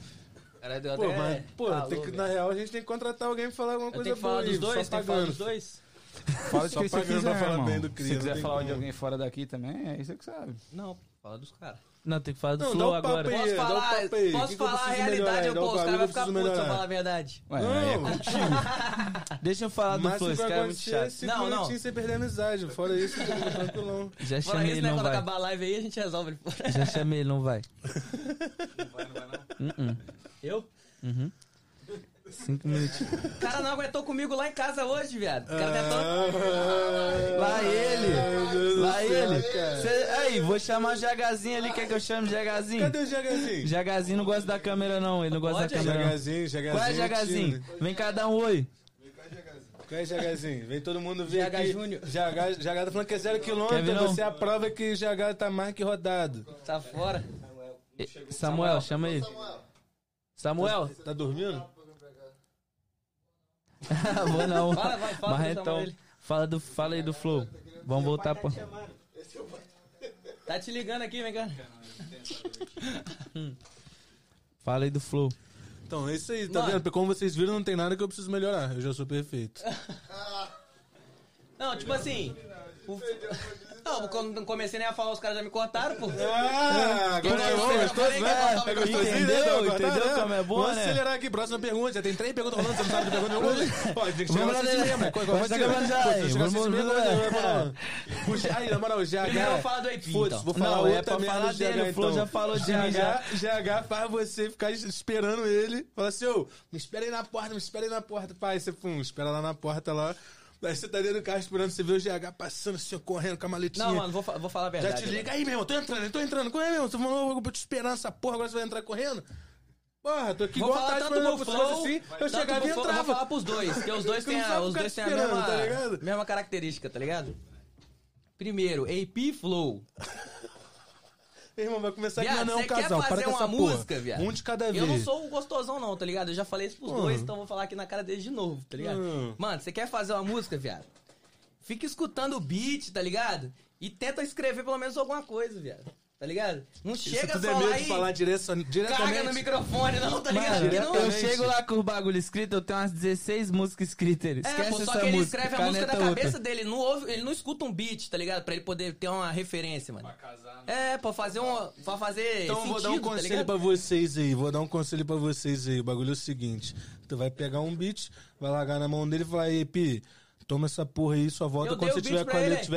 Cara, deu Pô, até- mas, pô, falou, tem que, na real, a gente tem que contratar alguém pra falar alguma Eu coisa tenho que boa falar dos dois, só tem que falar dos dois? Fala de Só quem você quiser, falar irmão. bem do Se Cris, você não quiser tem falar de como. alguém fora daqui também, é isso que sabe. Não, fala dos caras. Não, tem que falar do Não, Flow um agora. aí. Posso dá um falar, aí. posso Que que falar a preciso realidade, melhorar? eu, pô, os caras que vão eu ficar putos se eu falar a verdade. Ué, é Não, contigo. Deixa eu falar do Flow, se esse vai cara é muito acontecer, chato. Não, não. sem perder a amizade. Fora isso, tranquilão. Já Fora chamei isso, ele, né? não Quando vai. acabar a live aí, a gente resolve. Já chamei ele, não vai. Uh-uh. Eu? Cinco minutinhos. O cara não aguentou comigo lá em casa hoje, viado. O cara tentou. Lá ele! Lá ele! Cê, aí, vou chamar o Jagazinho ali, quer que eu chame o Jagazinho? Cadê o Jagazinho? Jagazinho não gosta da câmera, não. Ele não gosta Pode, da câmera. não. Jagazinho, Jagazinho. Qual é. Vem cá dar um oi. Qual é, Jagazinho? Vem todo mundo ver GH aqui. Júnior. GH, GH tá falando que é zero quilômetro. Você é a prova que GH tá mais que rodado. Tá fora. Eh, Samuel, chama ele. Samuel? Tá dormindo? Vou não. Fala, vai, fala Mas então, fala, do, fala aí do Flow. Vamos voltar pra... Tá te ligando aqui, vem cá. Fala aí do Flow. Então, é isso aí, tá Mano. vendo? Como vocês viram, não tem nada que eu preciso melhorar. Eu já sou perfeito. Não, tipo assim. o- Não, quando eu comecei nem a falar, os caras já me cortaram, pô. Ah, agora Não, é bom, gostoso, né? É gostosinho, entendeu? né? Dá uma Entendeu cortada, como é bom, Vamos né? acelerar aqui, próxima pergunta. Já tem três perguntas rolando, você não sabe que pergunta nenhuma. Ó, tem que chegar Vamos lá, e né? qual- Vai qual chegar ser? já, hein? Vamos-. Puxa, Aí, na moral, o GH... Primeiro eu falo do AP, Foda-se, então. vou falar é outra pra merda falar do dele, GH, o então. já falou de. GH, GH faz você ficar esperando ele. Fala assim, ô, me espera aí na porta, me espera aí na porta. Pai, você pum, espera lá na porta lá. Aí você tá dentro do carro esperando, você vê o GH passando assim, correndo com a maletinha. Não, mano, vou, vou falar a Já verdade. te liga. Aí, meu irmão, tô entrando, tô entrando. Corre, meu irmão. Você falou, eu vou te esperar nessa porra, agora você vai entrar correndo? Porra, tô aqui Vou igual falar tarde, tanto se fosse Flow, assim, eu chegava e Flow, Vou falar entrava. pros dois, porque os dois têm a, os dois têm a mesma, tá mesma característica, tá ligado? Primeiro, AP Flow. Meu irmão, vai começar aqui, Viado, não é um quer casal. Para fazer uma música, porra. viado? Um de cada vez. Eu não sou o gostosão, não, tá ligado? Eu já falei isso pros Hum. dois, então vou falar aqui na cara deles de novo, tá ligado? Hum. Mano, você quer fazer uma música, viado? Fica escutando o beat, tá ligado? E tenta escrever pelo menos alguma coisa, viado. Tá ligado? Não Isso chega tudo só é medo de falar direto, caga diretamente. no microfone, não, tá ligado? Mano, Porque não- eu chego lá com o bagulho escrito, eu tenho umas 16 músicas escritas. ele. É, Esquece pô, só essa que ele música. escreve a música da cabeça outra. dele, ele não ouve, ele não escuta um beat, tá ligado? Pra ele poder ter uma referência, mano. É, pra fazer um. Pra fazer. Então eu vou dar um sentido, tá conselho ligado? pra vocês aí, vou dar um conselho pra vocês aí. O bagulho é o seguinte: tu vai pegar um beat, vai largar na mão dele e falar, ei, Pi, toma essa porra aí, só volta Eu quando você tiver pra com a ele, letra hein?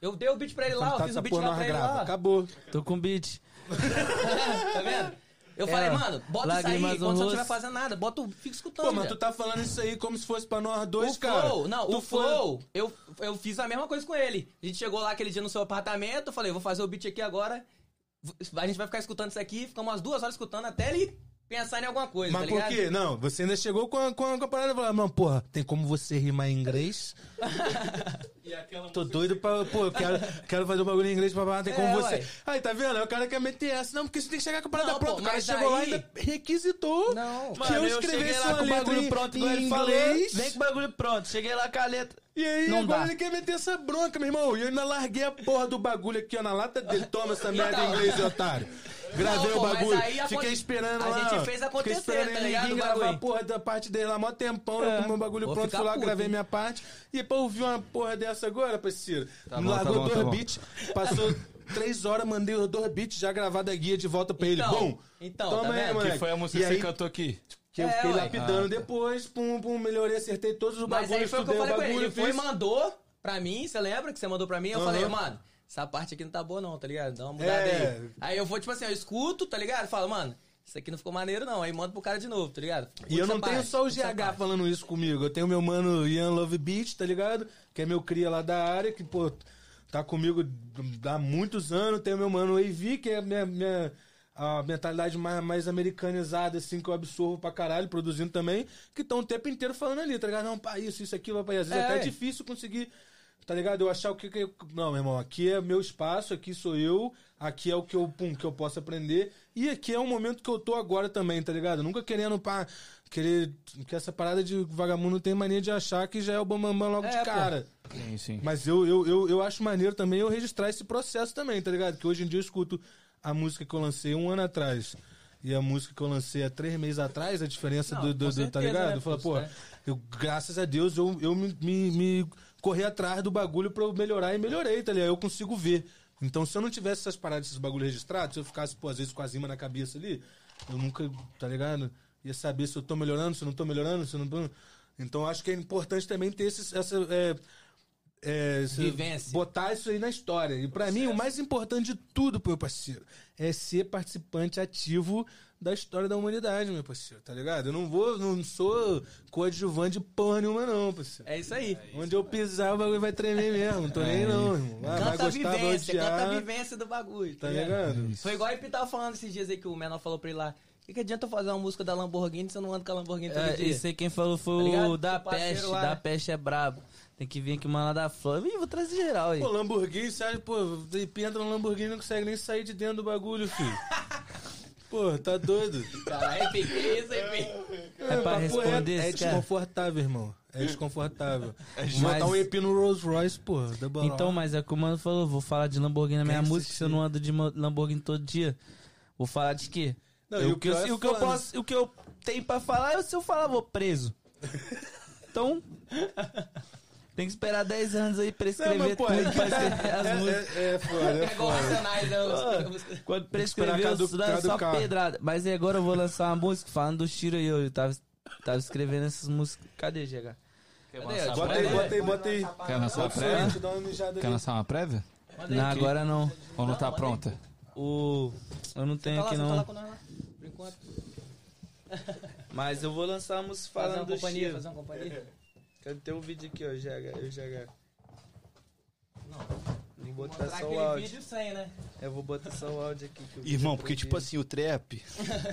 Eu dei o beat pra ele lá, Quando eu tá fiz o beat lá pra ele grava. lá. Acabou. Tô com beat. Tá vendo? Eu É, falei, mano, bota isso aí, quando você não estiver fazendo nada, bota o. Fica escutando. Pô, mas velho. tu tá falando isso aí como se fosse pra nós dois, o cara. Flow, não, Tu o foi- Flow, eu, eu fiz a mesma coisa com ele. A gente chegou lá aquele dia no seu apartamento, eu falei, vou fazer o beat aqui agora. A gente vai ficar escutando isso aqui, ficamos umas duas horas escutando até ele pensar em alguma coisa, Mas tá por quê? Não, você ainda chegou com a, com a, com a parada e falou, não, porra, tem como você rimar em inglês? Tô doido pra, pô, eu quero, quero fazer um bagulho em inglês pra falar, tem como É, você. ué. Aí, tá vendo? Aí o cara quer meter essa. Não, porque você tem que chegar com a parada Não, pronta. pô, o cara mas chegou lá e aí- ainda requisitou Não. que Mano, eu eu cheguei escrevesse lá uma com o letra bagulho em, pronto, igual em ele falou. inglês. Vem com o bagulho pronto. Cheguei lá com a letra. E aí, Não agora dá. ele quer meter essa bronca, meu irmão. E eu ainda larguei a porra do bagulho aqui, ó, na lata dele. Toma essa merda em inglês, otário. Gravei Não, o mas bagulho. Fiquei esperando a lá. gente ó. fez Fiquei acontecer, esperando tá ele ligado, gravar a porra da parte dele lá, mó tempão, eu É. com o meu bagulho Vou pronto, fui lá, puto, gravei hein? minha parte. E pra ouvir uma porra dessa agora, parceiro. Tá bom, tá largou bom, dois tá beats, passou três horas, mandei os dois beats já gravado a guia de volta pra ele. Então, Bom, então, toma tá aí, moleque. Que foi a música E que você aí, cantou aqui. que eu É, fiquei ué. lapidando Ah, tá. depois, pum, pum, melhorei, acertei todos os Mas bagulhos, aí foi o que eu falei pra ele. Ele foi e mandou pra mim, você lembra que você mandou pra mim? Eu falei, mano, essa parte aqui não tá boa não, tá ligado? Dá uma mudada É. aí. Aí eu vou, tipo assim, eu escuto, tá ligado? Falo, mano, isso aqui não ficou maneiro não. Aí mando pro cara de novo, tá ligado? E eu não tenho só o GH falando isso comigo. Eu tenho meu mano Ian Love Beat, tá ligado? Que é meu cria lá da área, que, pô, tá comigo há muitos anos. Tem o meu mano AV, que é a minha, minha a mentalidade mais, mais americanizada, assim, que eu absorvo pra caralho, produzindo também, que estão o tempo inteiro falando ali, tá ligado? Não, pá, isso, isso, aquilo, pá, e às vezes É. até é difícil conseguir, tá ligado? Eu achar o que, que eu- Não, meu irmão, aqui é meu espaço, aqui sou eu, aqui é o que eu, pum, que eu posso aprender, e aqui é o momento que eu tô agora também, tá ligado? Nunca querendo, pá, querer... Que essa parada de vagabundo tem mania de achar que já é o bambambam logo É, de pô. cara. Sim, sim. Mas eu, eu, eu, eu acho maneiro também eu registrar esse processo também, tá ligado? Que hoje em dia eu escuto a música que eu lancei um ano atrás e a música que eu lancei há três meses atrás, a diferença Não, do, do, do- tá certeza, ligado? né, eu falo, pô, pô, é. eu, graças a Deus eu, eu me, me, me corri atrás do bagulho pra eu melhorar e melhorei, tá ligado? Eu consigo ver. Então, se eu não tivesse essas paradas, esses bagulhos registrados, se eu ficasse, pô, às vezes com a zima na cabeça ali, eu nunca, tá ligado? Ia saber se eu tô melhorando, se eu não tô melhorando, se eu não tô. Então, acho que é importante também ter esses, essa. é, é, botar isso aí na história. E pra mim, o mais importante de tudo, meu parceiro, é ser participante ativo da história da humanidade, meu parceiro, tá ligado? Eu não vou, não sou coadjuvante de porra nenhuma, não, parceiro. É isso aí. Onde eu pisar, o bagulho vai tremer mesmo. Não tô nem não, irmão. Vai Canta a gostar, vai vivência, canta a vivência do bagulho. Tá ligado? Foi igual o Ip tava falando esses dias aí que o Menor falou pra ele lá. O que, que adianta eu fazer uma música da Lamborghini se eu não ando com a Lamborghini todo É, dia? isso aí quem falou foi Tá o da peste. lá, Da peste é brabo. Tem que vir aqui mano lá da flor. Ih, vou trazer geral aí. Pô, Lamborghini, sabe, pô, entra no Lamborghini e não consegue nem sair de dentro do bagulho, filho. Pô, tá doido. Caralho, Ip, que isso, Ip? É pra papo responder é, é esse cara. desconfortável, irmão. É desconfortável. Mas- Botar um EP no Rolls Royce, pô. Então, mas é como o mano falou, vou falar de Lamborghini na minha Quem música, se eu não ando de Lamborghini todo dia. Vou falar de quê? Não, Eu- e o, que eu, é o que eu posso, o que eu tenho pra falar, se eu falar, vou preso. Então, tem que esperar 10 anos aí pra escrever Não, mas, pô, tudo, é- pra escrever as músicas. É, é, é foda, é É igual foda. Né? Ah, os- Quando prescrever, eu cadu- dá só caducar. pedrada. Mas aí agora eu vou lançar uma música falando dos tiros aí. Eu tava, tava escrevendo essas músicas. Cadê, GH? Bota aí, bota aí, bota aí. Quer lançar uma prévia? eu uma Quer lançar uma prévia? Não, agora não. Ou não tá pronta? O... Eu não tenho Tá lá, aqui você tá lá não. com nós lá, por enquanto. Mas eu vou lançar uma música Fazer falando uma dos companhia, tiros. fazer uma companhia. Cadê o vídeo aqui, ó? GH, eu GH. Não. Vou botar Mostrar só o áudio. vídeo sem, né? Eu vou botar só o áudio aqui. que o Irmão, é porque tipo assim, o trap.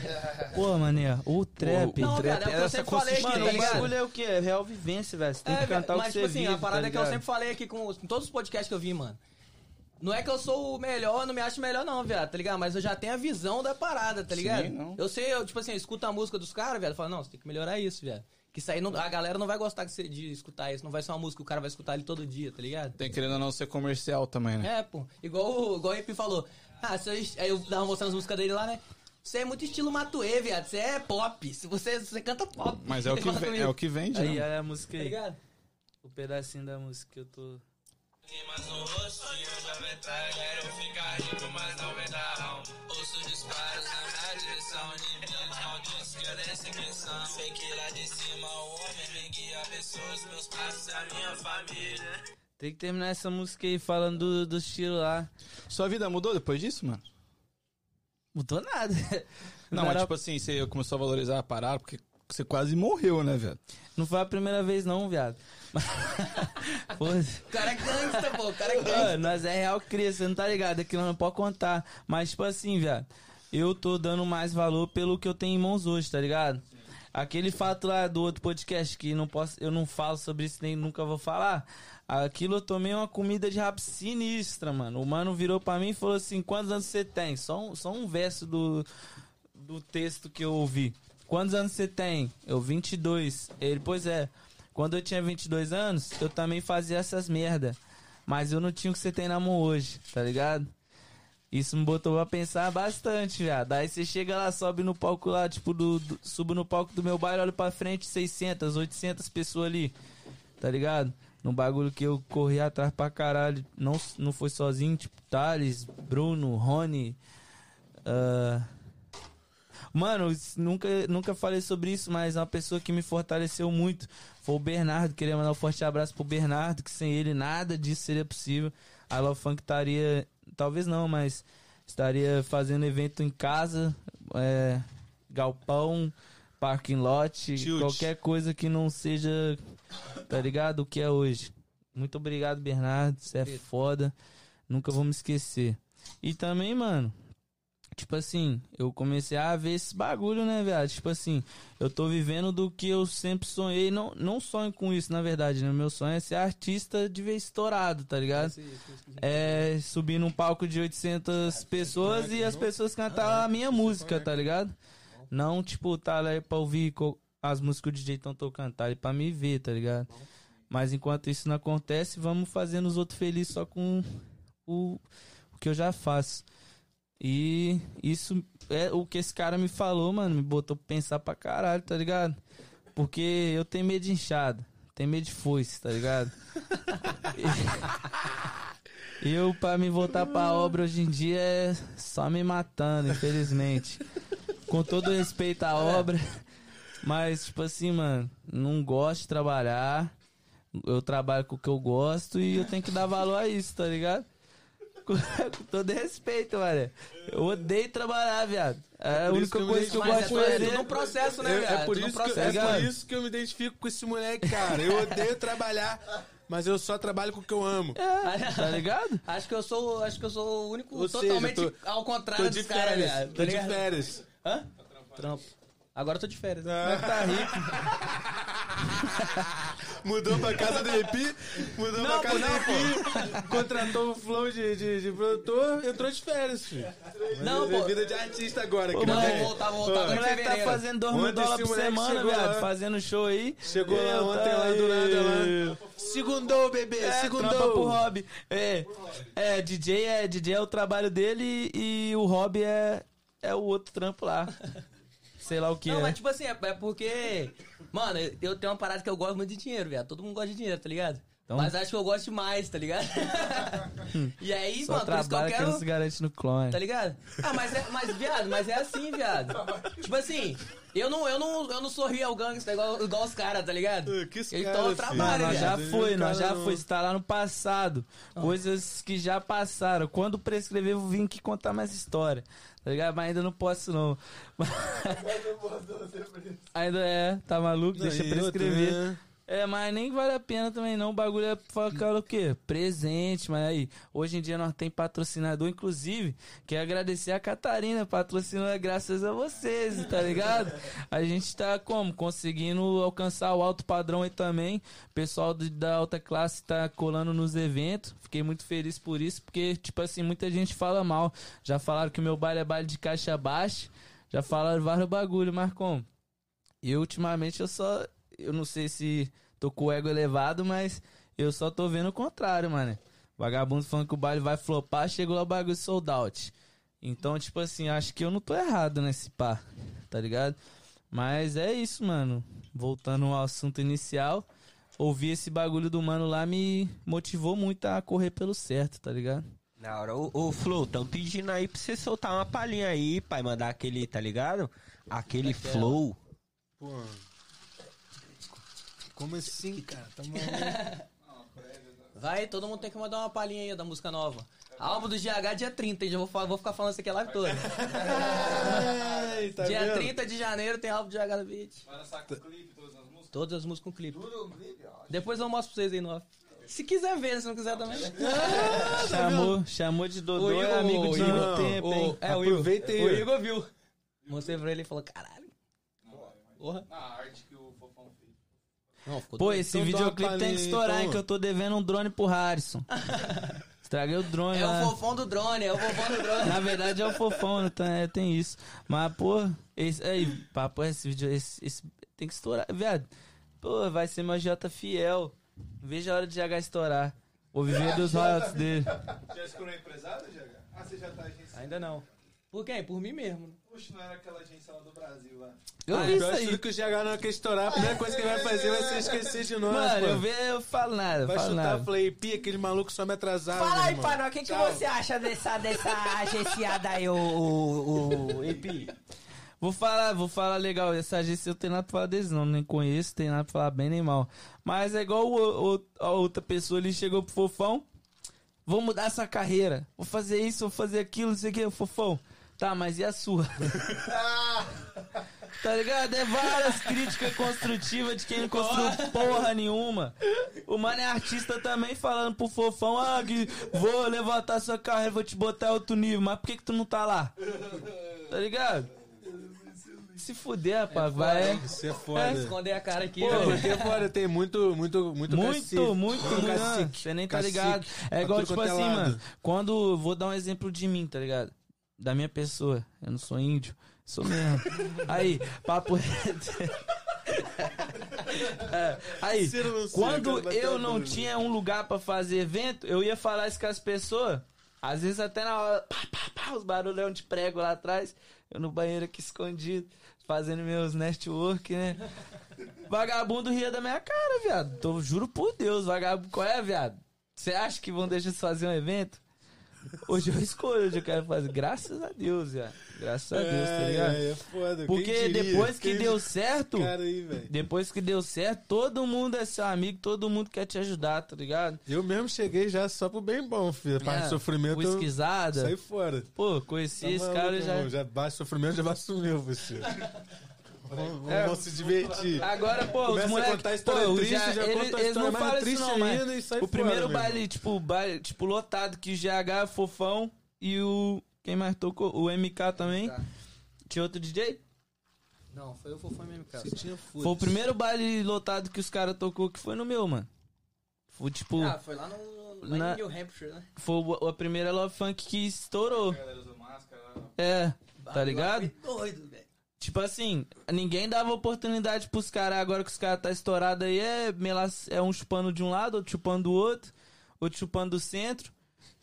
Pô, mané, o trap. Não, o trap é o que eu essa sempre falei aqui, consistência. Mano, tá o ligado? bagulho é o quê? É real vivência, velho. Você tem que É, cantar o mas, que você tipo assim, vive, a parada tá é que eu sempre falei aqui com em todos os podcasts que eu vi, mano. Não é que eu sou o melhor, eu não me acho melhor, não, viado, tá ligado? Mas eu já tenho a visão da parada, tá ligado? não. Eu sei, eu, tipo assim, eu escuto a música dos caras, viado, eu falo, não, você tem que melhorar isso, viado. Que isso aí, não- a galera não vai gostar de, ser- de escutar isso, não vai ser uma música que o cara vai escutar ali todo dia, tá ligado? Tem querendo ou não ser comercial também, né? É, pô. Igual, o- igual o Ip falou. Ah, você, aí eu tava mostrando as músicas dele lá, né? Você é muito estilo Matuê, viado. Você é pop. Se você, você canta pop. Mas é o que, Fala ve- comigo, é o que vende, Aí, né? olha a música Tá aí. ligado? O pedacinho da música que eu tô. Rimas no quero ficar rico, mas não vem dar rão. Ouço disparos na minha direção, malditos quem são. Sei que lá de cima o homem me guia, pessoas, meus passos, a minha família. Tem que terminar essa música aí falando do, dos tiros lá. Sua vida mudou depois disso, mano? Mudou nada. Não, mas era- tipo assim, você começou a valorizar a parada porque você quase morreu, né, velho? Não foi a primeira vez, não, viado. Pô, cara é gangsta, pô. Cara é gangsta. Mano, nós é real cria, você não tá ligado? Aqui não pode contar. Mas, tipo assim, viado, eu tô dando mais valor pelo que eu tenho em mãos hoje, tá ligado? Aquele fato lá do outro podcast que não posso, eu não falo sobre isso nem nunca vou falar. Aquilo eu tomei uma comida de rap sinistra, mano. O mano virou pra mim e falou assim: quantos anos você tem? Só um, só um verso do, do texto que eu ouvi. Quantos anos você tem? Eu, 22. Ele, pois é. Quando eu tinha 22 anos, eu também fazia essas merda. Mas eu não tinha o que você tem na mão hoje, tá ligado? Isso me botou pra pensar bastante, viado. Aí você chega lá, sobe no palco lá, tipo, do, do- subo no palco do meu bairro, olho pra frente, 600, 800 pessoas ali, tá ligado? Num bagulho que eu corri atrás pra caralho. Não, não foi sozinho, tipo, Thales, Bruno, Rony. ah, Mano, nunca, nunca falei sobre isso, mas uma pessoa que me fortaleceu muito foi o Bernardo. Queria mandar um forte abraço pro Bernardo, que sem ele nada disso seria possível. A Love Funk estaria, talvez não, mas estaria fazendo evento em casa, é, galpão, parking lot, Tilt. qualquer coisa que não seja, tá ligado? O que é hoje. Muito obrigado, Bernardo. Você é foda. Nunca vou me esquecer. E também, mano, tipo assim, eu comecei a ver esse bagulho, né, viado? Tipo assim, eu tô vivendo do que eu sempre sonhei. Não, não sonho com isso, na verdade, né? Meu sonho é ser artista de ver estourado, tá ligado? É subir num palco de 800 pessoas e as pessoas cantar a minha música, tá ligado? Não, tipo, tá lá pra ouvir as músicas que o DJ tocando, tá ali pra me ver, tá ligado? Mas enquanto isso não acontece, vamos fazendo os outros felizes só com o, o que eu já faço. E isso é o que esse cara me falou, mano. Me botou pra pensar pra caralho, tá ligado? Porque eu tenho medo de inchada, tenho medo de foice, tá ligado? Eu, pra me voltar pra obra hoje em dia, é só me matando, infelizmente. Com todo respeito à obra. Mas, tipo assim, mano, não gosto de trabalhar. Eu trabalho com o que eu gosto e eu tenho que dar valor a isso, tá ligado? Com, com todo respeito, mano. Eu odeio trabalhar, viado. É a por única que eu coisa que eu gosto é, de é fazer. tudo um processo, né, É, viado? é por um isso que, processo. é por isso que eu me identifico com esse moleque, cara. Eu odeio trabalhar, mas eu só trabalho com o que eu amo. É, tá ligado? Acho que eu sou, acho que eu sou o único Ou seja, totalmente tô- ao Tô contrário de dos caras. Tô Tá de ligado? férias. Hã? Trampo. Agora eu tô de férias. Ah, Tá rico. Mudou pra casa do EP, mudou Não, pra casa pô, do não, EP, contratou o flow de, de, de produtor, entrou de férias, filho. Não, Mas é pô. vida de artista agora. Pô, que Não, não moleque. é. vou voltar, voltar O moleque tá fazendo 2 mil dólares por semana, viado. Fazendo show aí. Chegou lá ontem tá lá do nada lá. Segundou, bebê, É, segundou. pro hobby. É, é, DJ é, DJ é o trabalho dele e o hobby é, é o outro trampo lá. Sei lá o que Não, é. mas tipo assim, é, é porque. Mano, eu- eu tenho uma parada que eu gosto muito de dinheiro, viado. Todo mundo gosta de dinheiro, tá ligado? Então- Mas acho que eu gosto demais, tá ligado? e aí, Só mano, por isso que eu trabalha que quero. não se garante no clone. Tá ligado? Ah, mas é, mas, viado, mas é assim, viado. Tipo assim, eu não, eu não, eu não sou real gangsta igual, igual os caras, tá ligado? Que Então cara, eu trabalho, nós já foi, nós já foi. Você tá lá no passado. Coisas que já passaram. Quando prescrever, eu vim aqui contar mais história. Tá ligado? Mas ainda não posso, não. ainda é, tá maluco? Deixa Não, prescrever. né? É, mas nem vale a pena também não. O bagulho é falar o quê? Presente, mas aí, hoje em dia nós tem patrocinador, inclusive, quero agradecer a Catarina, patrocinou graças a vocês, tá ligado? A gente tá como? Conseguindo alcançar o alto padrão aí também. O pessoal da alta classe tá colando nos eventos. Fiquei muito feliz por isso, porque, tipo assim, muita gente fala mal. Já falaram que meu baile é baile de caixa baixa. Já falaram vários bagulho, mas como? E ultimamente eu só. Eu não sei se tô com o ego elevado, mas eu só tô vendo o contrário, mano. Vagabundo falando que o baile vai flopar, chegou lá o bagulho sold out. Então, tipo assim, acho que eu não tô errado nesse pá, tá ligado? Mas é isso, mano. Voltando ao assunto inicial, ouvir esse bagulho do mano lá me motivou muito a correr pelo certo, tá ligado? Na hora, ô, ô Flow, tão pedindo aí pra você soltar uma palhinha aí, pai, mandar aquele, tá ligado? Aquele flow. Pô. Como assim, cara? Tá maluco? Vai, todo mundo tem que mandar uma palhinha aí da música nova. Álbum do GH dia 30, hein? Já vou, vou ficar falando isso aqui a live toda. Tá dia vendo? 30 de janeiro tem álbum do GH do Beat. Vai lançar com clipe, todas as músicas? Todas as músicas com clipe. Depois eu mostro pra vocês aí no off. Se quiser ver, se não quiser também. Chamou, chamou de Dodô, é Igor- amigo de o muito Igor- tempo, hein? O, é, o Igor, Aproveita aí, o ó. Igor viu. Mostrei pra ele e falou, caralho. Porra. A arte que o Fofão fez. Não, ficou Pô, doido. esse Então videoclipe tem que estourar, hein, então. que eu tô devendo um drone pro Harrison. Estraguei o drone É lá. o fofão do drone, é o fofão do drone. Na verdade é o fofão, né? Então, é, tem isso. Mas, pô, esse, aí, papo, esse vídeo, esse, esse tem que estourar. Viado, pô, vai ser meu Jota fiel. Vejo a hora de GH estourar. Vou viver dos royalties dele. Já escolheu empresário, GH? Ah, você já tá agenciado. Ainda não. Por quem? Por mim mesmo. Puxa, não era aquela agência lá do Brasil lá. Eu Ah, isso aí. que o GH não quer estourar, a primeira coisa que ele vai fazer vai ser esquecer de nós, Mano, pô. eu, ve, eu falo nada, Vai falo chutar nada. Play P, aquele maluco só me atrasado, Fala aí. Panó, o que, que você acha dessa, dessa agenciada aí, o, o, o EP? Vou falar, vou falar legal. Essa agência eu tenho nada pra falar deles, não. Nem conheço, tem nada pra falar bem nem mal. Mas é igual o, o- a outra pessoa ali chegou pro fofão. Vou mudar essa carreira. Vou fazer isso, vou fazer aquilo, não sei o que, fofão. Tá, mas e a sua? Tá ligado? É várias críticas construtivas de quem não construiu porra nenhuma. O mano é artista também falando pro fofão, ah, Gui, vou levantar sua carreira, vou te botar em outro nível, mas por que que tu não tá lá? Tá ligado? Se fuder, rapaz, vai. Isso é foda. Esconder a cara aqui, Pô, porque é foda, tem muito, muito, muito Muito, cacife. muito, muito. cacique. Você nem tá Cacique. ligado. É igual, tipo é assim, lado. mano. Quando. Vou dar um exemplo de mim, tá ligado? Da minha pessoa. Eu não sou índio. Sou mesmo. Aí, papo. É, aí, não quando eu a não tinha um lugar pra fazer evento, eu ia falar isso com as pessoas. Às vezes até na hora, pá, pá, pá, os barulhão de prego lá atrás, eu no banheiro aqui escondido, fazendo meus network, né? Vagabundo ria da minha cara, viado. Tô, juro por Deus, vagabundo. Qual é, viado? Você acha que vão deixar você fazer um evento? Hoje eu escolho, hoje eu quero fazer. Graças a Deus, viado. Graças a Deus, tá É, ligado? é, é foda. Porque diria? depois que deu certo, aí, depois que deu certo, todo mundo é seu amigo, todo mundo quer te ajudar, tá ligado? Eu mesmo cheguei já só pro bem bom, filho. Parte de É, sofrimento eu Whiskyzada. saí fora. Pô, conheci Tá esse maluco, cara já. irmão, já baixa sofrimento, já vai sumiu você. Vamos, É. vamos se divertir. Agora, pô, Começa os a contar a história pô, triste, já, já conta a história mais falam triste não, ainda e sai o primeiro fora, meu baile, tipo, baile, tipo, lotado, que o GH, Fofão e o... Quem mais tocou? O MK também. Tinha outro DJ? Não, foi o Fofão mesmo, cara. Se tinha Foi o primeiro baile lotado que os caras tocou, que foi no meu, mano. Foi, tipo, Ah, foi lá no lá Na- em New Hampshire, né? foi o- a primeira Love Funk que estourou. É, tá ligado? Doido, velho. Tipo assim, ninguém dava oportunidade pros caras. Agora que os caras tá estourado aí, é, é um chupando de um lado, outro chupando do outro, outro chupando do centro.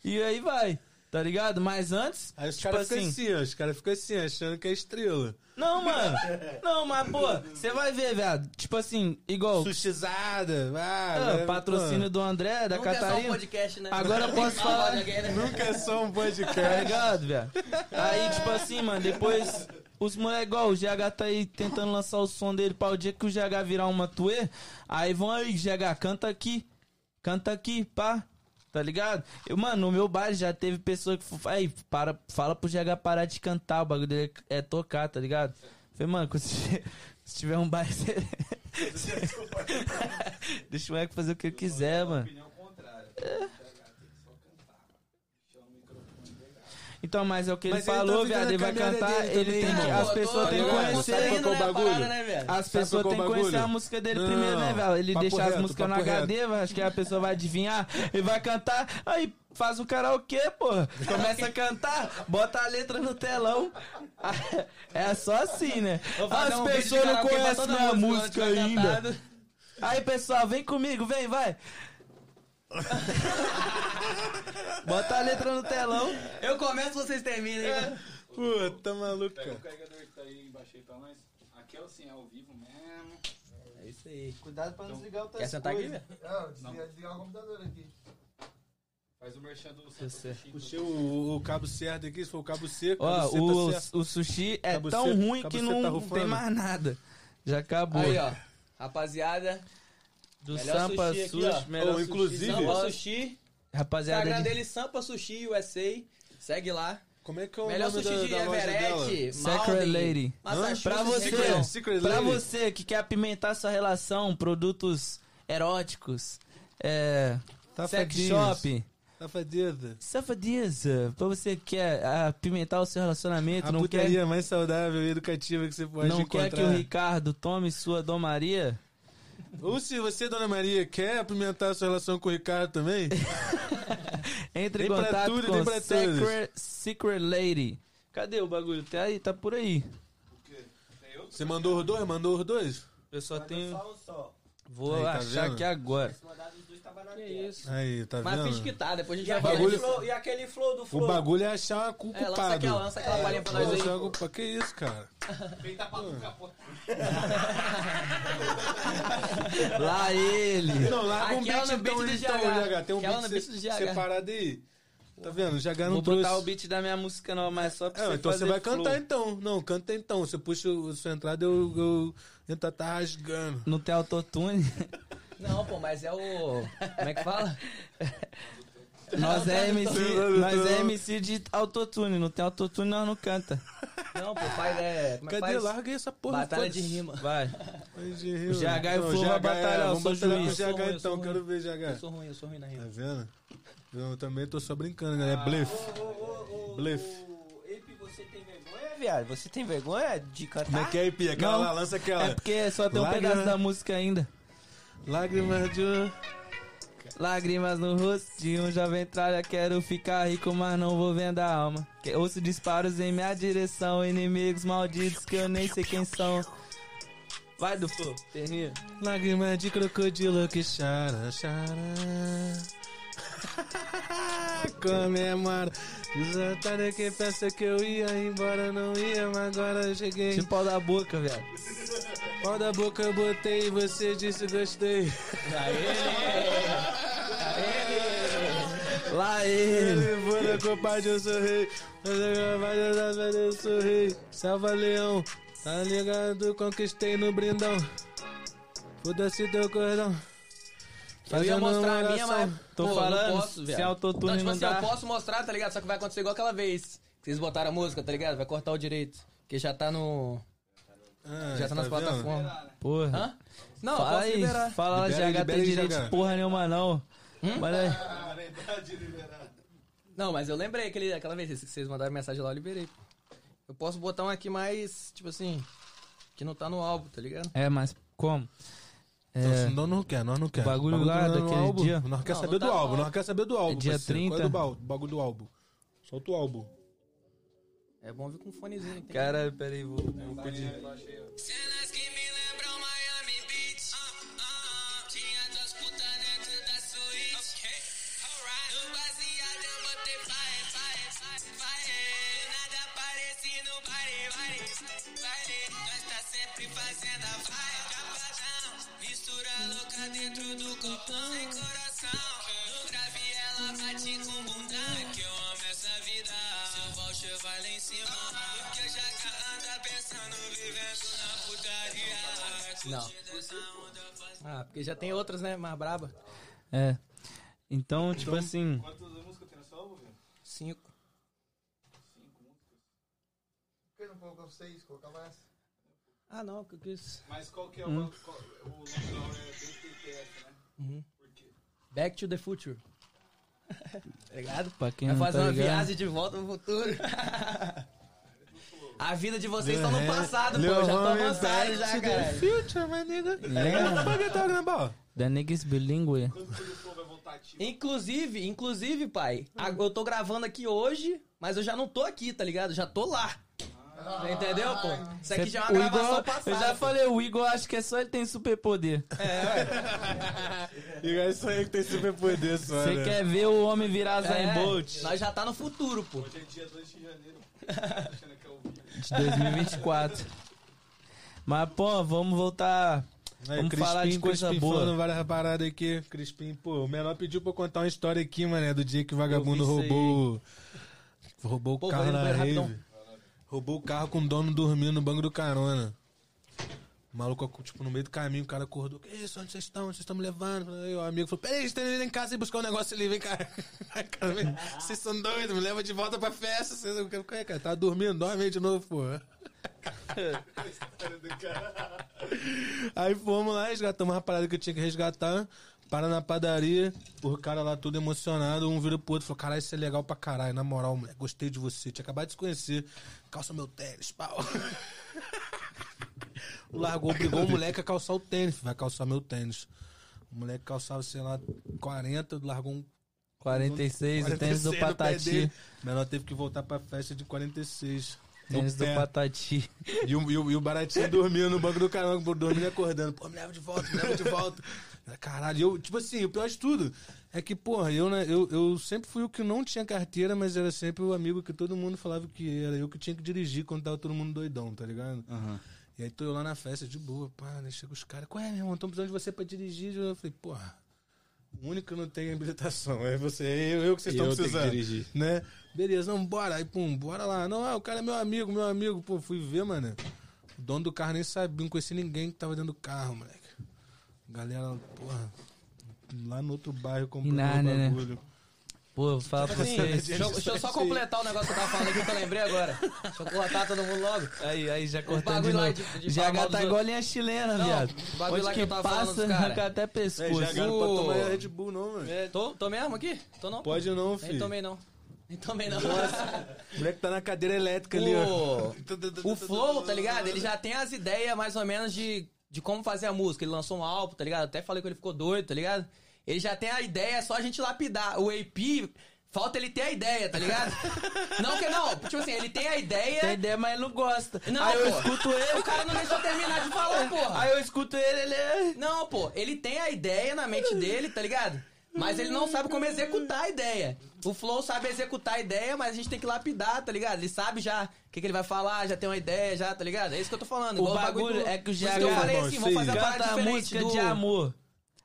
E aí vai, tá ligado? Mas antes, Aí os tipo caras ficam assim... assim, ó. Os caras ficam assim, achando que é estrela. Não, mano. Não, mas, pô, você vai ver, viado. Tipo assim, igual... Sushizada. Ah, ah, vai- patrocínio pô, do André, da Nunca é só um Catarina. podcast, né? Agora eu posso Fala falar... né? Nunca é só um Tá podcast. ligado, velho? Aí, tipo assim, mano, depois os moleques, igual o GH tá aí tentando lançar o som dele pra o dia que o GH virar uma tuê. Aí vão aí, GH, canta aqui. Canta aqui, pá. Tá ligado? Eu, mano, no meu baile já teve pessoa que. Aí, para, fala pro GH parar de cantar. O bagulho dele é tocar, tá ligado? Falei, mano, se tiver, se tiver um baile. você- Deixa o moleque fazer o que ele quiser, mano. Então, mas é o que ele Mas ele falou, tá viado. Ele vai a cantar, ele tem também, que. As pessoas têm que conhecer. É o né? As pessoas é têm o que conhecer bagulho? a música dele Não, primeiro, né, velho? Ele deixa as músicas no. HD, acho que a pessoa vai adivinhar, ele vai cantar, aí faz um karaokê, pô. Começa a cantar, bota a letra no telão. É só assim, né? As um pessoas não conhecem mundo, música ainda. Aí, pessoal, vem comigo, vem, vai. Bota a letra no telão. Eu começo, vocês terminam. Pô, tá maluco, Pega o carregador que tá aí embaixo aí pra nós. Aqui é assim, é ao vivo mesmo. É isso aí. Cuidado pra não desligar o Quer sentar aqui, velho? Não, desligar, desligar o computador aqui. Faz o merchan do Você. Puxei o, o cabo certo aqui, se for o cabo seco, Ó, cabo seco o, tá certo. o sushi é Cabo tão seco- ruim que não tá tem mais nada. Já acabou. Aí, ó. Rapaziada, Do Melhor Sampa sushi aqui, Sushi, melhor sushi. inclusive- Sampa Sushi. Rapaziada, Instagram de- dele, Sampa Sushi USA. Segue lá. Como é que é o Melhor nome sushi da, de da? Everett, Secret Lady. Pra você, região. Secret pra Lady. você que quer apimentar sua relação, produtos eróticos, é, sex Safadinhos. shop, Safadeza. safadeza, pra você que quer apimentar o seu relacionamento, A não quer, putaria mais saudável e educativa que você pode não encontrar. quer que o Ricardo tome sua Dom Maria, Ou se você, Dona Maria, quer apimentar a sua relação com o Ricardo também, entre em Tem contato tudo e com tem pra Secret, Secret Lady. Cadê o bagulho? Tá aí, tá por aí. você mandou os dois? Mandou os dois? Eu só tenho... Só um só. Vou Aí, tá achar vendo? aqui agora. Na Que tela. isso. Aí, tá Mas vendo? finge que tá, depois a gente E vai aquele, ver. bagulho- flow, e aquele flow do O flow? bagulho é achar o É, lança aquela, lança aquela palhinha pra nós aí. o culpado. Que isso, cara? Lá ele. Não, larga um Aquela beat no beat então, do então, GH. GH. Tem um Aquela beat no se- separado aí. Tá vendo? O GH não Vou trouxe. botar o beat da minha música não, mas só pra É, você então você vai flow. cantar então. Não, canta então. Você puxa o- a sua entrada, eu, eu, eu tá, tá rasgando. Não tem autotune. Não, pô, mas é o. Como é que fala? Nós é MC, nós é. MC de autotune, não tem autotune nós não canta. Não, pô, faz é. Como é que Cadê? faz? Larga aí essa porra. Batalha de rima. Vai. De rir, O GH e o Não, Flow vai GH, batalhar, eu Vamos sou batalhar com o juiz. Eu GH ruim, eu então, sou quero ver Eu GH. sou ruim, eu sou ruim na Tá rima. vendo? Eu também tô só brincando, galera. É blefe. Blefe. Você tem vergonha, viado? Você tem vergonha de Como é cantar? que é, Ipi? Aquela Não. lá, lança aquela. É porque só tem um pedaço da música ainda. Lágrimas de... Lágrimas no rosto de um jovem tralha, quero ficar rico, mas não vou vender a alma. Que- Ouço disparos em minha direção, inimigos malditos que eu nem sei quem são. Vai do flow, termina. Lágrimas de crocodilo que chora, chora. Comemora. Os otários que pensa que eu ia embora, não ia, mas agora eu cheguei. De pau da boca, viado. Pau da boca eu botei e você disse gostei. Lá ele. Foi na compadre, eu sou rei. Mas eu sou rei. Salva leão, tá ligado? Conquistei no brindão. Foda-se teu cordão. Eu ia mostrar a minha, mas. Tô pô, falando, não posso, velho. autotune Não, tipo não assim, dá. eu posso mostrar, tá ligado? Só que vai acontecer igual aquela vez. Que vocês botaram a música, tá ligado? Vai cortar o direito. Que já tá no. Ah, já tá nas vendo? plataformas. Porra. Hã? Não, Fala posso aí, liberar. fala lá, Libera aí, GH tem direito de porra nenhuma não. Olha aí. Não, mas eu lembrei aquele, aquela vez que vocês mandaram mensagem lá, eu liberei. Eu posso botar um aqui mais, tipo assim, que não tá no álbum, tá ligado? É, mas como? Então, É, Nós não quer, nós não quer. O bagulho lá não é no daquele álbum. dia. Nós quer Não, saber não do tá álbum, álbum. nós quer saber do álbum. É dia parceiro. Qual 30? é do ba- bagulho do álbum? Solta o álbum. É bom vir com um fonezinho? Caralho, peraí, vou, vou pedir. Cenas Não. Ah, porque já tem outras, né? Mais braba. É. Então, tipo assim, Cinco. Por que não colocou seis? Colocava essa. Ah, não, que eu quis. Mas qual que é Hum. o, qual, o nome da hora é BTTF, né? Back to the Future. tá ligado? pra quem Vai não fazer tá uma ligado, viagem de volta pro futuro. A vida de vocês estão no É, passado, pô. Lil Já tô avançado já, cara. Future, my nigga. Yeah. The niggas bilingue. Inclusive, inclusive, pai, a- eu tô gravando aqui hoje, mas eu já não tô aqui, tá ligado? Já tô lá. Entendeu, pô? Isso aqui já é uma O gravação Igor, passada. eu já falei, o Igor acho que é só ele tem superpoder. E é isso aí que tem superpoder só, Você né? quer ver o homem virar Zayn É, Bolt Nós já tá no futuro, pô. Hoje é dia 2 de janeiro. Achando que é. De 2024. Mas, pô, vamos voltar. Aí, Vamos Crispim, falar de coisa Crispim boa. falando várias paradas aqui. Crispim, pô, o menor pediu pra eu contar uma história aqui, mané, do dia que o vagabundo roubou. Roubou o Pô, carro na rave. rapidão. Roubou o carro com o dono dormindo no banco do carona. O maluco, tipo, no meio do caminho, o cara acordou. Que isso? Onde vocês estão? Onde vocês estão me levando? Aí o amigo falou: Peraí, vocês estão indo em casa e buscar um negócio ali, vem cá. Vocês são doidos, me leva de volta pra festa. Vocês, o que é, cara? Tá dormindo, dorme aí de novo, pô. Aí fomos lá, resgatamos uma parada que eu tinha que resgatar. Para na padaria, o cara lá todo emocionado, um vira pro outro falou: Caralho, isso é legal pra caralho, na moral, moleque, gostei de você, tinha acabado de se conhecer. Calça meu tênis, pau. Largou, obrigou o moleque a calçar o tênis, vai calçar meu tênis. O moleque calçava, sei lá, 40, largou um 46, o tênis do 46 Patati. Menor teve que voltar pra festa de 46. no Tênis do. Patati. E o, e, o, e o baratinho dormindo no banco do caramba, dormindo e acordando. Pô, me leva de volta, me leva de volta. Caralho, eu, tipo assim, o pior de tudo é que, porra, eu, né, eu, eu sempre fui o que não tinha carteira, mas era sempre o amigo que todo mundo falava que era eu que tinha que dirigir quando tava todo mundo doidão, tá ligado? E aí tô eu lá na festa, de boa, pá, né, chega os caras, qual é, meu irmão, tão precisando de você pra dirigir. Eu falei, porra, o único que não tem habilitação é você, é eu, eu que vocês estão precisando. dirigir. Né? Beleza, não, bora. Aí, pum, bora lá. Não, ah, o cara é meu amigo, meu amigo. Pô, fui ver, mano. O dono do carro nem sabia, não conhecia ninguém que tava dentro do carro, moleque. Galera, porra, lá no outro bairro comprando Nárnia, né? bagulho. Pô, eu vou falar pra Assim, vocês. deixa, eu- deixa eu só completar o negócio que eu tava falando aqui que eu lembrei agora. Deixa eu cortar todo mundo logo. Aí, aí, já cortando de bagulho lá novo. de- de mal tá igual a outros. linha chilena, Não, viado. o bagulho Onde lá que que eu tava falando passa, arranca até É, pescoço. já não O- pode tomar Red Bull, não, mano. Tô, tô mesmo aqui? Tô não. pô. Pode não, Nem filho. tomei não. Nem tomei não. O moleque tá na cadeira elétrica ali, ó. O, o Flow, tá ligado? Ele já tem as ideias mais ou menos de, de como fazer a música. Ele lançou um álbum, tá ligado? Até falei que ele ficou doido, tá ligado? Ele já tem a ideia, é só a gente lapidar. O AP, falta ele ter a ideia, tá ligado? não que não, tipo assim, ele tem a ideia. Tem ideia, mas ele não gosta. Não, aí eu pô. escuto ele. O cara não deixou eu terminar de falar, porra. Aí eu escuto ele, ele é. Não, pô, ele tem a ideia na mente dele, tá ligado? Mas ele não sabe como executar a ideia. O Flow sabe executar a ideia, mas a gente tem que lapidar, tá ligado? Ele sabe já o que, que ele vai falar, já tem uma ideia, já, tá ligado? É isso que eu tô falando. O igual bagulho do- é que o GH eu falei Bom, assim, vamos fazer uma parada a diferente música do... de amor.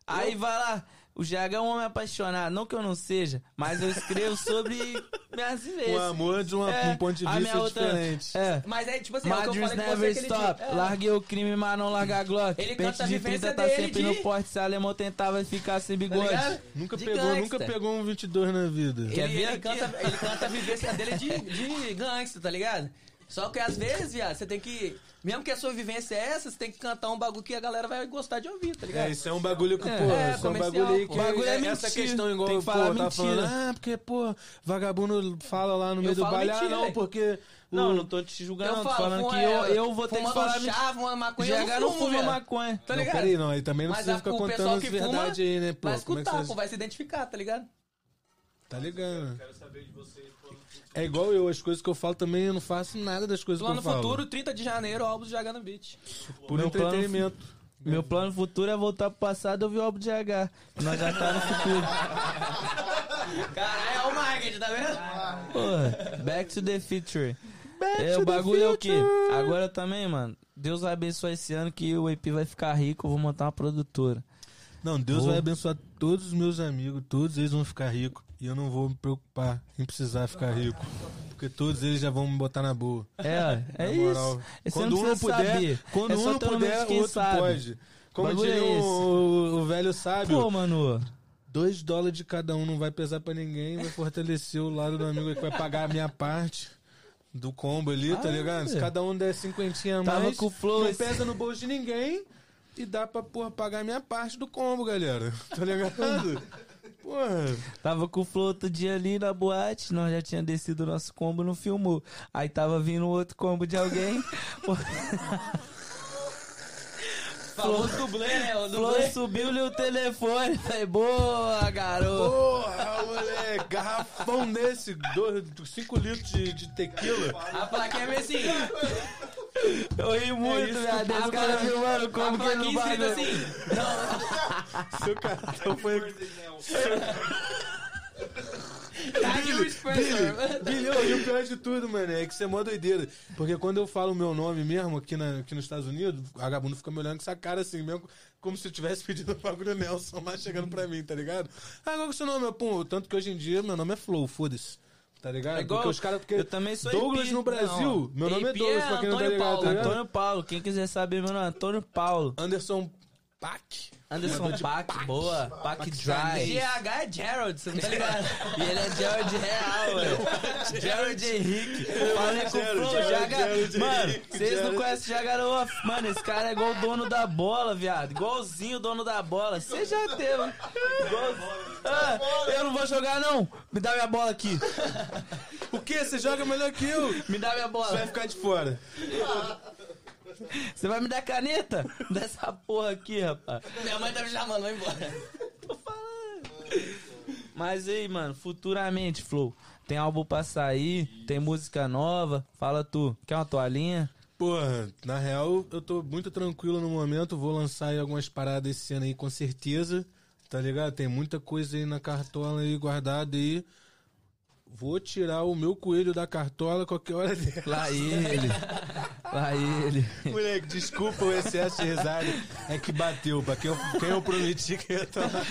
Aí vai lá. O GH é um homem apaixonado. Não que eu não seja, mas eu escrevo sobre minhas vivências. O amor de uma- É, um ponto de a vista minha outra- diferente. É. Mas é tipo assim, é o que eu Madras com never stop. É. Larguei o crime, mas não larga a Glock. Ele Pente canta a de vivência 30 tá dele sempre de- no porte. Se alemão tentava ficar sem Tá bigode. ligado? Nunca De pegou, gangsta. nunca pegou um 22 na vida. Quer Ele, ver ele, canta, ele canta a vivência dele de, de gangster, tá ligado? Só que às vezes, viado, você tem que. Mesmo que a sua vivência é essa, você tem que cantar um bagulho que a galera vai gostar de ouvir, tá ligado? É, isso é um bagulho que, É, pô, é, isso é um bagulho que Bagulho é essa mentira. questão igual, Tem que falar pô, tá falando, mentira. ah, porque, pô, vagabundo fala lá no meio do falo baile, ah, mentira, não, velho. porque... Não, o- não tô te julgando, Eu não. Tô falando que eu, eu vou ter que falar mentira. fumando maconha, eu GH não não fumo, fuma maconha. Tá Não, ligado? peraí, não, aí também não precisa ficar o contando as verdades aí, né, pô? vai é escutar, pô, vai se identificar, tá ligado? Tá ligado? É igual eu, as coisas que eu falo também, eu não faço nada das coisas Plano que eu falo. futuro, 30 de janeiro, álbum de H no Beat. Por Meu plano entretenimento. Meu plano futuro é voltar pro passado e ouvir o álbum de H. Nós já tá no futuro. Caralho, é o marketing, tá vendo? Porra, back to the future. é, to o the bagulho é o quê? Agora também, mano. Deus vai abençoar esse ano que o EP vai ficar rico, eu vou montar uma produtora. Não, Deus Vou. vai abençoar todos os meus amigos, todos eles vão ficar ricos. E eu não vou me preocupar em precisar ficar rico. Porque todos eles já vão me botar na boa. É, é Na isso. Quando um não puder, saber. quando É um não puder, de o outro sabe. pode. Como diria é o, o velho sábio, Pô, mano. dois dólares de cada um não vai pesar pra ninguém, vai fortalecer o lado do amigo que vai pagar a minha parte do combo ali, tá Ah, ligado? Se é. cada um der cinquentinha a Tava mais, com flow não esse- pesa no bolso de ninguém e dá pra, porra, pagar a minha parte do combo, galera. Tá ligado? Porra. Tava com o Flow outro dia ali na boate, nós já tinha descido o nosso combo, não filmou. Aí tava vindo outro combo de alguém. Famoso dublê, né? O dublê. subiu-lhe o telefone. Falei, boa, garoto. Porra, moleque, garrafão desse, 5 litros de, de tequila. A plaquinha é assim. Eu ri muito, viado. Esse a cara plaquinha- filmando A como que ele não vai. escrita assim. Não, Seu cartão foi. Tadinho Spencer. Bilhão, e o pior de tudo, mano, é que isso é mó doideira. Porque quando eu falo o meu nome mesmo aqui, na, aqui nos Estados Unidos, o vagabundo fica me olhando com essa cara assim, mesmo como se eu tivesse pedido o bagulho Nelson lá chegando pra mim, tá ligado? Ah, qual que é o seu nome? Eu, Pô, tanto que hoje em dia meu nome é Flow, foda-se. Tá ligado? É igual- porque os caras. Eu também sou Douglas hippie. no Brasil, Não, meu nome é hippie Douglas, é pra quem não tá Antônio ligado, Paulo. tá ligado? Antônio Paulo, quem quiser saber, meu nome é Antônio Paulo. Anderson Pac. Anderson Pac, boa. Pac Dry. GH é Gerald, você não tá ligado? E ele é Gerald Real, velho. Gerald Henrique. Falei com o Flow. Gerald Mano, vocês não conhecem o Jagarou? Mano, esse cara é igual o dono da bola, viado. Igualzinho o dono da bola. Você já teve. Igual... Ah, eu não vou jogar, não. Me dá minha bola aqui. O quê? Você joga melhor que eu? Me dá minha Você vai bola. ficar de fora. Você vai me dar caneta? Dessa porra aqui, rapaz. Minha mãe tá me chamando, vai embora. Tô falando. Mas aí, mano, futuramente, Flow. Tem álbum pra sair, tem música nova. Fala tu, quer uma toalhinha? Porra, na real, eu tô muito tranquilo no momento. Vou lançar aí algumas paradas esse ano aí, com certeza. Tá ligado? Tem muita coisa aí na cartola aí guardada aí. Vou tirar o meu coelho da cartola qualquer hora dela. Lá ele. Lá ele. Moleque, desculpa o excesso de risada. É que bateu. Pra quem eu, quem eu prometi que ia tomar.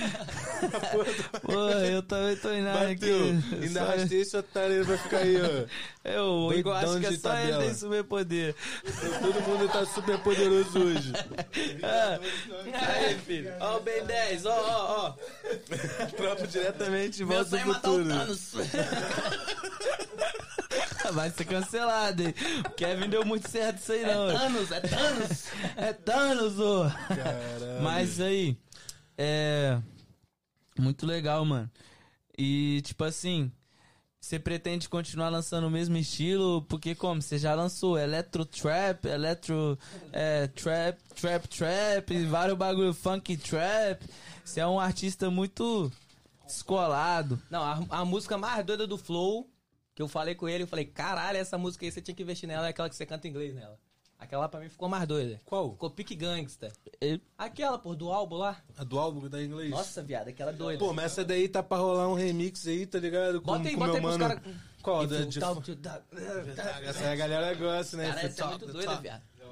Pô, eu também tô aqui. Bateu. Ainda Só- arrastei esse otário, ele vai ficar aí, ó. Eu, eu acho que é de só ele tabela. tem superpoder. Todo mundo tá super poderoso hoje. Aí, filho. Ó o Ben 10, ó, ó, ó. Tropa diretamente de Meu volta sonho é do matar o futuro. Thanos. Vai ser cancelado, hein? O Kevin deu muito certo isso aí, não. Thanos, é Thanos. É Thanos, ô. Caralho. Mas aí, é. Muito legal, mano. E, tipo assim, você pretende continuar lançando o mesmo estilo? Porque, como? Você já lançou Electro Trap, Electro é, Trap, Trap Trap, vários bagulho funk trap. Você é um artista muito descolado. Não, a, a música mais doida do Flow, que eu falei com ele, eu falei, caralho, essa música aí você tinha que investir nela, é aquela que você canta em inglês nela. Aquela lá pra mim ficou mais doida. Qual? Ficou pique gangsta. E- Aquela, pô, do álbum lá. A do álbum da inglês. Nossa, viado, aquela doida. Pô, mas essa daí tá pra rolar um remix aí, tá ligado? Com, bota aí, com bota meu aí pros mano. caras. Qual? Da, de... Essa aí a galera gosta, né? Cara, essa é muito to doida, viado. Já,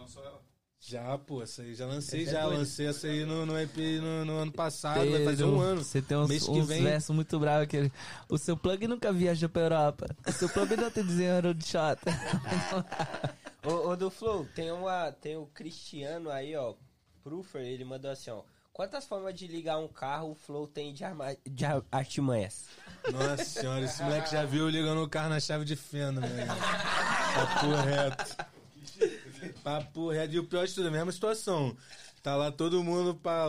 pô, essa aí já lancei, Essa é já. doida. lancei essa aí no, no EP no, no ano passado, vai fazer um ano. Você tem uns, Mês que uns vem. versos muito bravos que ele- O seu plug nunca viajou pra Europa. O seu plug não tem desenho de shot. Ô, ô, do Flow, tem, uma, tem o Cristiano aí, ó. Proofer, ele mandou assim, ó. Quantas formas de ligar um carro o Flow tem de, arma, de ar- artimanhas? Nossa senhora, esse moleque já viu ligando o carro na chave de fenda, velho. Papo reto. Papo reto. E o pior de tudo, a mesma situação. Tá lá todo mundo pra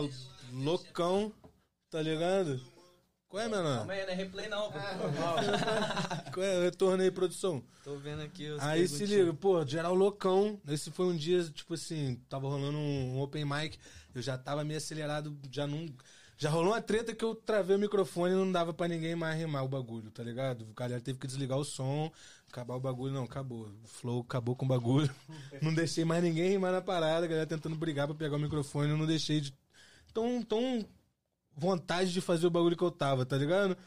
loucão, tá ligado? Qual é, menor? Calma aí, não é replay não, pô. Qual é? Retorno aí, produção. Tô vendo aqui os Aí se liga, pô, geral loucão. Esse foi um dia, tipo assim, tava rolando um, um open mic. Eu já tava meio acelerado, já não. Já rolou uma treta que eu travei o microfone e não dava pra ninguém mais rimar o bagulho, tá ligado? O galera teve que desligar o som, acabar o bagulho. Não, acabou. O flow acabou com o bagulho. Não deixei mais ninguém rimar na parada, a galera tentando brigar pra pegar o microfone, eu não deixei de. Tão, tão vontade de fazer o bagulho que eu tava, tá ligado?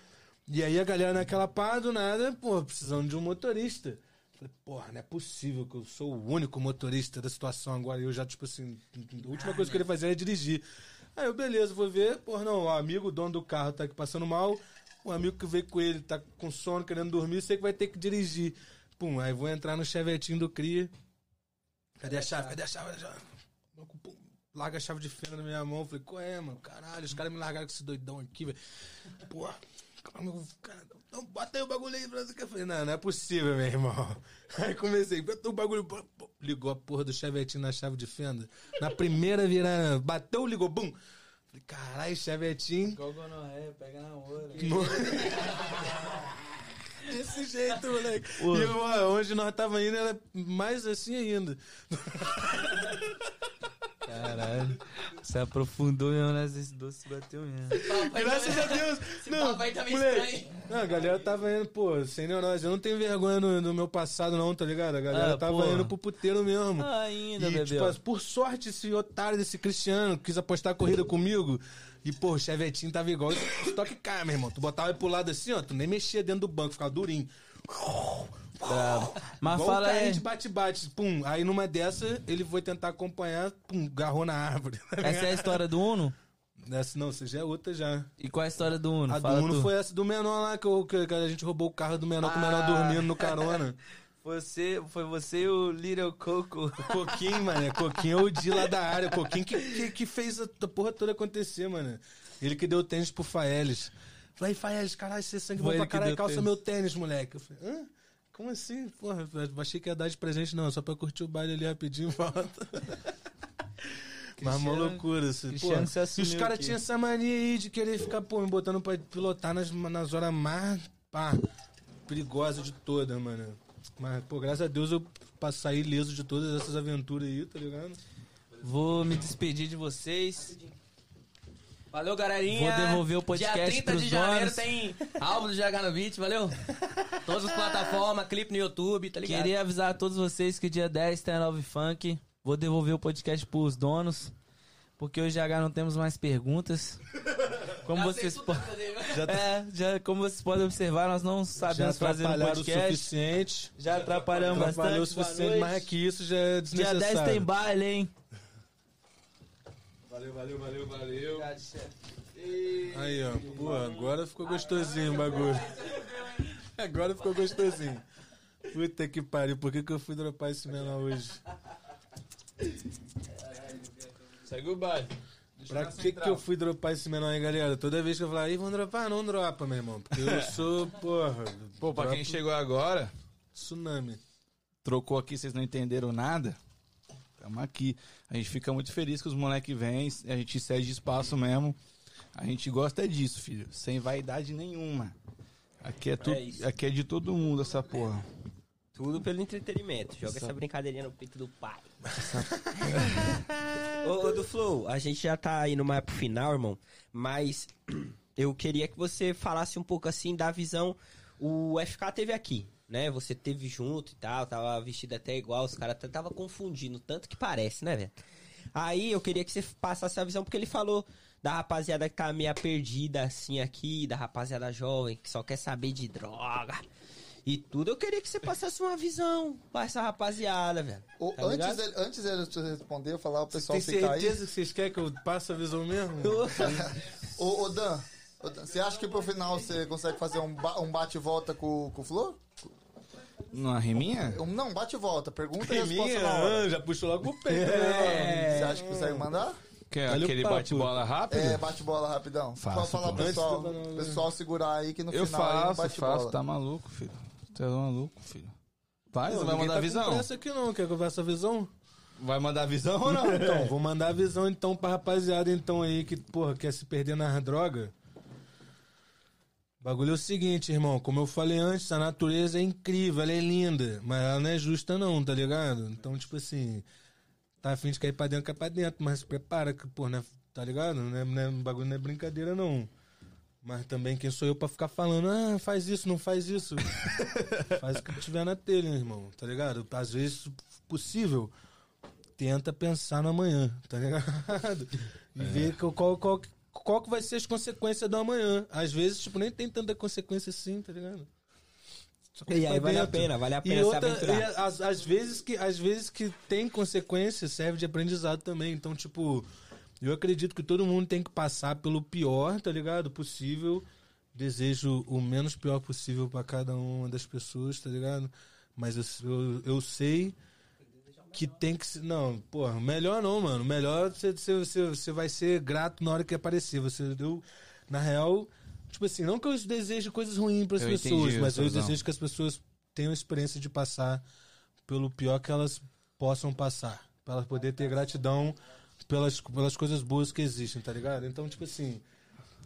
E aí a galera naquela pá do nada, pô, precisando de um motorista. Falei, porra, não é possível que eu sou o único motorista da situação agora. E eu já, tipo assim, a última coisa que eu queria fazer era dirigir. Aí eu, beleza, vou ver. Porra, não, o amigo, o dono do carro tá aqui passando mal. O amigo que veio com ele tá com sono, querendo dormir, sei que vai ter que dirigir. Pum, aí vou entrar no chevetinho do Cria. Cadê a chave? Cadê a chave? Larga a chave de fenda na minha mão. Falei, qual é, mano? Caralho, os caras me largaram com esse doidão aqui, velho. Porra, calma, cara, bota aí o bagulho aí. Eu falei, não, não é possível, meu irmão. Aí comecei, bota o bagulho. pô, pô. Ligou a porra do chevetinho na chave de fenda. Na primeira virada, bateu, ligou, bum. Falei, caralho, chevetinho. Gogonorreia, pega na hora. Desse jeito, moleque. E eu, onde nós tava indo era mais assim ainda. Caralho. Você aprofundou mesmo nesse doce bateu mesmo. Graças a Deus. Esse Não, papo aí tá meio moleque. estranho. Não, a galera tava indo, pô, sem neurose. Eu não tenho vergonha no, no meu passado, não, tá ligado? A galera Ah, tava porra. indo pro puteiro mesmo. Ainda, e, bebê. tipo, por sorte, esse otário desse Cristiano quis apostar a corrida comigo. E, pô, o chevetinho tava igual estoque car, meu irmão. Tu botava ele pro lado assim, ó, tu nem mexia dentro do banco, ficava durinho. Bravo. Mas igual fala o aí. de bate-bate. Pum, aí numa dessa, ele foi tentar acompanhar, pum, garrou na árvore. Essa é a história do Uno? Essa não, essa já é outra já. E qual é a história do Uno? A do Fala Uno tu. foi essa do menor lá, que, eu- que- que a gente roubou o carro do menor, com o menor Ah. dormindo no carona. Você, foi você e o Little Coco. O Coquinho, mano. Coquinho é o Di lá da área. O Coquinho que, que, que fez a, porra toda acontecer, mano. Ele que deu tênis pro Faelis. Falei, Faelis, caralho, você é sangue Foi bom ele pra que caralho, deu calça tênis. meu tênis, moleque. Eu falei, hã? Como assim? Porra, achei que ia dar de presente, não. Só pra curtir o baile ali rapidinho e volta. Mas uma Cristiano- loucura. Assim. Pô, e os caras tinham essa mania aí de querer ficar, pô, me botando pra pilotar nas, nas horas mais, pá, perigosas de todas, mano. Mas, pô, graças a Deus eu pa- saí ileso de todas essas aventuras aí, tá ligado? Vou me despedir de vocês. Valeu, galerinha. Vou devolver o podcast Dia 30 pros de janeiro donos. tem álbum do GH no Beat, valeu? Todas as plataformas, clipe no YouTube, tá ligado? Queria avisar a todos vocês que dia 10 tem a Love Funk. Vou devolver o podcast pros donos. Porque hoje já não temos mais perguntas. Como Já vocês? Já, tá- É, já, como vocês podem observar, nós não já sabemos fazer um atrapalharam o podcast. suficiente. Já atrapalhamos o bastante. Boa suficiente, mas é que isso já é Dia 10 desnecessário. tem baile, hein? Valeu, valeu, valeu, valeu. Aí, ó. Pô, agora ficou gostosinho o bagulho. Agora ficou gostosinho. Puta que pariu, por que, que eu fui dropar esse menor hoje? Segue o baile. Pra que, que eu fui dropar esse menor aí, galera? Toda vez que eu falar, aí vão dropar, não dropa, meu irmão. Porque eu sou, porra. Pô, pra quem chegou agora, Tsunami. trocou aqui, vocês não entenderam nada. Tamo aqui. A gente fica muito feliz que os moleques vêm, a gente cede espaço mesmo. A gente gosta disso, filho. Sem vaidade nenhuma. Aqui é, tu, isso. aqui é de todo mundo essa porra. Tudo pelo entretenimento. Joga essa brincadeirinha no peito do pai. ô, ô, do Flow, a gente já tá indo mais pro final, irmão. Mas eu queria que você falasse um pouco assim da visão. O FK teve aqui, né? Você teve junto e tal, tava vestido até igual, os caras tava confundindo, tanto que parece, né, velho? Aí eu queria que você passasse a visão, porque ele falou da rapaziada que tá meio perdida assim aqui, da rapaziada jovem, que só quer saber de droga. E tudo, eu queria que você passasse uma visão pra essa rapaziada, velho. Tá antes, antes dele te responder, eu falar o pessoal Tem ficar aí. certeza que vocês querem que eu passe a visão mesmo? Ô, ô, Dan, ô, Dan, você acha que pro final você consegue fazer um, ba- um bate-volta com, com o Flor? Numa riminha? Um- não. Pergunta e É resposta minha? na hora. Ah, já puxou logo o peito. É, Você acha que consegue mandar? Que é Olha aquele bate-bola rápido? É, bate-bola rapidão. Faço, Só falar pro pessoal, do- pessoal segurar aí que no Eu final aí um faço, bate-bola. faço. Tá maluco, filho. Tá maluco, filho. Vai, Não, você vai mandar tá a visão? pressa aqui não, quer que eu faça a visão? Vai mandar a visão ou não? Então, vou mandar a visão então pra rapaziada então aí que, porra, quer se perder nas drogas. O bagulho é o seguinte, irmão, como eu falei antes, a natureza é incrível, ela é linda, mas ela não é justa não, tá ligado? Então, tipo assim, tá afim de cair pra dentro, cai pra dentro, mas se prepara, que, porra, né, tá ligado? Não é, não é- o bagulho não é brincadeira não. Mas também quem sou eu pra ficar falando, ah, faz isso, não faz isso. faz o que tiver na telha, irmão, tá ligado? Às vezes, possível, tenta pensar no amanhã, tá ligado? E ver qual, qual, qual, qual que vai ser as consequências do amanhã. Às vezes, tipo, nem tem tanta consequência assim, tá ligado? E aí pra vale a dentro. pena, vale a pena e se outra, e às, às vezes que às vezes que tem consequência serve de aprendizado também. Então, tipo, eu acredito que todo mundo tem que passar pelo pior, tá ligado? Possível. Desejo o menos pior possível pra cada uma das pessoas, tá ligado? Mas eu, eu, eu sei que tem que ser. Não, porra, melhor não, mano. Melhor você, você, você, vai ser grato na hora que aparecer. Você deu. Na real, tipo assim, não que eu deseje coisas ruins para as pessoas, entendi mas eu desejo que as pessoas tenham a experiência de passar pelo pior que elas possam passar. Pra elas poderem ter gratidão pelas, pelas coisas boas que existem, tá ligado? Então, tipo assim.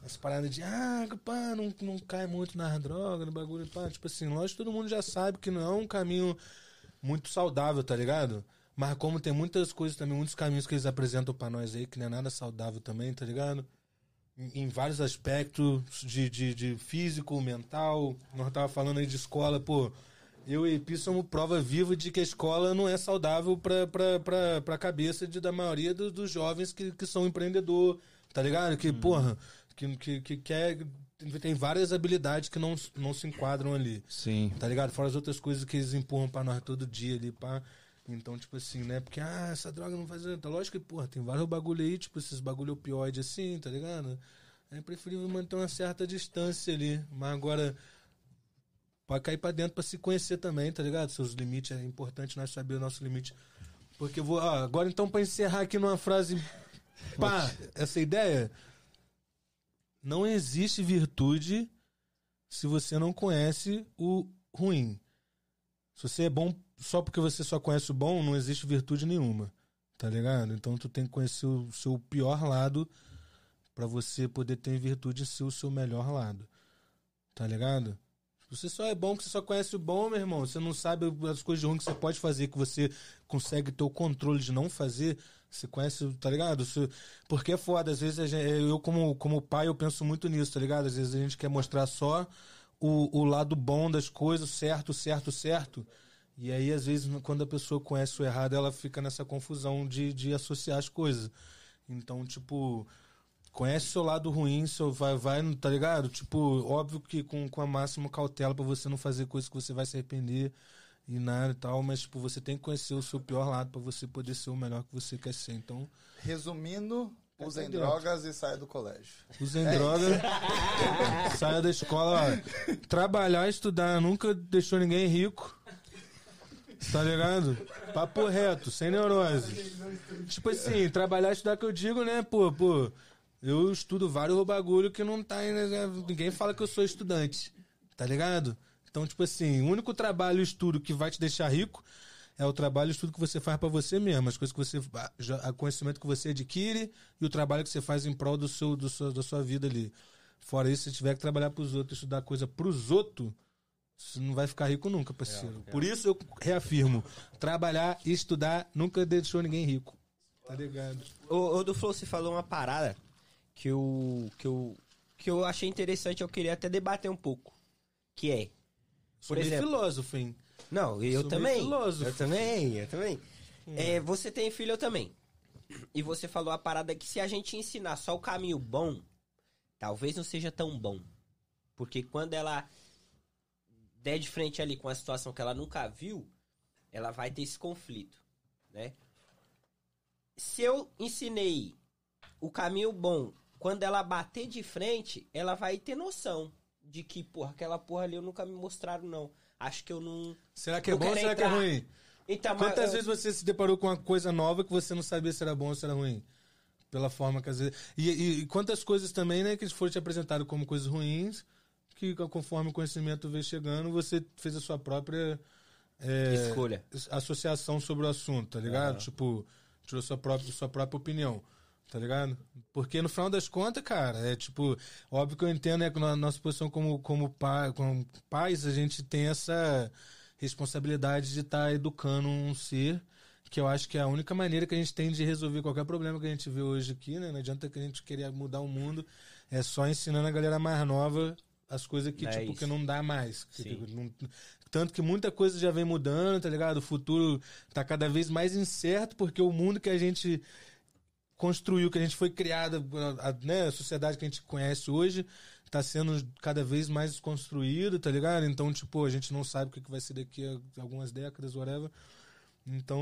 Essa parada de, ah, pá, não, não cai muito na droga, no bagulho, pá. Tipo assim, lógico que todo mundo já sabe que não é um caminho muito saudável, tá ligado? Mas como tem muitas coisas também, muitos caminhos que eles apresentam pra nós aí, que não é nada saudável também, tá ligado? Em, em vários aspectos de, de, de físico, mental. Nós tava falando aí de escola, pô. Eu e Pi somos prova viva de que a escola não é saudável pra, pra, pra, pra cabeça de, da maioria do- dos jovens que, que são empreendedor, tá ligado? Que, porra, que, que, que quer. Tem várias habilidades que não, não se enquadram ali. Sim. Tá ligado? Fora as outras coisas que eles empurram pra nós todo dia ali, pá. Então, tipo assim, né? Porque, ah, essa droga não faz. Tá lógico que, porra, tem vários bagulho aí, tipo, esses bagulho opioide assim, tá ligado? É preferível manter uma certa distância ali. Mas agora, pode cair pra dentro pra se conhecer também, tá ligado? Seus limites, é importante nós saber o nosso limite. Porque eu vou. ah, agora então, pra encerrar aqui numa frase. Pá, essa ideia. Não existe virtude se você não conhece o ruim. Se você é bom só porque você só conhece o bom, não existe virtude nenhuma. Tá ligado? Então tu tem que conhecer o seu pior lado pra você poder ter virtude e ser o seu melhor lado. Tá ligado? Você só é bom porque você só conhece o bom, meu irmão, você não sabe as coisas ruins que você pode fazer, que você consegue ter o controle de não fazer, você conhece, tá ligado? Porque é foda, às vezes gente- eu como, como pai eu penso muito nisso, tá ligado? Às vezes a gente quer mostrar só o, o lado bom das coisas, certo, certo, certo. E aí, às vezes, quando a pessoa conhece o errado, ela fica nessa confusão de, de associar as coisas. Então, tipo, conhece o seu lado ruim, seu vai, vai, tá ligado? Tipo, óbvio que com, com a máxima cautela pra você não fazer coisas que você vai se arrepender e nada e tal, mas, tipo, você tem que conhecer o seu pior lado pra você poder ser o melhor que você quer ser. Então, Resumindo, Usem dentro. drogas e saia do colégio. Usem droga, saia da escola. ó. Trabalhar, estudar, nunca deixou ninguém rico. Tá ligado? Papo reto, sem neurose. Tipo assim, trabalhar, estudar que eu digo, né, pô, pô. Eu estudo vários bagulho que não tá. né, Ninguém fala que eu sou estudante. Tá ligado? Então, tipo assim, o único trabalho e estudo que vai te deixar rico é o trabalho e estudo que você faz pra você mesmo, as coisas que você, o conhecimento que você adquire e o trabalho que você faz em prol do seu, do seu, da sua vida ali. Fora isso, se tiver que trabalhar pros outros, estudar coisa pros outros, você não vai ficar rico nunca, parceiro. Por isso eu reafirmo, trabalhar e estudar nunca deixou ninguém rico. Tá ligado? Ô, ô do Flow, você falou uma parada que eu, que eu, que eu achei interessante, eu queria até debater um pouco. Que é, Sou Por exemplo- filósofo, hein? Não, eu Sou também. filósofo. Eu também, eu também. É, você tem filho, eu também. E você falou a parada que se a gente ensinar só o caminho bom, talvez não seja tão bom. Porque quando ela der de frente ali com a situação que ela nunca viu, ela vai ter esse conflito, né? Se eu ensinei o caminho bom, quando ela bater de frente, ela vai ter noção de que, porra, aquela porra ali eu nunca me mostraram, não. Acho que eu não. Será que é Eu bom ou será que é entrar. ruim? Então, mas- Quantas vezes você se deparou com uma coisa nova que você não sabia se era bom ou se era ruim? Pela forma que às vezes. E, e- e quantas coisas também, né, que foram te apresentadas como coisas ruins, que conforme o conhecimento veio chegando, você fez a sua própria é, Escolha. associação sobre o assunto, tá ligado? Tipo, tirou sua própria, sua própria opinião. Tá ligado? Porque no final das contas, cara, é tipo, óbvio que eu entendo, né, que na nossa posição como, como, pai, como pais, a gente tem essa responsabilidade de estar educando um ser, que eu acho que é a única maneira que a gente tem de resolver qualquer problema que a gente vê hoje aqui, né? Não adianta que a gente querer mudar o mundo, é só ensinando a galera mais nova as coisas que, É tipo, isso. que não dá mais. Que, que não- tanto que muita coisa já vem mudando, tá ligado? O futuro tá cada vez mais incerto, porque o mundo que a gente construiu, que a gente foi criada, a, né, a sociedade que a gente conhece hoje, tá sendo cada vez mais construído, tá ligado? Então, tipo, a gente não sabe o que que vai ser daqui a algumas décadas, whatever. Então,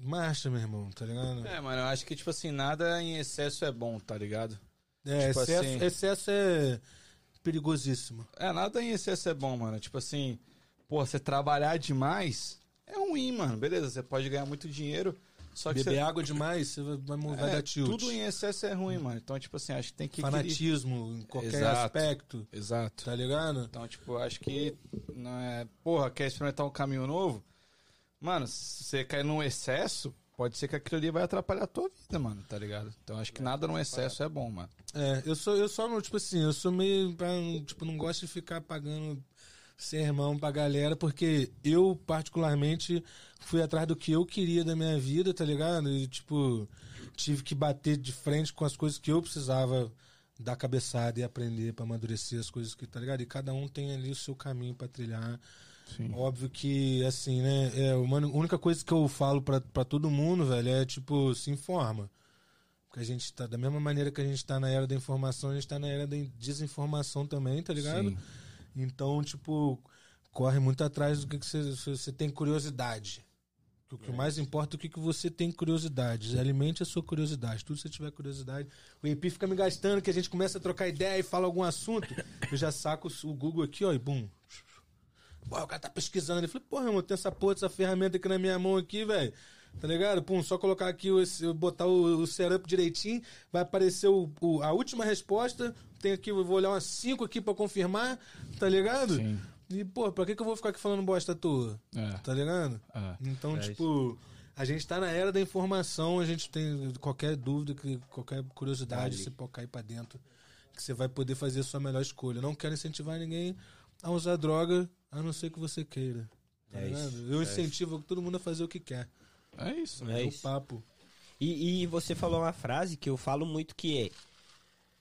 marcha, meu irmão, tá ligado? É, mano, eu acho que, tipo assim, nada em excesso é bom, tá ligado? É, tipo excesso, assim- excesso é perigosíssimo. É, nada em excesso é bom, mano. Tipo assim, pô, você trabalhar demais é ruim, mano. Beleza, você pode ganhar muito dinheiro, só que Beber você... água demais, você vai, vai, É, dar tilt. tudo em excesso é ruim, mano. Então, tipo assim, acho que tem que... Fanatismo, em qualquer Exato. aspecto, Exato. tá ligado? Então, tipo, acho que não é, porra, quer experimentar um caminho novo? Mano, se você cair num excesso, pode ser que aquilo ali vai atrapalhar a tua vida, mano, tá ligado? Então, acho que nada no excesso é bom, mano. É, eu sou, eu só não, tipo assim, eu sou meio, tipo, não gosto de ficar pagando sermão pra galera, porque eu, particularmente, fui atrás do que eu queria da minha vida, tá ligado? E, tipo, tive que bater de frente com as coisas que eu precisava dar cabeçada e aprender pra amadurecer as coisas que, tá ligado? E cada um tem ali o seu caminho pra trilhar. Óbvio que, assim, né, é, uma, a única coisa que eu falo pra todo mundo, velho, é, tipo, se informa. Porque a gente tá, da mesma maneira que a gente tá na era da informação, a gente tá na era da desinformação também, tá ligado? Sim. Então, tipo, corre muito atrás do que, você, se tem curiosidade. O que mais importa é o que, que você tem curiosidade. Alimente a sua curiosidade. Tudo que você tiver curiosidade. O EP fica me gastando, que a gente começa a trocar ideia e fala algum assunto. Eu já saco o Google aqui, ó, e bum. Pô, o cara tá pesquisando. Ele falou, porra, irmão, tem essa porra dessa ferramenta aqui na minha mão aqui, velho. Tá ligado? Pum, só colocar aqui, o, esse- botar o, o setup direitinho, vai aparecer o, o- a última resposta. Tem aqui, eu vou olhar umas cinco aqui pra confirmar, tá ligado? Sim. E, pô, pra que, que eu vou ficar aqui falando bosta à toa? É. Tá ligado? É. Então, tipo, a gente tá na era da informação, a gente tem qualquer dúvida, que- qualquer curiosidade, você pode cair pra dentro, que você vai poder fazer a sua melhor escolha. Não quero incentivar ninguém a usar droga, a não ser que você queira. Tá É ligado? isso, Eu incentivo todo mundo a fazer o que quer. É isso. É É o papo. E, e você falou uma frase que eu falo muito que é.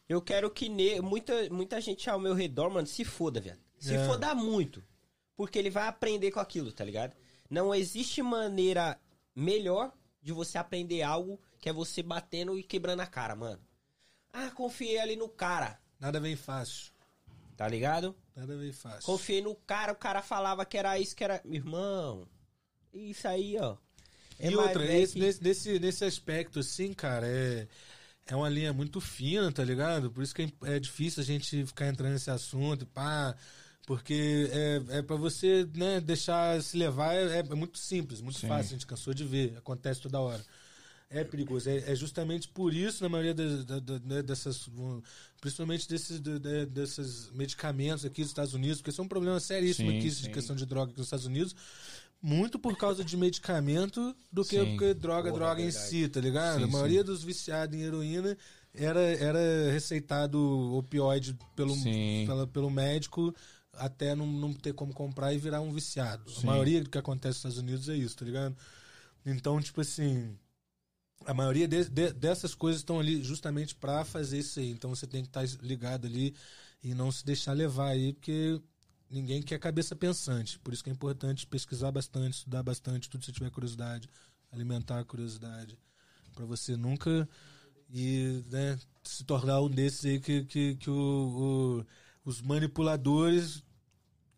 Eu quero que ne- muita, muita gente ao meu redor, mano, se foda, velho. Se É. foda muito. Porque ele vai aprender com aquilo, tá ligado? Não existe maneira melhor de você aprender algo que é você batendo e quebrando a cara, mano. Ah, confiei ali no cara, Nada vem fácil. tá ligado? Nada vem fácil. Confiei no cara, o cara falava que era isso, que era. Meu irmão, isso aí, ó. É e outra, velho esse- nesse, nesse, nesse aspecto, assim, cara, é, é uma linha muito fina, tá ligado? Por isso que é é difícil a gente ficar entrando nesse assunto, pá. Porque é, é para você né, deixar se levar, é, é muito simples, muito Sim. fácil, a gente cansou de ver, acontece toda hora. É perigoso. É, é justamente por isso, na maioria das, da- da- né, dessas. Principalmente desses, de- de- desses medicamentos aqui dos Estados Unidos, porque isso é um problema seríssimo Sim, aqui sim. de questão de droga aqui nos Estados Unidos. Muito por causa de medicamento do que, Sim. porque droga, Porra, droga em si, tá ligado? Sim, a maioria dos viciados em heroína era, era receitado opioide pelo, Sim. pela- pelo médico até não, não ter como comprar e virar um viciado. Sim. A maioria do que acontece nos Estados Unidos é isso, tá ligado? Então, tipo assim, a maioria de- de- dessas coisas estão ali justamente pra fazer isso aí. Então você tem que estar ligado ali e não se deixar levar aí, porque ninguém quer cabeça pensante. Por isso que é importante pesquisar bastante, estudar bastante, tudo se tiver curiosidade, alimentar a curiosidade, Pra você nunca ir, né, se tornar um desses aí que, que, que o- o- os manipuladores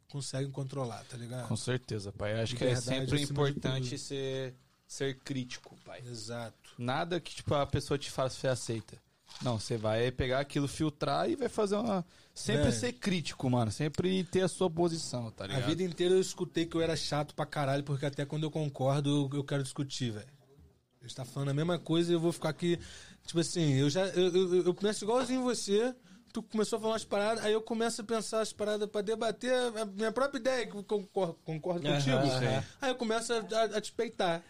conseguem controlar, tá ligado? Com certeza, pai. Eu acho que é sempre importante ser, ser crítico, pai. Exato. Nada que, tipo, a pessoa te faça, você aceita. Não, você vai pegar aquilo, filtrar e vai fazer uma. Sempre É. ser crítico, mano. Sempre ter a sua posição, tá A ligado? vida inteira eu escutei que eu era chato pra caralho, porque até quando eu concordo, eu- quero discutir, velho. A gente tá falando a mesma coisa e eu vou ficar aqui. Tipo assim, eu já. Eu, eu, eu começo igualzinho você. Tu começou a falar umas paradas, aí eu começo a pensar as paradas pra debater a minha própria ideia, que eu concordo, concordo Aham, contigo. Aí eu começo a, a, a te peitar.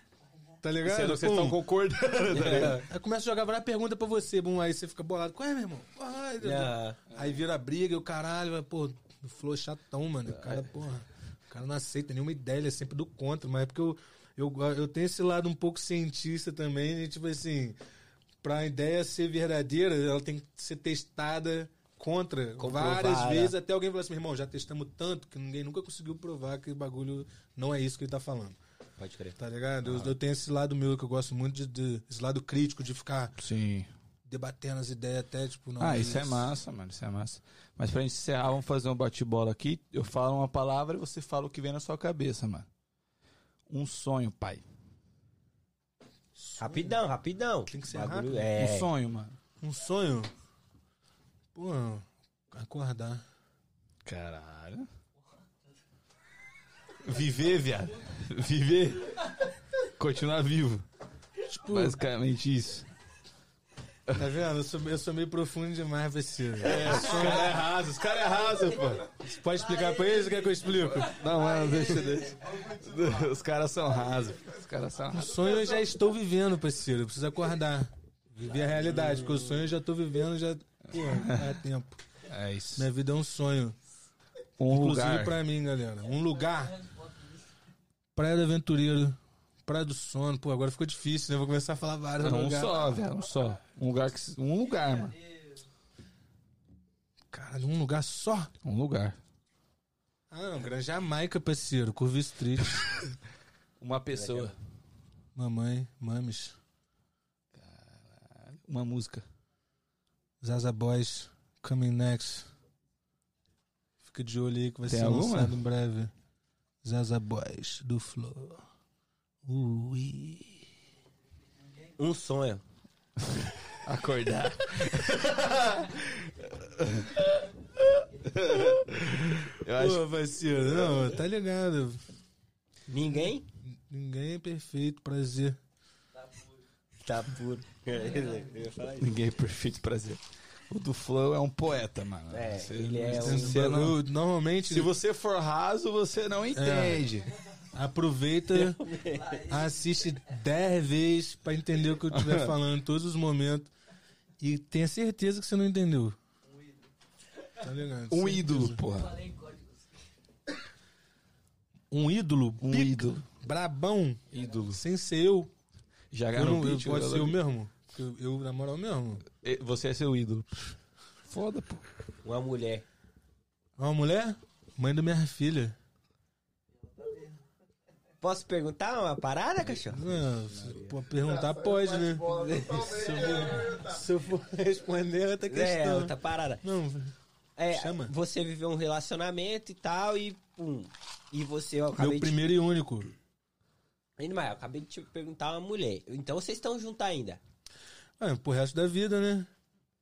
Tá ligado? Sendo vocês estão concordando, tá ligado? É. Aí começa a jogar várias perguntas pra você, bom, aí você fica bolado. Qual é, meu irmão? Ai, Aham. Aí vira briga e o caralho, pô, o Flow é chatão, mano. O cara, porra, o cara não aceita nenhuma ideia, ele é sempre do contra, mas é porque eu, eu, eu tenho esse lado um pouco cientista também, e, tipo assim, pra ideia ser verdadeira, ela tem que ser testada contra Comprovada. várias vezes, até alguém falar assim, meu irmão, já testamos tanto que ninguém nunca conseguiu provar que o bagulho não é isso que ele tá falando. Pode crer. Tá ligado? Eu, eu tenho esse lado meu que eu gosto muito de, de- esse lado crítico de ficar Sim. debatendo as ideias até, tipo, não. Ah, isso é massa, mano. Isso é massa. Mas pra gente encerrar, vamos fazer um bate-bola aqui. Eu falo uma palavra e você fala o que vem na sua cabeça, mano. Um sonho, pai. Rapidão, rapidão. Tem que ser rápido. É. Um sonho, mano. Um sonho? Pô, acordar. Caralho. Viver, viado. Viver. Continuar vivo. Tipo, Basicamente isso. tá vendo? Eu sou, eu sou meio profundo demais pra. É, os caras é raso, os caras é raso, pô. Você pode explicar pra eles ou quer que eu explico? Não, mano, deixa, deixa. Os caras são rasos. Os caras são O rasos. sonho eu já estou vivendo, parceiro. Eu preciso acordar. Viver a realidade, porque o sonho eu já tô vivendo, já. Pô, é tempo. É isso. Minha vida é um sonho. Um Inclusive lugar. pra mim, galera. Um lugar. Praia do Aventureiro. Praia do Sono. Pô, agora ficou difícil, né? Vou começar a falar vários Não, um lugares. só, velho. Um só. Um lugar, que, um lugar, mano. Caralho, um lugar só? Um lugar. Ah, não. Grande Jamaica, parceiro. Curva Street. Uma pessoa. Mamãe, mames. Uma música. Zaza Boys, Coming Next. Fica de olho aí que vai Tem ser alguma? lançado em breve. Zaza Boys, do Flow. Ui. Um sonho. Acordar. Eu acho Pô, parceiro, não, tá ligado. Ninguém? Ninguém é perfeito, prazer. Tá puro. Que isso. ninguém é perfeito prazer. O do Flow é um poeta, mano. É, Você- ele é você um- você não- normalmente, Se você for raso, você não entende. aproveita, assiste 10 vezes pra entender o que eu estiver falando em todos os momentos. E tenha certeza que você não entendeu. Tá ligado? Um Certeza. ídolo, porra. Um ídolo? Um ídolo. Brabão. Ídolo. Sem ser eu. Já Eu, não, no eu eu- ser eu mesmo. Eu, eu, na moral mesmo. Você é seu ídolo. Foda, pô. Uma mulher. Uma mulher? Mãe da minha filha. Posso perguntar uma parada, cachorro? Não, perguntar, pode, né? Se eu, for, se eu for responder, é outra É, questão. outra parada. Não, É, Chama. você viveu um relacionamento e tal, e pum. E você, eu acabei meu de... primeiro e único. Ainda mais, eu acabei de te perguntar uma mulher. Então vocês estão juntos ainda. É, pro resto da vida, né?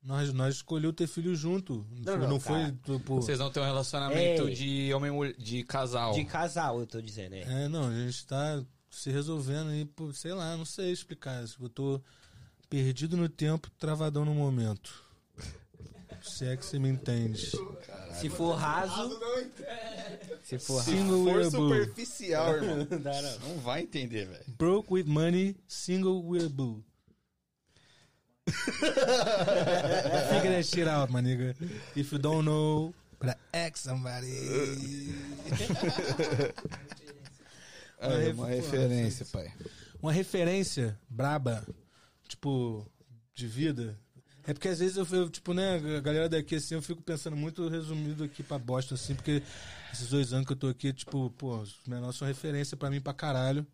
Nós, nós escolheu ter filho junto. Não, não, foi, cara. tipo... Vocês vão ter um relacionamento Ei. de homem mulher, de casal. De casal, eu tô dizendo, é. É, não, a gente tá se resolvendo aí, por, sei lá, não sei explicar. Eu tô perdido no tempo, travadão no momento. Se é que você me entende. Se for raso, se for raso. Single For boo. superficial, irmão. não. vai entender, velho. Broke with money, single with a boo. Figure that shit out, my nigga. If you don't know, but ask somebody. É uma referência, pai. Uma referência braba, tipo, de vida. É porque às vezes eu, eu, tipo, né, a galera daqui, assim, eu fico pensando muito resumido aqui pra bosta, assim, porque esses dois anos que eu tô aqui, tipo, pô, os menores são referência pra mim pra caralho.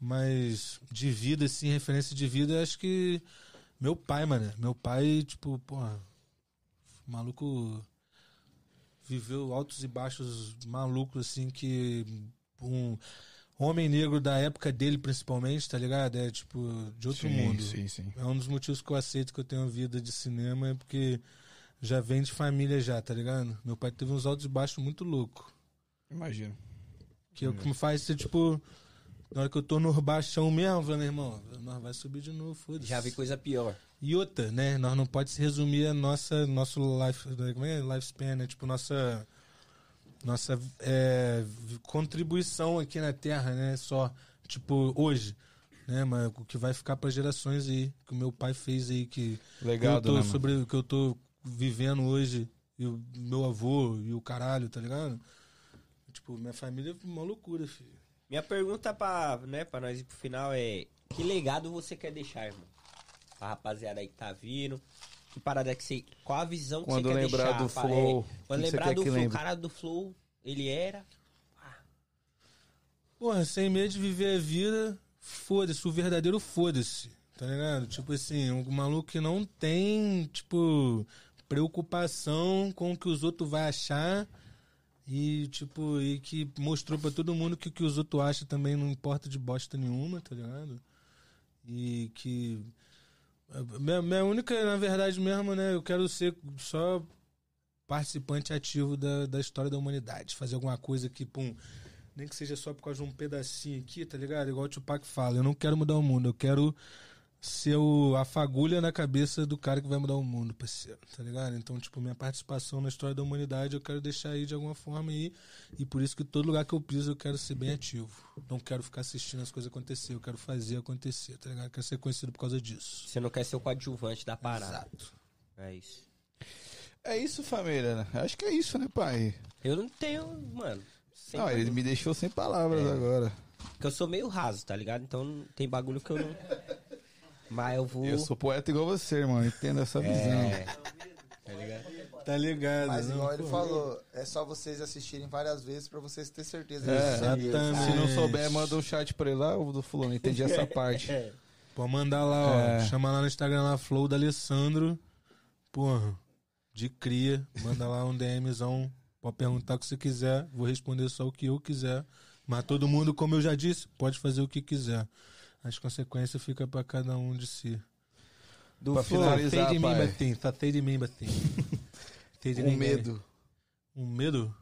Mas de vida, assim, referência de vida, acho que meu pai, mano. Meu pai, tipo, porra, maluco viveu altos e baixos malucos, assim, que um homem negro da época dele, principalmente, tá ligado? É, tipo, de outro mundo. Sim, sim. É um dos motivos que eu aceito que eu tenho vida de cinema, é porque já vem de família já, tá ligado? Meu pai teve uns altos e baixos muito louco. Imagino. Que é o que me faz ser, tipo, na hora que eu tô no baixão mesmo, falando, irmão, nós vai subir de novo, foda-se. Já vi coisa pior. E outra, né? Nós não pode se resumir a nossa nosso life, como é? lifespan, né? Tipo nossa nossa é, contribuição aqui na Terra, né? Só tipo hoje, né? Mas o que vai ficar para gerações aí que o meu pai fez aí que Legado, eu tô né, sobre o que eu tô vivendo hoje e o meu avô e o caralho, tá ligado? Tipo, minha família é uma loucura, filho. Minha pergunta pra, né, pra nós ir pro final é: que legado você quer deixar, irmão? Pra rapaziada aí que tá vindo. Que parada que você. Qual a visão que Quando você quer lembrar deixar? do pra- Flow, é, que quando você lembrar do que Flow, o cara do Flow, ele era. Porra, sem medo de viver a vida, foda-se, o verdadeiro foda-se, tá ligado? Tipo assim, um maluco que não tem, tipo, preocupação com o que os outros vão achar e, tipo, e que mostrou pra todo mundo que o que os outros acham também não importa de bosta nenhuma, tá ligado? E que. Minha, minha única, na verdade mesmo, né, eu quero ser só participante ativo da, da história da humanidade. Fazer alguma coisa que, pum, nem que seja só por causa de um pedacinho aqui, tá ligado? Igual o Tupac fala, eu não quero mudar o mundo, eu quero ser o, a fagulha na cabeça do cara que vai mudar o mundo, parceiro, tá ligado? Então, tipo, minha participação na história da humanidade eu quero deixar aí de alguma forma aí, e por isso que todo lugar que eu piso eu quero ser bem ativo. Não quero ficar assistindo as coisas acontecer, eu quero fazer acontecer, tá ligado? Eu quero ser conhecido por causa disso. Você não quer ser o coadjuvante da parada. Exato. É isso. É isso, família. né? Acho que é isso, né, pai? Eu não tenho, mano. sem Não, ele bagulho. me deixou sem palavras É. agora. Porque eu sou meio raso, tá ligado? Então tem bagulho que eu não. Mas eu vou. Eu sou poeta igual você, irmão. Entenda essa visão. É. Tá ligado? Tá ligado, Mas não, igual ele pô. falou, é só vocês assistirem várias vezes pra vocês terem certeza É, disso. Se não souber, manda um chat pra ele lá, o do fulano. Entendi essa parte. Pode mandar lá, ó. É. Chama lá no Instagram lá, Flow da Alessandro. Porra, de cria. Manda lá um DMzão. Pode perguntar o que você quiser. Vou responder só o que eu quiser. Mas todo mundo, como eu já disse, pode fazer o que quiser. As consequências ficam pra cada um de si. Do Pra finalizar, Fatei de mim, batim. Fatei de mim, batim. Com ninguém. medo. Um medo?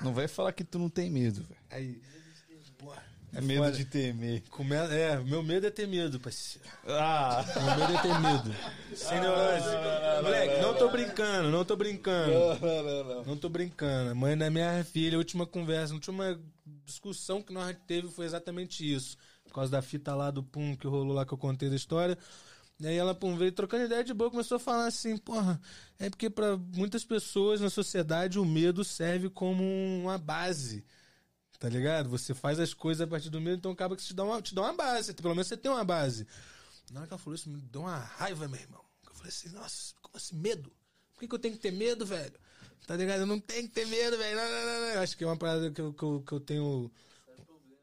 Não vai falar que tu não tem medo, velho. Aí. Porra. É medo de temer. Come... É, meu medo é ter medo, parceiro. Ah! Meu medo é ter medo. Sem neurose. Moleque, não tô brincando, não tô brincando. Não, não, não. Não tô brincando. Mãe da minha filha, a última conversa, a última discussão que nós teve foi exatamente isso. Por causa da fita lá do Pum que rolou lá que eu contei da história. E aí ela, pum, veio trocando ideia de boa, começou a falar assim, porra, é porque pra muitas pessoas na sociedade o medo serve como uma base. Tá ligado? Você faz as coisas a partir do medo, então acaba que te dá uma, te dá uma base. Pelo menos você tem uma base. Na hora que ela falou isso, me deu uma raiva, meu irmão. Eu falei assim, nossa, como assim, medo? Por que, que eu tenho que ter medo, velho? Tá ligado? Eu não tenho que ter medo, velho. Não, não, não, Acho que é uma parada que eu, que eu, que eu tenho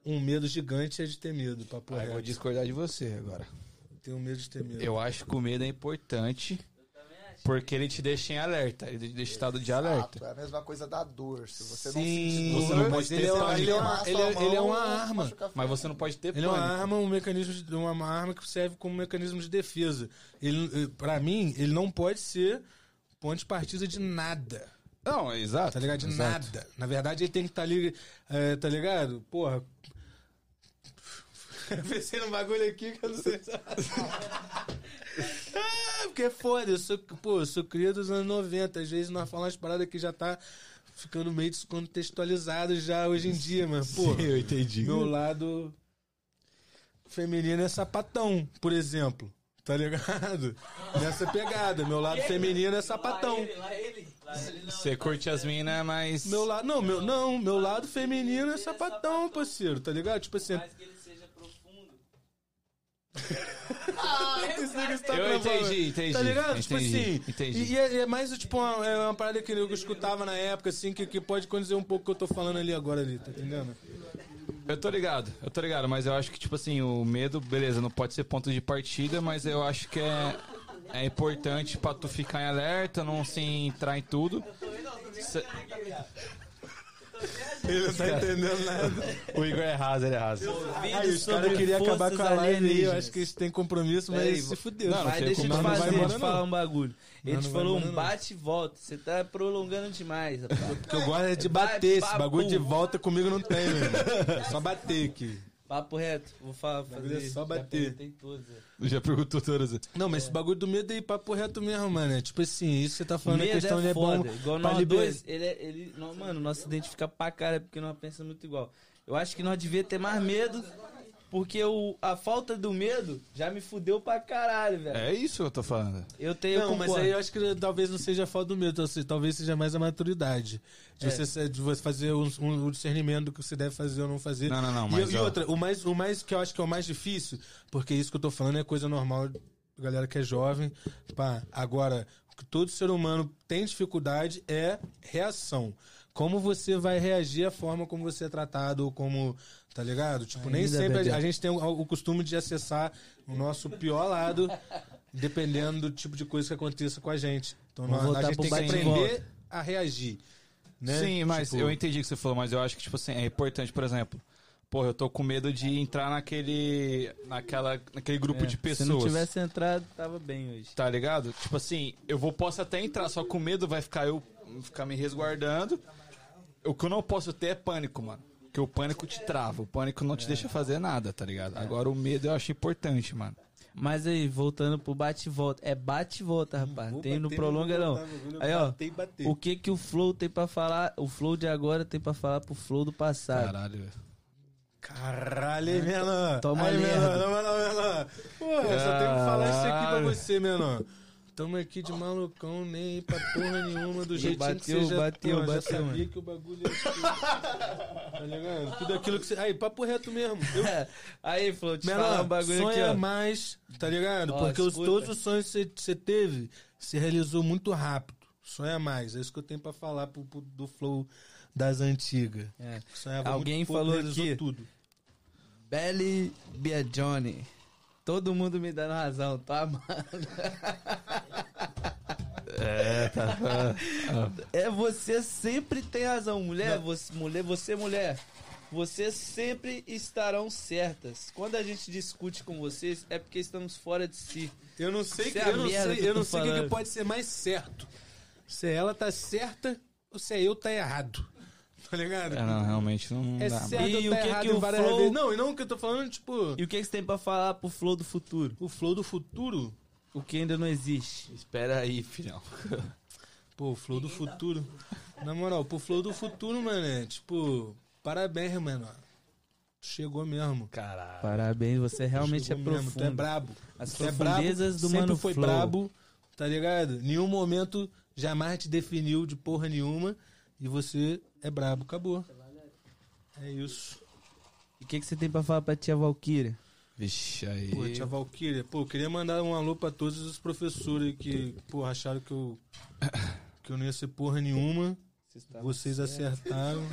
um medo gigante é de ter medo, papo eu vou discordar de você agora. Tenho medo de ter medo. Eu acho que o medo é importante. Porque ele te deixa em alerta, ele te deixa em estado de alerta. É a mesma coisa da dor. Se você não Sim, sentir você dor, não pode ter ele é, uma- pânico. ele é uma, ele é, ele é uma arma. Mas você não pode ter Ele é uma pânico. arma, um mecanismo, de, uma arma que serve como mecanismo de defesa. Ele, eh, pra mim, ele não pode ser ponto de partida de nada. Não, exato. Tá ligado? De exato. nada. Na verdade, ele tem que estar ali, eh, tá ligado? Porra. Eu pensei num bagulho aqui que eu não sei. ah, porque é foda. Eu sou, pô, eu sou cria dos anos 90. Às vezes nós falamos umas paradas que já tá ficando meio descontextualizado já hoje em dia, mas, pô. Sim, eu entendi. Meu lado feminino é sapatão, por exemplo. Tá ligado? Nessa pegada. Meu lado feminino é sapatão. Você curte as minas, mas. Meu lado. Não, meu, não, meu lado feminino é sapatão, parceiro, tá ligado? Tipo assim. que ele seja profundo. Esse tá Eu entendi, entendi. Tá ligado? tipo entendi, assim. Entendi. E, e é, é mais tipo uma, é uma parada que eu escutava na época, assim, que, que pode condizer um pouco o que eu tô falando ali agora ali, tá entendendo? Eu tô ligado, eu tô ligado, mas eu acho que, tipo assim, o medo, beleza, não pode ser ponto de partida, mas eu acho que é, é importante pra tu ficar em alerta, não se entrar em tudo. Cê- Ele não tá entendendo nada. O Igor é raso, ele é raso. Aí, os caras queriam acabar com a live aí, eu acho que eles têm compromisso, mas Peraí, se fudeu. Não, Mas deixa eu te fazer, te não. falar um bagulho. Ele te falou um bate e volta. Você tá prolongando demais, rapaz. Porque eu gosto é de bater, esse bagulho de volta comigo não tem, meu irmão. É só bater aqui. Papo reto. Vou falar, Bagulho é fazer. só já bater. é. Já perguntou todas. Não, mas esse bagulho do medo aí, papo reto mesmo, mano. É tipo assim, isso que você tá falando, a Medo questão é ele é bom foda. Igual nós liber- dois, ele, é- ele, não, mano, nós se identifica pra cara porque nós pensamos muito igual. Eu acho que nós devia ter mais medo, porque o, a falta do medo já me fudeu pra caralho, velho. É isso que eu tô falando. Eu tenho Não, mas aí eu acho que talvez não seja a falta do medo, assim, talvez seja mais a maturidade. De, É. você, de você fazer um, um- o discernimento do que você deve fazer ou não fazer. Não, não, não, E- mas, e, ó. outra, o mais, o mais que eu acho que é o mais difícil, porque isso que eu tô falando é coisa normal, galera que é jovem. Pá, agora, o que todo ser humano tem dificuldade é reação. Como você vai reagir à forma como você é tratado, ou como. Tá ligado? Tipo, nem Ainda, sempre bebê. a, gente tem o, o costume de acessar o nosso pior lado, dependendo do tipo de coisa que aconteça com a gente. Então nós- a gente tem que aprender a reagir. Né? Sim, mas Tipo, eu entendi o que você falou, mas eu acho que, tipo assim, é importante, por exemplo. Porra, eu tô com medo de entrar naquele. naquela, naquele grupo É, de pessoas. Se não tivesse entrado, tava bem hoje. Tá ligado? Tipo assim, eu vou posso até entrar, só o medo vai ficar eu ficar me resguardando. O que eu não posso ter é pânico, mano. Porque o pânico te trava, o pânico não te deixa fazer nada, tá ligado? Agora o medo eu acho importante, mano. Mas aí, voltando pro bate e volta. É bate e volta, rapaz. vou Tem no prolonga não. voltar, Aí, ó. bater. O que que o Flow tem pra falar? O Flow de agora tem pra falar pro Flow do passado. Caralho. Caralho, hein, menor? Toma Aí, moral, menor. Porra, eu só tenho que falar isso aqui pra você, menor. Tamo aqui de malucão, nem pra porra nenhuma, do jeitinho que você já, bateu, pô, já bateu, sabia mano. que o bagulho ia Tá ligado? Tudo aquilo que você... Aí, papo reto mesmo. Eu, Aí, Flow, te falar menor, um bagulho aqui, sonha ó. mais, tá ligado? Ó, Porque os, todos os sonhos que você- teve, se realizou muito rápido. Sonha mais. É isso que eu tenho pra falar pro, pro- do flow das antigas. É. Alguém pouco, falou aqui. tudo. Belly Biagione. Todo mundo me dando razão, tá, mano? É, tá. É, você sempre tem razão, mulher, você, mulher, você mulher. Vocês sempre estarão certas. Quando a gente discute com vocês, é porque estamos fora de si. Eu não sei, Isso que, é eu não sei, que eu tô não sei o que, que pode ser mais certo. Se ela tá certa ou se é eu tá errado. Tá ligado? É, não, realmente não É dá. certo E ou o tá que que o várias flow- vezes. Não, e não o que eu tô falando, tipo, E o que, que você tem pra falar pro Flow do futuro? o flow do futuro. O que ainda não existe. Espera aí, filhão. Pô, o flow do futuro. Na moral, pro flow do futuro, mano, é tipo, parabéns, mano. Chegou mesmo. Caralho. Parabéns, você realmente Chegou é mesmo, Tu é profundo. brabo. As Tu é profundezas brabo, do sempre Mano foi Flow. brabo, tá ligado? Nenhum momento jamais te definiu de porra nenhuma. E você é brabo, acabou. É isso. E o que, que você tem pra falar pra tia Valkyria? Vixe, aí. Pô, tia Valkyria, pô, eu queria mandar um alô pra todos os professores que, pô, acharam que eu, que eu não ia ser porra nenhuma. Vocês acertaram.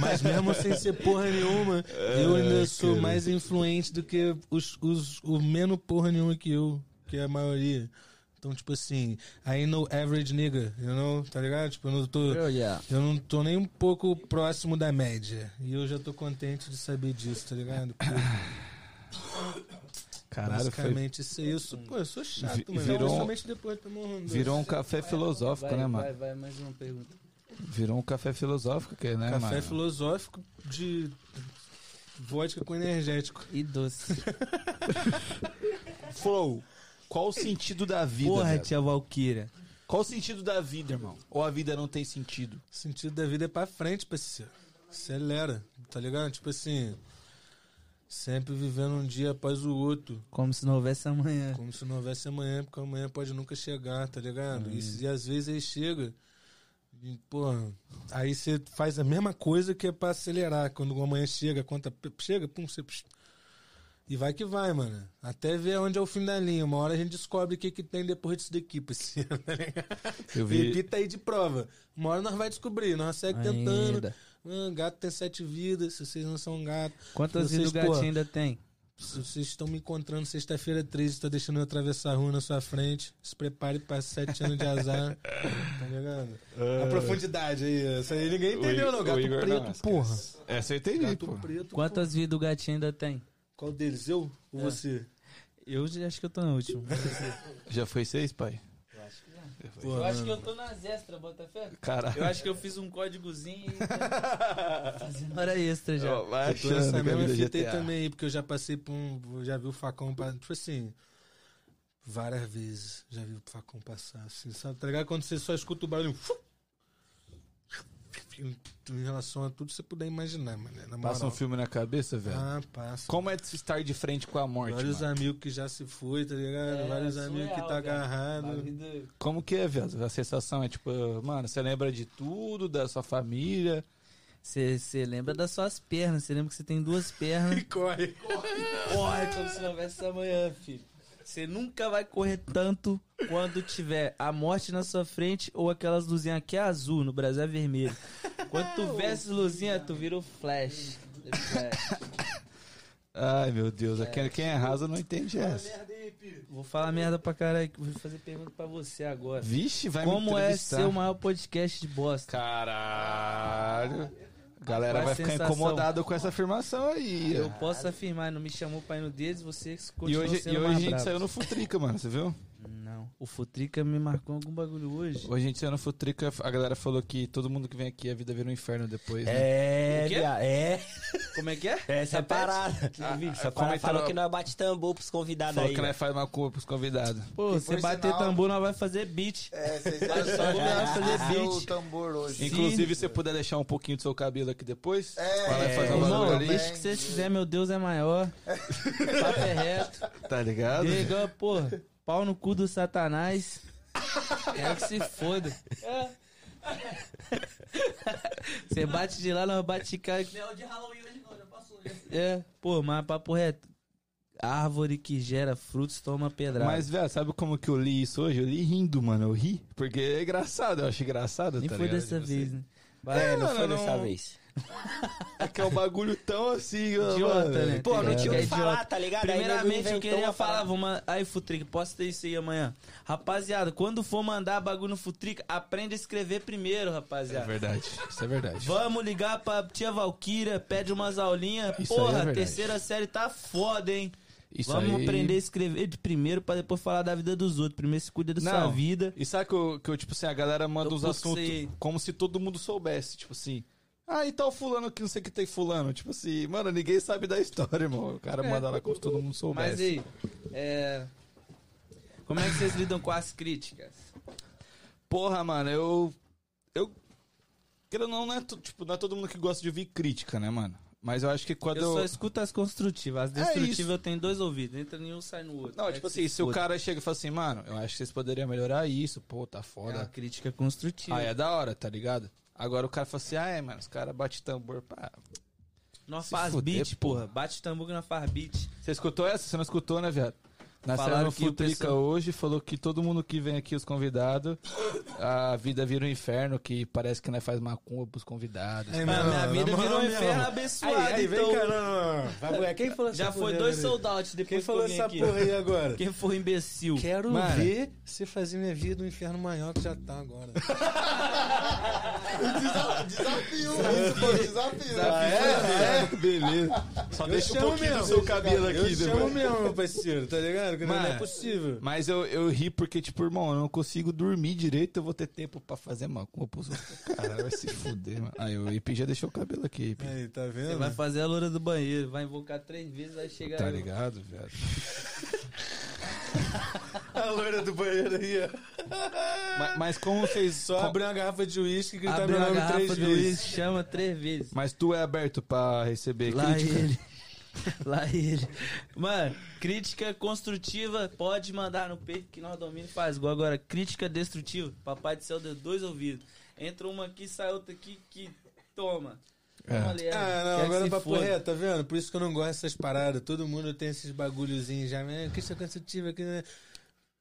Mas mesmo sem ser porra nenhuma, eu ainda sou mais influente do que os, os, o menos porra nenhuma que eu. que a maioria. Então, tipo assim, aí no average nigga, you know, tá ligado? Tipo, eu não tô. Oh, yeah. Eu não tô nem um pouco próximo da média. E eu já tô contente de saber disso, tá ligado? Porque Caralho, foi, basicamente isso é isso. Pô, eu sou chato, Vi- mano. virou- Principalmente depois de um virou um café filosófico, vai, né, mano? Vai, vai, mais uma pergunta. Virou um café filosófico, que, né, café mano? filosófico de vodka com energético. E doce. Flow, qual o sentido da vida, Porra, velho? tia Valkyria. Qual o sentido da vida, irmão? Ou a vida não tem sentido? O sentido da vida é pra frente, parceiro. Acelera, tá ligado? Tipo assim, sempre vivendo um dia após o outro. Como se não houvesse amanhã. Como se não houvesse amanhã, porque amanhã pode nunca chegar, tá ligado? E, se- e às vezes ele chega. E, pô, aí você faz a mesma coisa que é pra acelerar. Quando o amanhã chega, a conta chega, pum, você. E vai que vai, mano. Até ver onde é o fim da linha. Uma hora a gente descobre o que, que tem depois disso daqui, parceiro. Tá ligado? Eu vi- Repita aí de prova. Uma hora nós vai descobrir. Nós segue tentando. Ainda. Ah, gato tem sete vidas, se vocês não são gato. Quantas vidas o gatinho ainda tem? se vocês estão me encontrando sexta-feira 13 e tá deixando eu atravessar a rua na sua frente, se prepare para sete anos de azar. tá ligado? A profundidade aí. Isso aí ninguém entendeu, não. Gato preto, porra. Essa eu entendi, Gato pô. preto. Quantas vidas o gatinho ainda tem? Qual deles? Eu ou você? Eu já acho que eu tô no último. Já foi seis, pai? Pô, Eu acho mano. que eu tô nas extras, Botafé. Caralho. Eu acho que eu fiz um códigozinho e fazendo hora extra já. Vai Eu tô nessa que mesma é fita aí também, aí, porque eu já passei por um. eu Já vi o facão. pra- Tipo assim. Várias vezes já vi o facão passar, assim, sabe? Tá ligado? Quando você só escuta o barulho. fu- Em, em relação a tudo que você puder imaginar, mano. Na Passa um filme na cabeça, velho. Ah, passa. Como é de se estar de frente com a morte, Vários mano? amigos que já se foi, tá ligado? É, Vários amigos que tá velho. agarrado. Vida- Como que é, velho? A sensação é tipo, mano, você lembra de tudo, da sua família. Você lembra das suas pernas, você lembra que você tem duas pernas. Corre. Corre como se não houvesse amanhã, filho. Você nunca vai correr tanto quando tiver a morte na sua frente ou aquelas luzinhas aqui é azul, no Brasil é vermelho. Quando tu vê essas luzinhas, tu vira o flash. The flash. Ai, meu Deus. Quem, quem é raso não entende essa. Vou falar merda pra caralho, que vou fazer pergunta pra você agora. Vixe, vai me Como é ser o maior podcast de bosta? Caralho. Galera é vai a ficar sensação? incomodada com essa afirmação aí. Eu posso afirmar, não me chamou pra ir no deles, você E continua hoje, sendo e hoje a gente bravo. saiu no Futrica, mano, você viu? Não, o Futrica me marcou algum bagulho hoje. Hoje a gente saiu no Futrica, a galera falou que todo mundo que vem aqui, a vida vira um inferno depois. né? É, O é. Como é que é? Essa é a Repete. parada. Ah, Essa parada comentaram- falou que nós bate tambor pros convidados Falou aí. que ó. nós faz uma culpa pros convidados. Pô, Que, você por bater sinal- tambor, nós vai fazer beat. É, vocês lá fazer o beat. tambor hoje. Inclusive, se você puder deixar um pouquinho do seu cabelo aqui depois, É, vai lá e fazer um é, Irmão, ali, desde que você quiser, meu Deus é maior. Papo é reto. tá ligado? Diga, porra, pau no cu do satanás. Quero que se foda. É. Você bate de lá, nós bate de cá. Não, de Halloween hoje não, já passou. Já. É, pô, mas papo reto. Árvore que gera frutos toma pedrada. Mas, velho, sabe como que eu li isso hoje? Eu li rindo, mano. Eu ri. Porque é engraçado, eu acho engraçado. Nem tá foi ligado? dessa Tipo vez, assim. né? É, não Mano, foi não- dessa vez. É que é um bagulho tão assim, ó, Idiota, mano. né? Pô, não É, tinha o é que falar, idiota. tá ligado? Primeiramente, eu queria falar, vou man... aí, Futrica, posso ter isso aí amanhã. Rapaziada, quando for mandar bagulho no Futrica, aprende a escrever primeiro, É rapaziada. verdade, isso é verdade. Vamos ligar pra tia Valkyria, pede umas aulinhas. Isso é Porra, verdade. terceira série tá foda, hein? Isso Vamos aí- aprender a escrever de primeiro pra depois falar da vida dos outros. Primeiro se cuida da sua Não, vida. E sabe que eu, que eu, tipo assim, a galera manda puto assuntos sei. como se todo mundo soubesse, tipo assim. Ah, e tal fulano que não sei o que tem fulano. Tipo assim, mano, ninguém sabe da história, irmão. O cara manda lá como se todo mundo soubesse. Mas aí, é... Como é que vocês lidam com as críticas? Porra, mano, eu. Eu. Querendo não, não é, tipo, não é todo mundo que gosta de ouvir crítica, né, mano? Mas eu acho que quando Eu eu. só escuto as construtivas. As É destrutivas isso. eu tenho dois ouvidos. Entra em um, sai no outro. Não, É tipo assim, se o foda. cara chega e fala assim, mano, eu acho que vocês poderiam melhorar isso, pô, tá É uma foda. crítica construtiva. Ah, é da hora, tá ligado? Agora o cara fala assim, ah, é, mano, os caras batem tambor, pá. Nós Se faz fuder, beat, porra. Bate tambor que nós faz beat. Você escutou essa? Você não escutou, né, viado? Na Falaram no que o Futrica pessoal- hoje falou que todo mundo que vem aqui, os convidados, a vida vira um inferno, que parece que nós faz macumba pros convidados. É, Mano, minha vida moral virou um inferno abençoado, Aí, aí, vem então. cá, não, não, não. Vai, mulher, Quem falou Já foi dois soldados depois Quem que falou essa aqui. porra aí agora? Quem foi imbecil? Quero Mano, ver você fazer minha vida um inferno maior que já tá agora. Desa- Desafio, isso foi desafio. Ah, é? É, beleza. Só Eu deixa um pouquinho mesmo. do seu cabelo aqui. Eu chamo mesmo, meu parceiro, tá ligado? Que não é possível. Mas eu, eu ri porque, tipo, irmão, eu não consigo dormir direito, eu vou ter tempo pra fazer macumba pros outros. Caralho, vai se fuder, mano. Aí o IP já deixou o cabelo aqui, IP. Aí, tá Você vendo? vai fazer a loura do banheiro, vai invocar três vezes, vai chegar. Tá ligado, viado? A loira do banheiro aí, ó. Mas, mas como vocês. Só com- abre uma garrafa de uísque e gritar Abre meu nome garrafa três do vezes. uísque, chama três vezes. Mas tu é aberto pra receber Lá crítica? ele. Lá ele. Mano, crítica construtiva pode mandar no peito que nós domina e faz gol. Agora, crítica destrutiva, papai do céu deu dois ouvidos. Entra uma aqui, sai outra aqui que toma. É. Ah, não, agora papo foda. reto, tá vendo? Por isso que eu não gosto dessas paradas. Todo mundo tem esses bagulhozinhos já. né? Crítica construtiva aqui, né?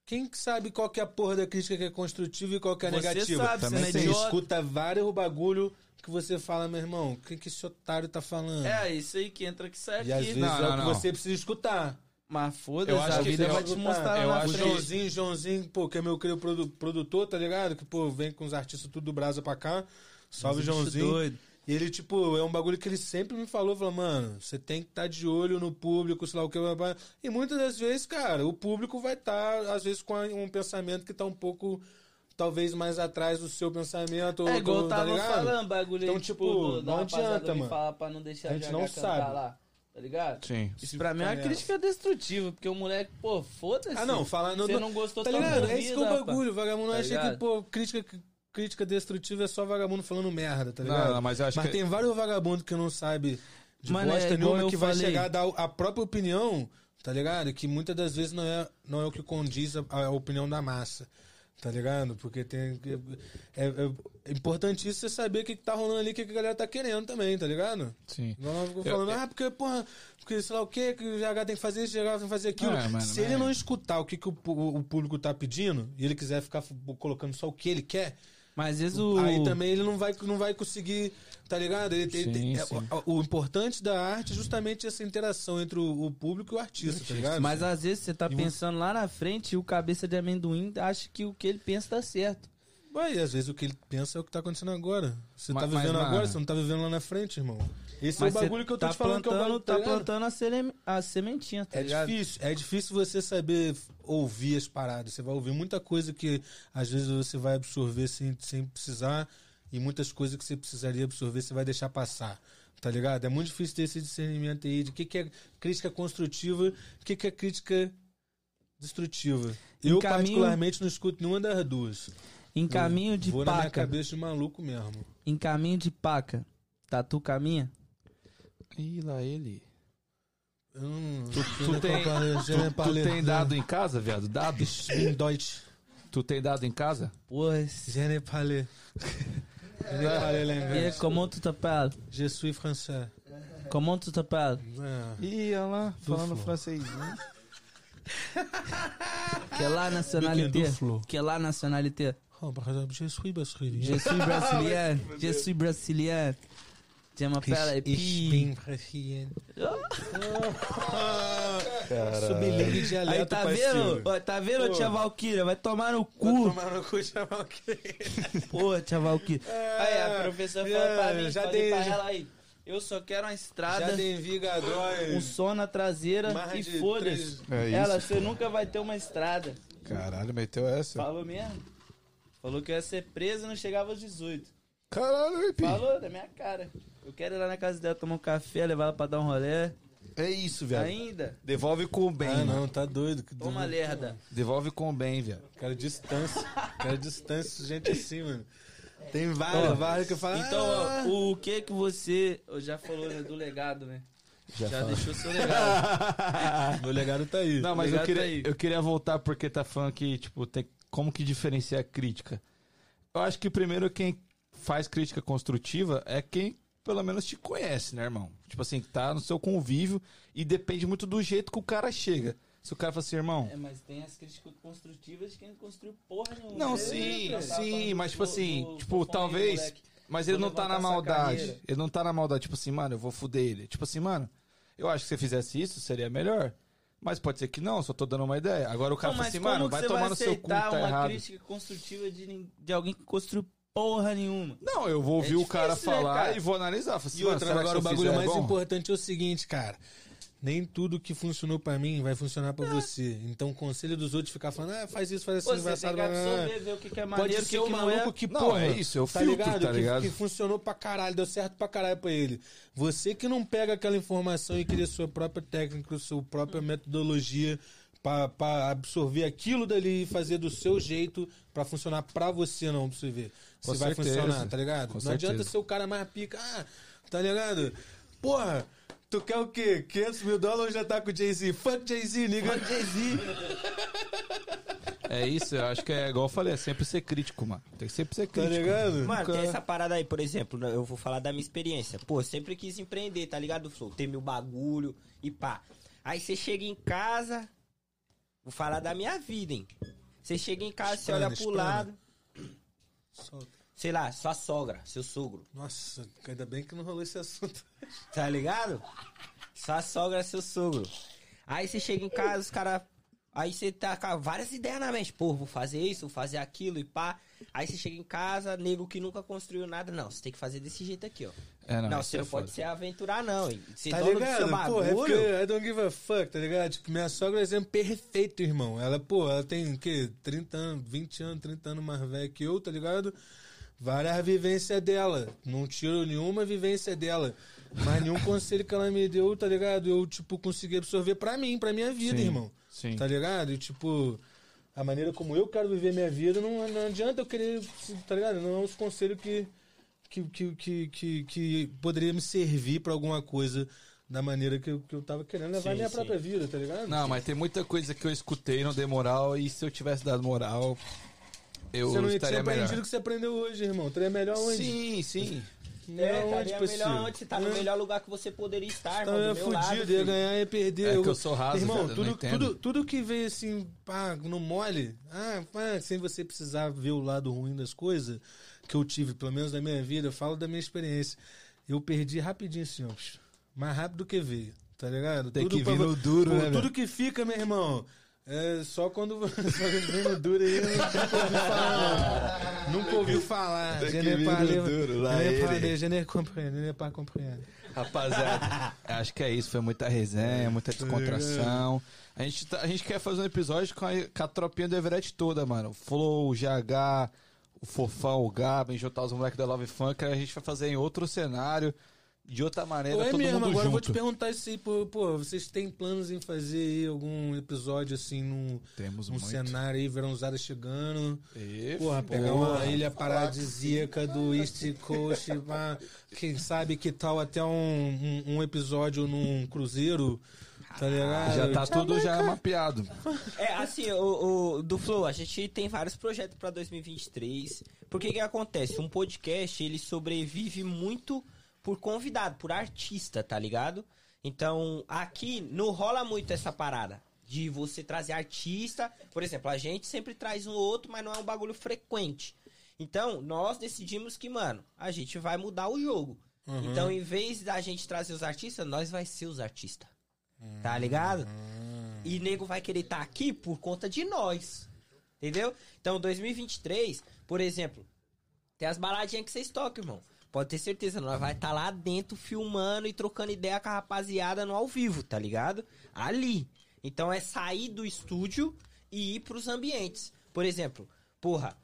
Quem que sabe qual que é a porra da crítica que é construtiva e qual que é Você negativa? sabe, você é escuta vários bagulho que você fala, meu irmão, o que, que esse otário tá falando? É, isso aí que entra que sai e às aqui. vezes Não, é não, o que não. você precisa escutar. Mas foda-se, a que vida você vai te mostrar eu acho O que-. Joãozinho, Joãozinho, pô, que é meu querido produ- produtor, tá ligado? Que, pô, vem com os artistas tudo do Brasa pra cá. Salve, Bicho Joãozinho. doido. E ele, tipo, é um bagulho que ele sempre me falou, falou, mano, você tem que estar de olho no público, sei lá o que. E muitas das vezes, cara, o público vai estar, às vezes, com um pensamento que tá um pouco, talvez, mais atrás do seu pensamento. É igual do- eu tá tava ligado? falando, bagulho Então, tipo, do- da não adianta, mano. falar pra não deixar A gente não sabe. lá, tá ligado? Sim. Isso pra mim é uma crítica destrutiva, porque o moleque, pô, foda-se. Ah, não, falar... Você não gostou Tá tão ligado? É ouvido, isso que é o bagulho. Vagabundo Tá acha que, pô, crítica, crítica destrutiva é só vagabundo falando merda, tá Não, ligado? não, mas eu acho mas que- tem vários vagabundos que não sabem de Mano, é bosta igual nenhuma que vai falei. chegar a dar a própria opinião, tá ligado? Que muitas das vezes não é, não é o que condiz a, a opinião da massa. Tá ligado? Porque tem. É, é, é importantíssimo você saber o que, que tá rolando ali, o que, que a galera tá querendo também, tá ligado? Sim. Não ficou Eu- falando, ah, porque, porra, porque sei lá o que, que o GH tem que fazer isso, o GH tem que fazer aquilo. É, mano, Se ele não escutar o que, que o, pu- o público tá pedindo, e ele quiser ficar colocando só o que ele quer, Mas às vezes o... aí também ele não vai, não vai conseguir, tá ligado? Ele, ele- Sim, é- sim. O, o importante da arte é justamente essa interação entre o, o público e o artista, tá ligado? Mas às vezes você tá E pensando lá na frente e o cabeça de amendoim acha que o que ele pensa tá certo. Ué, e às vezes o que ele pensa é o que tá acontecendo agora. Você Mas- tá vivendo mas, agora, mano- você não tá vivendo lá na frente, irmão. Esse Mas é o bagulho que eu tô tá te falando que é o plantando, bagulho, tá ligado? plantando a, sele- a sementinha, tá É ligado? difícil, é difícil você saber ouvir as paradas. Você vai ouvir muita coisa que às vezes você vai absorver sem, sem precisar, e muitas coisas que você precisaria absorver você vai deixar passar. Tá ligado? É muito difícil ter esse discernimento aí de o que, que é crítica construtiva, o que, que é crítica destrutiva. Eu, Encaminho- particularmente, não escuto nenhuma das duas. Em caminho de Vou na minha paca, cabeça de maluco mesmo. em caminho de paca, tatu caminha? Ih, lá ele. Não- Tu, tu tem, tu, tu tem dado em casa, viado? Dados? Bin Deutsch. Tu tem dado em casa? Porra, esse- Je ne parle. Je ne parle E l'anglais. como tu t'appelles? Je suis français. Como tu t'appelles? É. Ih, olha lá, falando Flo. francês. Quelle nationalité? Do Flo. Quelle nationalité? Oh, par exemple, je suis brasileiro. Je suis brésilien. Je suis brésilien. Je m'appelle Ich, ich bin brasileiro. Sou bilingue de dialeto, Aí tá parceiro. vendo? Ó, Tá vendo, Pô. tia Valkyria? Vai tomar no Vai cu. tomar no cu, chamar o quê? Pô, tia Valkyria. Aí a professora falou pra mim, já falei dei- pra ela aí. Eu só quero uma estrada, Já tem Vigadói. um som na traseira Mais e de foda-se. É isso. Ela, você nunca vai ter uma estrada. Caralho, meteu essa. Falou mesmo. Falou que eu ia ser preso e não chegava aos 18. Caralho, Ipi. Falou da minha cara. Eu quero ir lá na casa dela tomar um café, levar ela pra dar um rolê. É isso, viado. Ainda? Devolve com o bem, Ah, não, tá doido. Que Toma doido. lerda. Devolve com o bem, viado. Quero distância. Quero distância, gente assim, mano. Tem várias, Ó, várias que eu falo. Então, ah, ó, o que que você... Eu já falou né, do legado, né? Já, falou. deixou seu legado. Meu legado tá aí. Não, mas eu queria, aí. eu queria voltar porque tá falando que, tipo, tem como que diferencia a crítica. Eu acho que primeiro quem faz crítica construtiva é quem pelo menos te conhece, né, irmão? Tipo assim, tá no seu convívio e depende muito do jeito que o cara chega. Se o cara fala assim, irmão. É, mas tem as críticas construtivas de quem não construiu porra nenhuma. Não, É, sim, sim, mas tipo do- assim, do tipo, aí, talvez. moleque. Mas ele não tá na maldade. carreira. Ele não tá na maldade, tipo assim, mano, eu vou fuder ele. Tipo assim, mano, eu acho que se você fizesse isso, seria melhor. Mas pode ser que não, só tô dando uma ideia. Agora o cara Não, fala assim, mano, vai tomar no seu cu, tá uma errado. crítica construtiva de, de alguém que construiu porra nenhuma? Não, eu vou ouvir o cara difícil, né, falar cara? e vou analisar. Assim, E outra, que agora o eu bagulho fizer mais é bom? importante é o seguinte, cara. Nem tudo que funcionou pra mim vai funcionar pra você. Então o conselho dos outros ficar falando, ah, faz isso, faz assim, Pô, você engraçado. tem que absorver, ver o que, que é Pode maneiro, o ser que, o que não maluco é. que, Não, porra, é isso, é o tá filtro, ligado? tá Que- ligado? Que, funcionou pra caralho, deu certo pra caralho pra ele. Você que não pega aquela informação e cria sua própria técnica, sua própria metodologia pra absorver aquilo dali e fazer do seu jeito pra funcionar pra você, não pra você ver. Se Com vai certeza. funcionar, tá ligado? Com não adianta certeza. ser o cara mais pica. Ah, tá ligado? Porra, tu quer o quê? 500 mil dólares ou já tá com o Jay-Z? Fuck Jay-Z, nigga. Jay-Z. É isso, eu acho que é igual eu falei, é sempre ser crítico, mano. Tem que sempre ser Tá crítico. ligado? Mano, tem Cara- essa parada aí, por exemplo, né, eu vou falar da minha experiência. Pô, sempre quis empreender, tá ligado, Flow? Ter meu bagulho e pá. Aí você chega em casa, vou falar da minha vida, hein? Você chega em casa, você olha pro esprana. lado, Solta. sei lá, sua sogra, seu sogro, Nossa, ainda bem que não rolou esse assunto. tá ligado? Sua sogra, seu sogro. Aí você chega em casa, os caras. Aí você tá com várias ideias na mente. Pô, vou fazer isso, vou fazer aquilo e pá. Aí você chega em casa, nego que nunca construiu nada. Não, você tem que fazer desse jeito aqui, ó. É, Não, isso você é não pode foda. se aventurar, não. hein? Você Tá dono do ligado? Pô, é I don't give a fuck, tá ligado? Tipo, minha sogra é um exemplo perfeito, irmão. Ela, pô, ela tem o quê? 30 anos, 20 anos, 30 anos mais velha que eu, tá ligado? Várias vivências dela. Não tiro nenhuma vivência dela. Mas nenhum conselho que ela me deu, tá ligado? Eu, tipo, consegui absorver pra mim, pra minha vida, Sim, irmão. Sim. Tá ligado? E, tipo, a maneira como eu quero viver minha vida, não, não adianta eu querer, tá ligado? Não é os conselhos que, que, que, que, que, que poderia me servir pra alguma coisa da maneira que eu, que eu tava querendo levar Sim, minha sim. própria vida, tá ligado? Não, mas tem muita coisa que eu escutei não dei moral, e se eu tivesse dado moral, eu você não tinha estaria aprendido melhor. o que você aprendeu hoje, irmão. Estaria melhor onde? Sim, sim. É, onde, estaria parceiro? melhor onde você tá no É. melhor lugar que você poderia estar, irmão. Então é do meu lado, fudido, ia ganhar e perder. É que eu sou raso, Irmão, eu não tudo, tudo, tudo que veio assim, pá, no mole, ah, pá, sem você precisar ver o lado ruim das coisas que eu tive, pelo menos na minha vida, eu falo da minha experiência. Eu perdi rapidinho assim, ó, mais rápido que veio, tá ligado? Tem que pra- vir no duro, Pô, né, Tudo velho? que fica, meu irmão. É só quando vem no duro aí, eu nunca ouvi falar, não. Nunca ouviu falar. Je n'ai pas duro, lá ele. je n'ai pas compris. Rapaziada, acho que é isso. Foi muita resenha, muita Tá descontração. A gente, tá- a gente quer fazer um episódio com a, com a tropinha do Everett toda, mano. O Flow, o GH, o Fofão, o Gaben, juntar os moleques da Love Funk. A gente vai fazer em outro cenário, de outra maneira, é todo mesmo, mundo agora eu vou junto. te perguntar isso aí, pô, pô, vocês têm planos em fazer aí algum episódio assim num, Temos num muito. cenário aí, verãozada chegando? E, Porra, pegar porra. uma ilha paradisíaca do East Coast, pá, quem sabe que tal até um, um, um episódio num cruzeiro, tá ligado? Já tá tudo já mapeado. É, assim, o, o- do Flow, a gente tem vários projetos pra 2023. Porque que acontece? Um podcast, ele sobrevive muito por convidado, por artista, tá ligado? Então, aqui não rola muito essa parada de você trazer artista. Por exemplo, a gente sempre traz um ou outro, mas não é um bagulho frequente. Então, nós decidimos que, mano, a gente vai mudar o jogo. Então, em vez da gente trazer os artistas, nós vai ser os artistas. Tá ligado? E nego vai querer estar aqui por conta de nós. Entendeu? Então, 2023, por exemplo, tem as baladinhas que vocês tocam, irmão. Pode ter certeza, nós vai estar lá dentro filmando e trocando ideia com a rapaziada no ao vivo, tá ligado? Ali. Então é sair do estúdio e ir pros ambientes. Por exemplo, porra,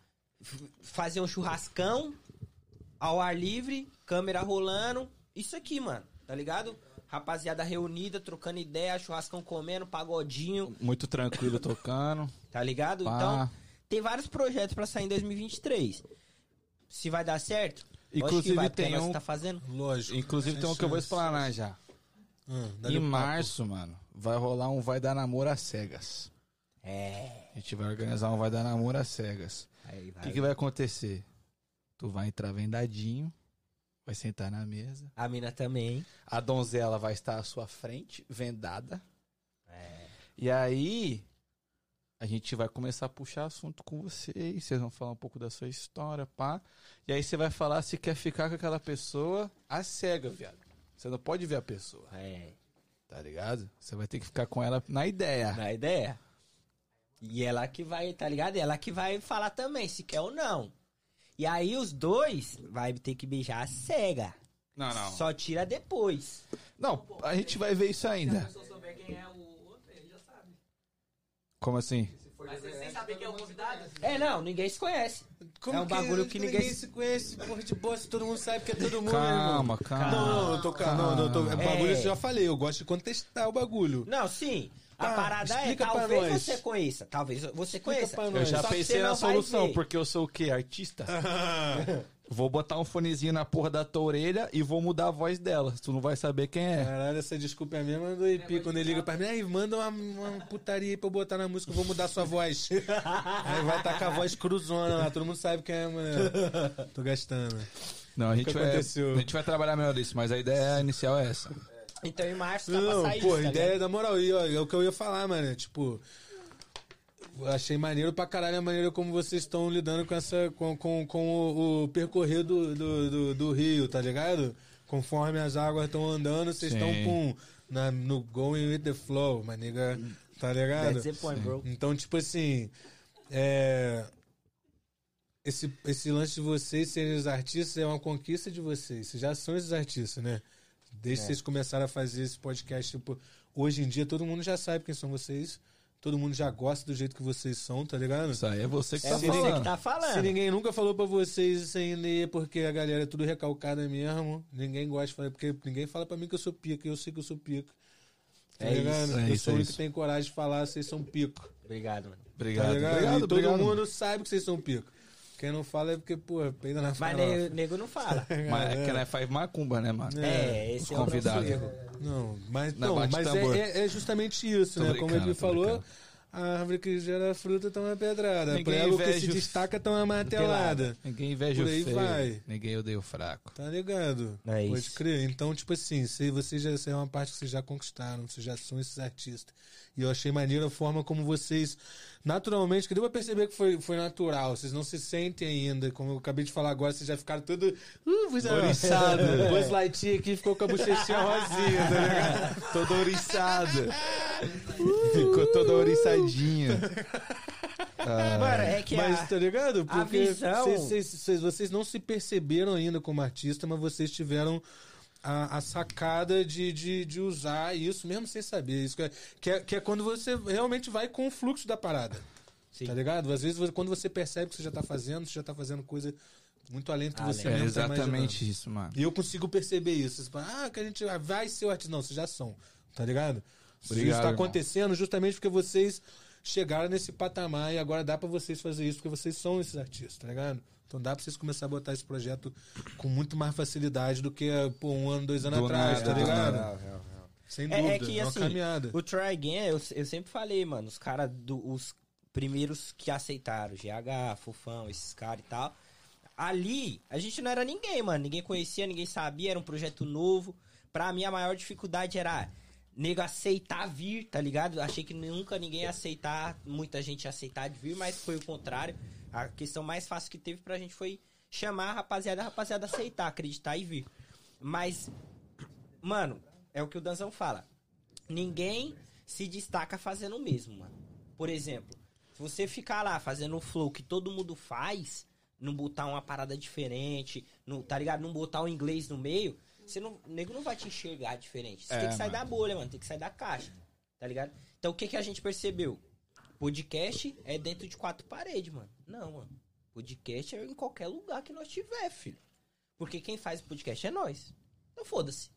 fazer um churrascão ao ar livre, câmera rolando. Isso aqui, mano, tá ligado? Rapaziada reunida, trocando ideia, churrascão comendo, pagodinho, Muito tranquilo tocando. tá ligado? Pá. Então, tem vários projetos pra sair em 2023. Se vai dar certo? Inclusive, vai, tem um- tá fazendo. Lógico. Inclusive tem um que eu vou explanar já. Hum, Em o papo. março, mano, vai rolar um Vai Dar Namoro às Cegas. É. A gente vai organizar um Vai Dar Namoro às Cegas. Aí O vai. que, que vai acontecer? Tu vai entrar vendadinho, vai sentar na mesa. A mina também. A donzela vai estar à sua frente, vendada. E aí, a gente vai começar a puxar assunto com vocês. Vocês vão falar um pouco da sua história, pá. E aí você vai falar se quer ficar com aquela pessoa a cega, viado. Você não pode ver a pessoa, É, tá ligado? Você vai ter que ficar com ela na ideia. na ideia. E ela que vai, tá ligado? E ela que vai falar também, se quer ou não. E aí os dois vai ter que beijar a cega. Não, não. Só tira depois. Não, a gente vai ver isso ainda. Se eu souber quem é o outro, ele já sabe. Como assim? Mas você sem saber quem é o convidado? É, não, ninguém se conhece. Como É um bagulho que ninguém- se conhece, porra de boa, se todo mundo sabe que é todo mundo, Calma, calma. Não, não, eu tô calma. Não, não, tô, é bagulho, É. eu já falei, eu gosto de contestar o bagulho. Não, sim. A Ah, parada é, talvez nós. você conheça, talvez você conheça. Eu já Só que pensei na solução, porque eu sou o quê? Artista? Vou botar um fonezinho na porra da tua orelha e vou mudar a voz dela. Tu não vai saber quem é. Caralho, essa desculpa é a mesma do IP quando ele liga pra mim. Aí, manda uma, uma putaria aí pra eu botar na música, eu vou mudar sua voz. aí vai estar com a voz cruzona lá, todo mundo sabe quem é, mano. Tô gastando. Não, a gente, vai, aconteceu. a gente vai trabalhar melhor isso, mas a ideia inicial é essa. Então em março tá Não, pra sair pô, isso, tá ideia ligado? da moral. E ó, é o que eu ia falar, mano. Tipo, eu achei maneiro pra caralho a maneira como vocês estão lidando com essa. com, com, com o, o percorrer do, do, do, do rio, tá ligado? Conforme as águas estão andando, vocês estão com. Na, no going with the flow, mas nega. Tá ligado? Point, bro. Então, tipo assim. É. Esse, esse lance de vocês serem os artistas é uma conquista de vocês. Vocês já são esses artistas, né? Desde que vocês começaram a fazer esse podcast, tipo, hoje em dia todo mundo já sabe quem são vocês. Todo mundo já gosta do jeito que vocês são, tá ligado? Isso aí é você que É tá você falando. que tá falando. Se ninguém nunca falou pra vocês isso ainda, é porque a galera é tudo recalcada mesmo. Ninguém gosta de falar, porque ninguém fala pra mim que eu sou pica, e eu sei que eu sou pica. Tá É ligado? isso, é eu isso, sou é o único que tem coragem de falar, vocês são pico. Obrigado, mano. Obrigado, tá obrigado, e todo obrigado. mundo sabe que vocês são pico. Quem não fala é porque, pô, peida na Mas farofa. nego, nego não fala. Mas é que nós faz macumba, né, mano? É, esse Os é o nosso erro. Não, mas, Não, não, bate mas tambor. é, é- é justamente isso, Tô né? Como brincando, ele tô falou, brincando. a árvore que gera fruta toma pedrada. Ninguém Prego que inveja se o- destaca toma martelada. Ninguém inveja Por o aí feio. vai. Ninguém odeia o fraco. Tá ligado? É Pode isso. crer. Então, tipo assim, se vocês já isso é uma parte que vocês já conquistaram, vocês já são esses artistas. E eu achei maneiro a forma como vocês, naturalmente, que deu pra perceber que foi, foi natural. Vocês não se sentem ainda, como eu acabei de falar agora, vocês já ficaram tudo. Uh, você Ouriçado. Buzz Lightyear aqui ficou com a bochechinha rosinha, tá ligado? Todo ouriçado. Ficou todo ouriçadinho. Mano, é que mas a, tá ligado? a visão- vocês, vocês- vocês- vocês não se perceberam ainda como artista, mas vocês tiveram a, a sacada de, de, de usar isso, mesmo sem saber. Isso que é, que, é, que é quando você realmente vai com o fluxo da parada. Tá ligado? Às vezes, quando você percebe que você já tá fazendo, você já tá fazendo coisa muito além do que você É mesmo tá imaginando. exatamente isso, mano. E eu consigo perceber isso. Você fala, ah, que a gente vai ser o artista. Não, vocês já são, tá ligado? Obrigado, isso tá irmão. acontecendo justamente porque vocês chegaram nesse patamar e agora dá pra vocês fazer isso porque vocês são esses artistas, tá ligado? Então dá pra vocês começar a botar esse projeto com muito mais facilidade do que pô, um ano, dois anos Do atrás, nada, tá do ligado? nada. Sem É- dúvida, é que, é uma assim, caminhada. O Try Again, eu, eu sempre falei, mano, os caras, os primeiros que aceitaram, GH, Fofão, esses caras e tal. Ali, a gente não era ninguém, mano. Ninguém conhecia, ninguém sabia, era um projeto novo. Pra mim, a maior dificuldade era nego aceitar vir, tá ligado? Achei que nunca ninguém ia aceitar, muita gente ia aceitar de vir, mas foi o contrário. A questão mais fácil que teve pra gente foi chamar a rapaziada, a rapaziada aceitar, acreditar e vir. Mas, mano, é o que o Danzão fala. Ninguém se destaca fazendo o mesmo, mano. Por exemplo, se você ficar lá fazendo o flow que todo mundo faz, não botar uma parada diferente, não, tá ligado? Não botar o inglês no meio, você não, o nego não vai te enxergar diferente. Você É, tem que sair mano. da bolha, mano. Tem que sair da caixa, tá ligado? Então o que, que a gente percebeu? Podcast é dentro de quatro paredes, mano. Não, mano. Podcast é em qualquer lugar que nós tiver, filho. Porque quem faz podcast é nós. Então foda-se.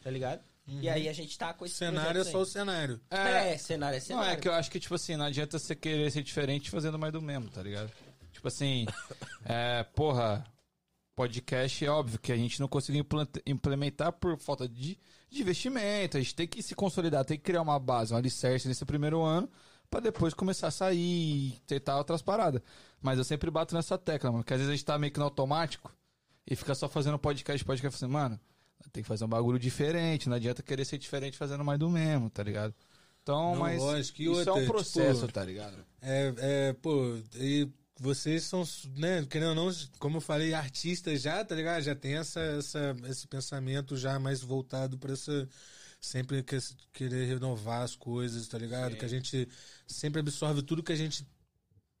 Tá ligado? E aí a gente tá com O esse cenário é só o cenário. É, cenário é Não, cenário. é que eu acho que, tipo assim, não adianta você querer ser diferente fazendo mais do mesmo, tá ligado? Tipo assim, é, porra, podcast é óbvio que a gente não conseguiu implementar por falta de, de investimento. A gente tem que se consolidar, tem que criar uma base, um alicerce nesse primeiro ano, pra depois começar a sair e tentar outras paradas. Mas eu sempre bato nessa tecla, mano, que às vezes a gente tá meio que no automático e fica só fazendo podcast, podcast, assim, mano, tem que fazer um bagulho diferente, não adianta querer ser diferente fazendo mais do mesmo, tá ligado? Então, Não, mas lógico, isso outra, é um processo, tipo, tá ligado? É, é, pô, e vocês são, né, querendo ou não, como eu falei, artistas já, tá ligado? Já tem essa, essa, esse pensamento já mais voltado pra essa. Sempre que- querer renovar as coisas, tá ligado? Que a gente sempre absorve tudo que a gente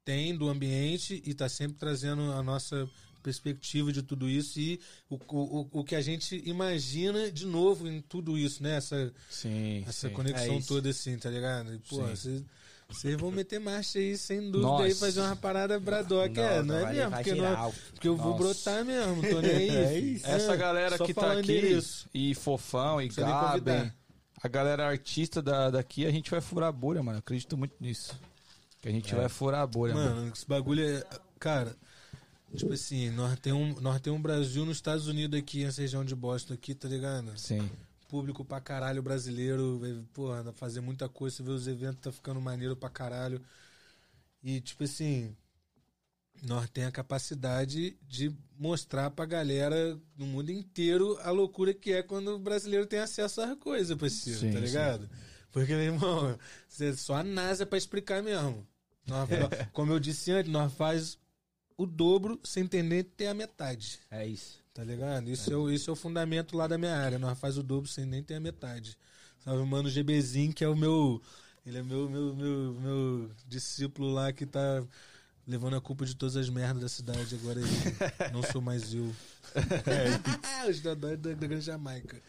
tem do ambiente e tá sempre trazendo a nossa perspectiva de tudo isso e o, o, o que a gente imagina de novo em tudo isso, né? Essa, Sim, essa sim. conexão É isso. toda assim, tá ligado? E, pô, Sim. Vocês vão meter marcha aí, sem dúvida, Nossa. aí fazer uma parada bradock, é, não, é vai mesmo? levar Porque, não é- porque eu vou Nossa. brotar mesmo, tô nem aí. É isso. Essa É, galera que tá aqui, endereço. e Fofão, e Gaben, a galera artista da, daqui, a gente vai furar a bolha, mano. Eu acredito muito nisso. Que a gente vai furar a bolha, mano. Mano, esse bagulho é. Cara, tipo assim, nós temos um, nós tem um Brasil nos Estados Unidos aqui, nessa região de Boston aqui, tá ligado? Sim. Público pra caralho brasileiro, vai, porra, dá pra fazer muita coisa, você vê os eventos, tá ficando maneiro pra caralho. E, tipo assim, nós tem a capacidade de mostrar pra galera no mundo inteiro a loucura que é quando o brasileiro tem acesso às coisas, parceiro, Sim, tá sim. ligado? Porque, meu irmão, só a NASA pra explicar mesmo. Nós- nós- como eu disse antes, nós faz o dobro sem nem ter a metade. É isso. Tá ligado? Isso é, o, isso é o fundamento lá da minha área. Nós faz o dobro sem nem ter a metade. Salve, mano, GBzinho, que é o meu. Ele é meu, meu, meu, meu discípulo lá que tá levando a culpa de todas as merdas da cidade. Agora ele não sou mais eu. É, os da, da Grande Jamaica.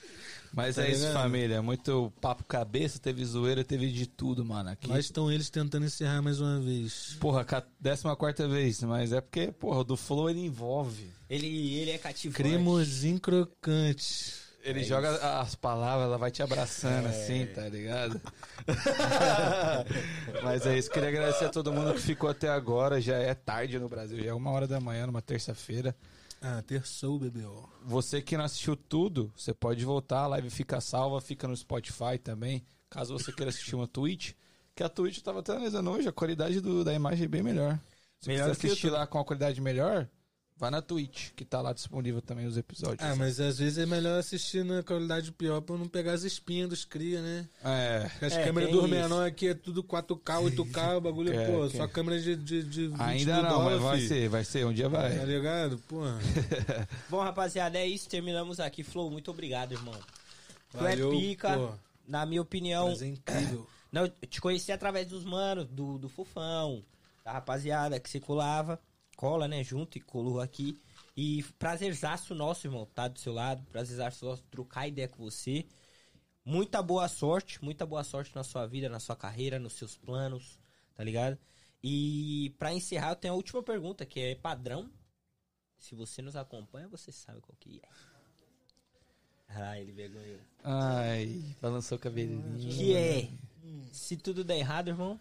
Mas Tá é isso, ligado? família. Muito papo cabeça, teve zoeira, teve de tudo, mano. Aqui. Lá estão eles tentando encerrar mais uma vez. Porra, décima quarta vez, mas é porque, porra, o do Flow ele envolve. Ele, ele é cativante. Cremosinho crocante. Ele É joga as palavras, ela vai te abraçando assim, tá ligado? Mas é isso, queria agradecer a todo mundo que ficou até agora. Já é tarde no Brasil, já é uma hora da manhã, numa terça-feira. Ah, terçou, bebê. Você que não assistiu tudo, você pode voltar, a live fica salva, fica no Spotify também. Caso você queira assistir uma Twitch, que a Twitch eu tava até analisando hoje, a qualidade do- da imagem é bem melhor. Se Melhor você assistir lá com a qualidade melhor, vá na Twitch, que tá lá disponível também os episódios. Ah, mas às vezes é melhor assistir na qualidade pior pra não pegar as espinhas dos cria, né? É, Porque as É, câmeras do menor aqui é tudo 4K, 8K, o bagulho, É, pô, que- só câmera de, de, de 20 ainda não, mas dólar, vai fi. ser, vai ser, um dia Tá vai. ligado? Porra. Bom, rapaziada, é isso. Terminamos aqui. Flow, muito obrigado, irmão. Tu Valeu, é pica. pô. Na minha opinião. Mas é incrível. Não, eu te conheci através dos manos, do, do Fofão, da rapaziada que você colava, cola, né, junto e colou aqui. E prazerzaço nosso, irmão, tá do seu lado. Prazerzaço nosso trocar ideia com você. Muita boa sorte, muita boa sorte na sua vida, na sua carreira, nos seus planos, tá ligado? E pra encerrar, eu tenho a última pergunta, que é padrão. Se você nos acompanha, você sabe qual que é. Ah, ele vergonhou. Ai, balançou o cabelinho. Que é, se tudo der errado, irmão,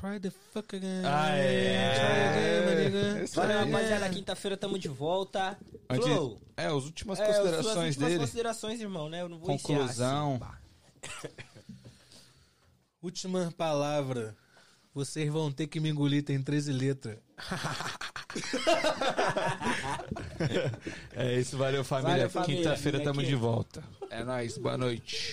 Try the fuck again. Ah, é. Isso Valeu, rapaziada. Quinta-feira tamo de volta. Antes- Flow. É, as últimas É, considerações últimas dele. considerações, irmão, né? Eu não vou Conclusão. assim. Última palavra. Vocês vão ter que me engolir, tem 13 letras. É isso, valeu família. Quinta-feira tamo aqui. de volta. É nóis, boa noite.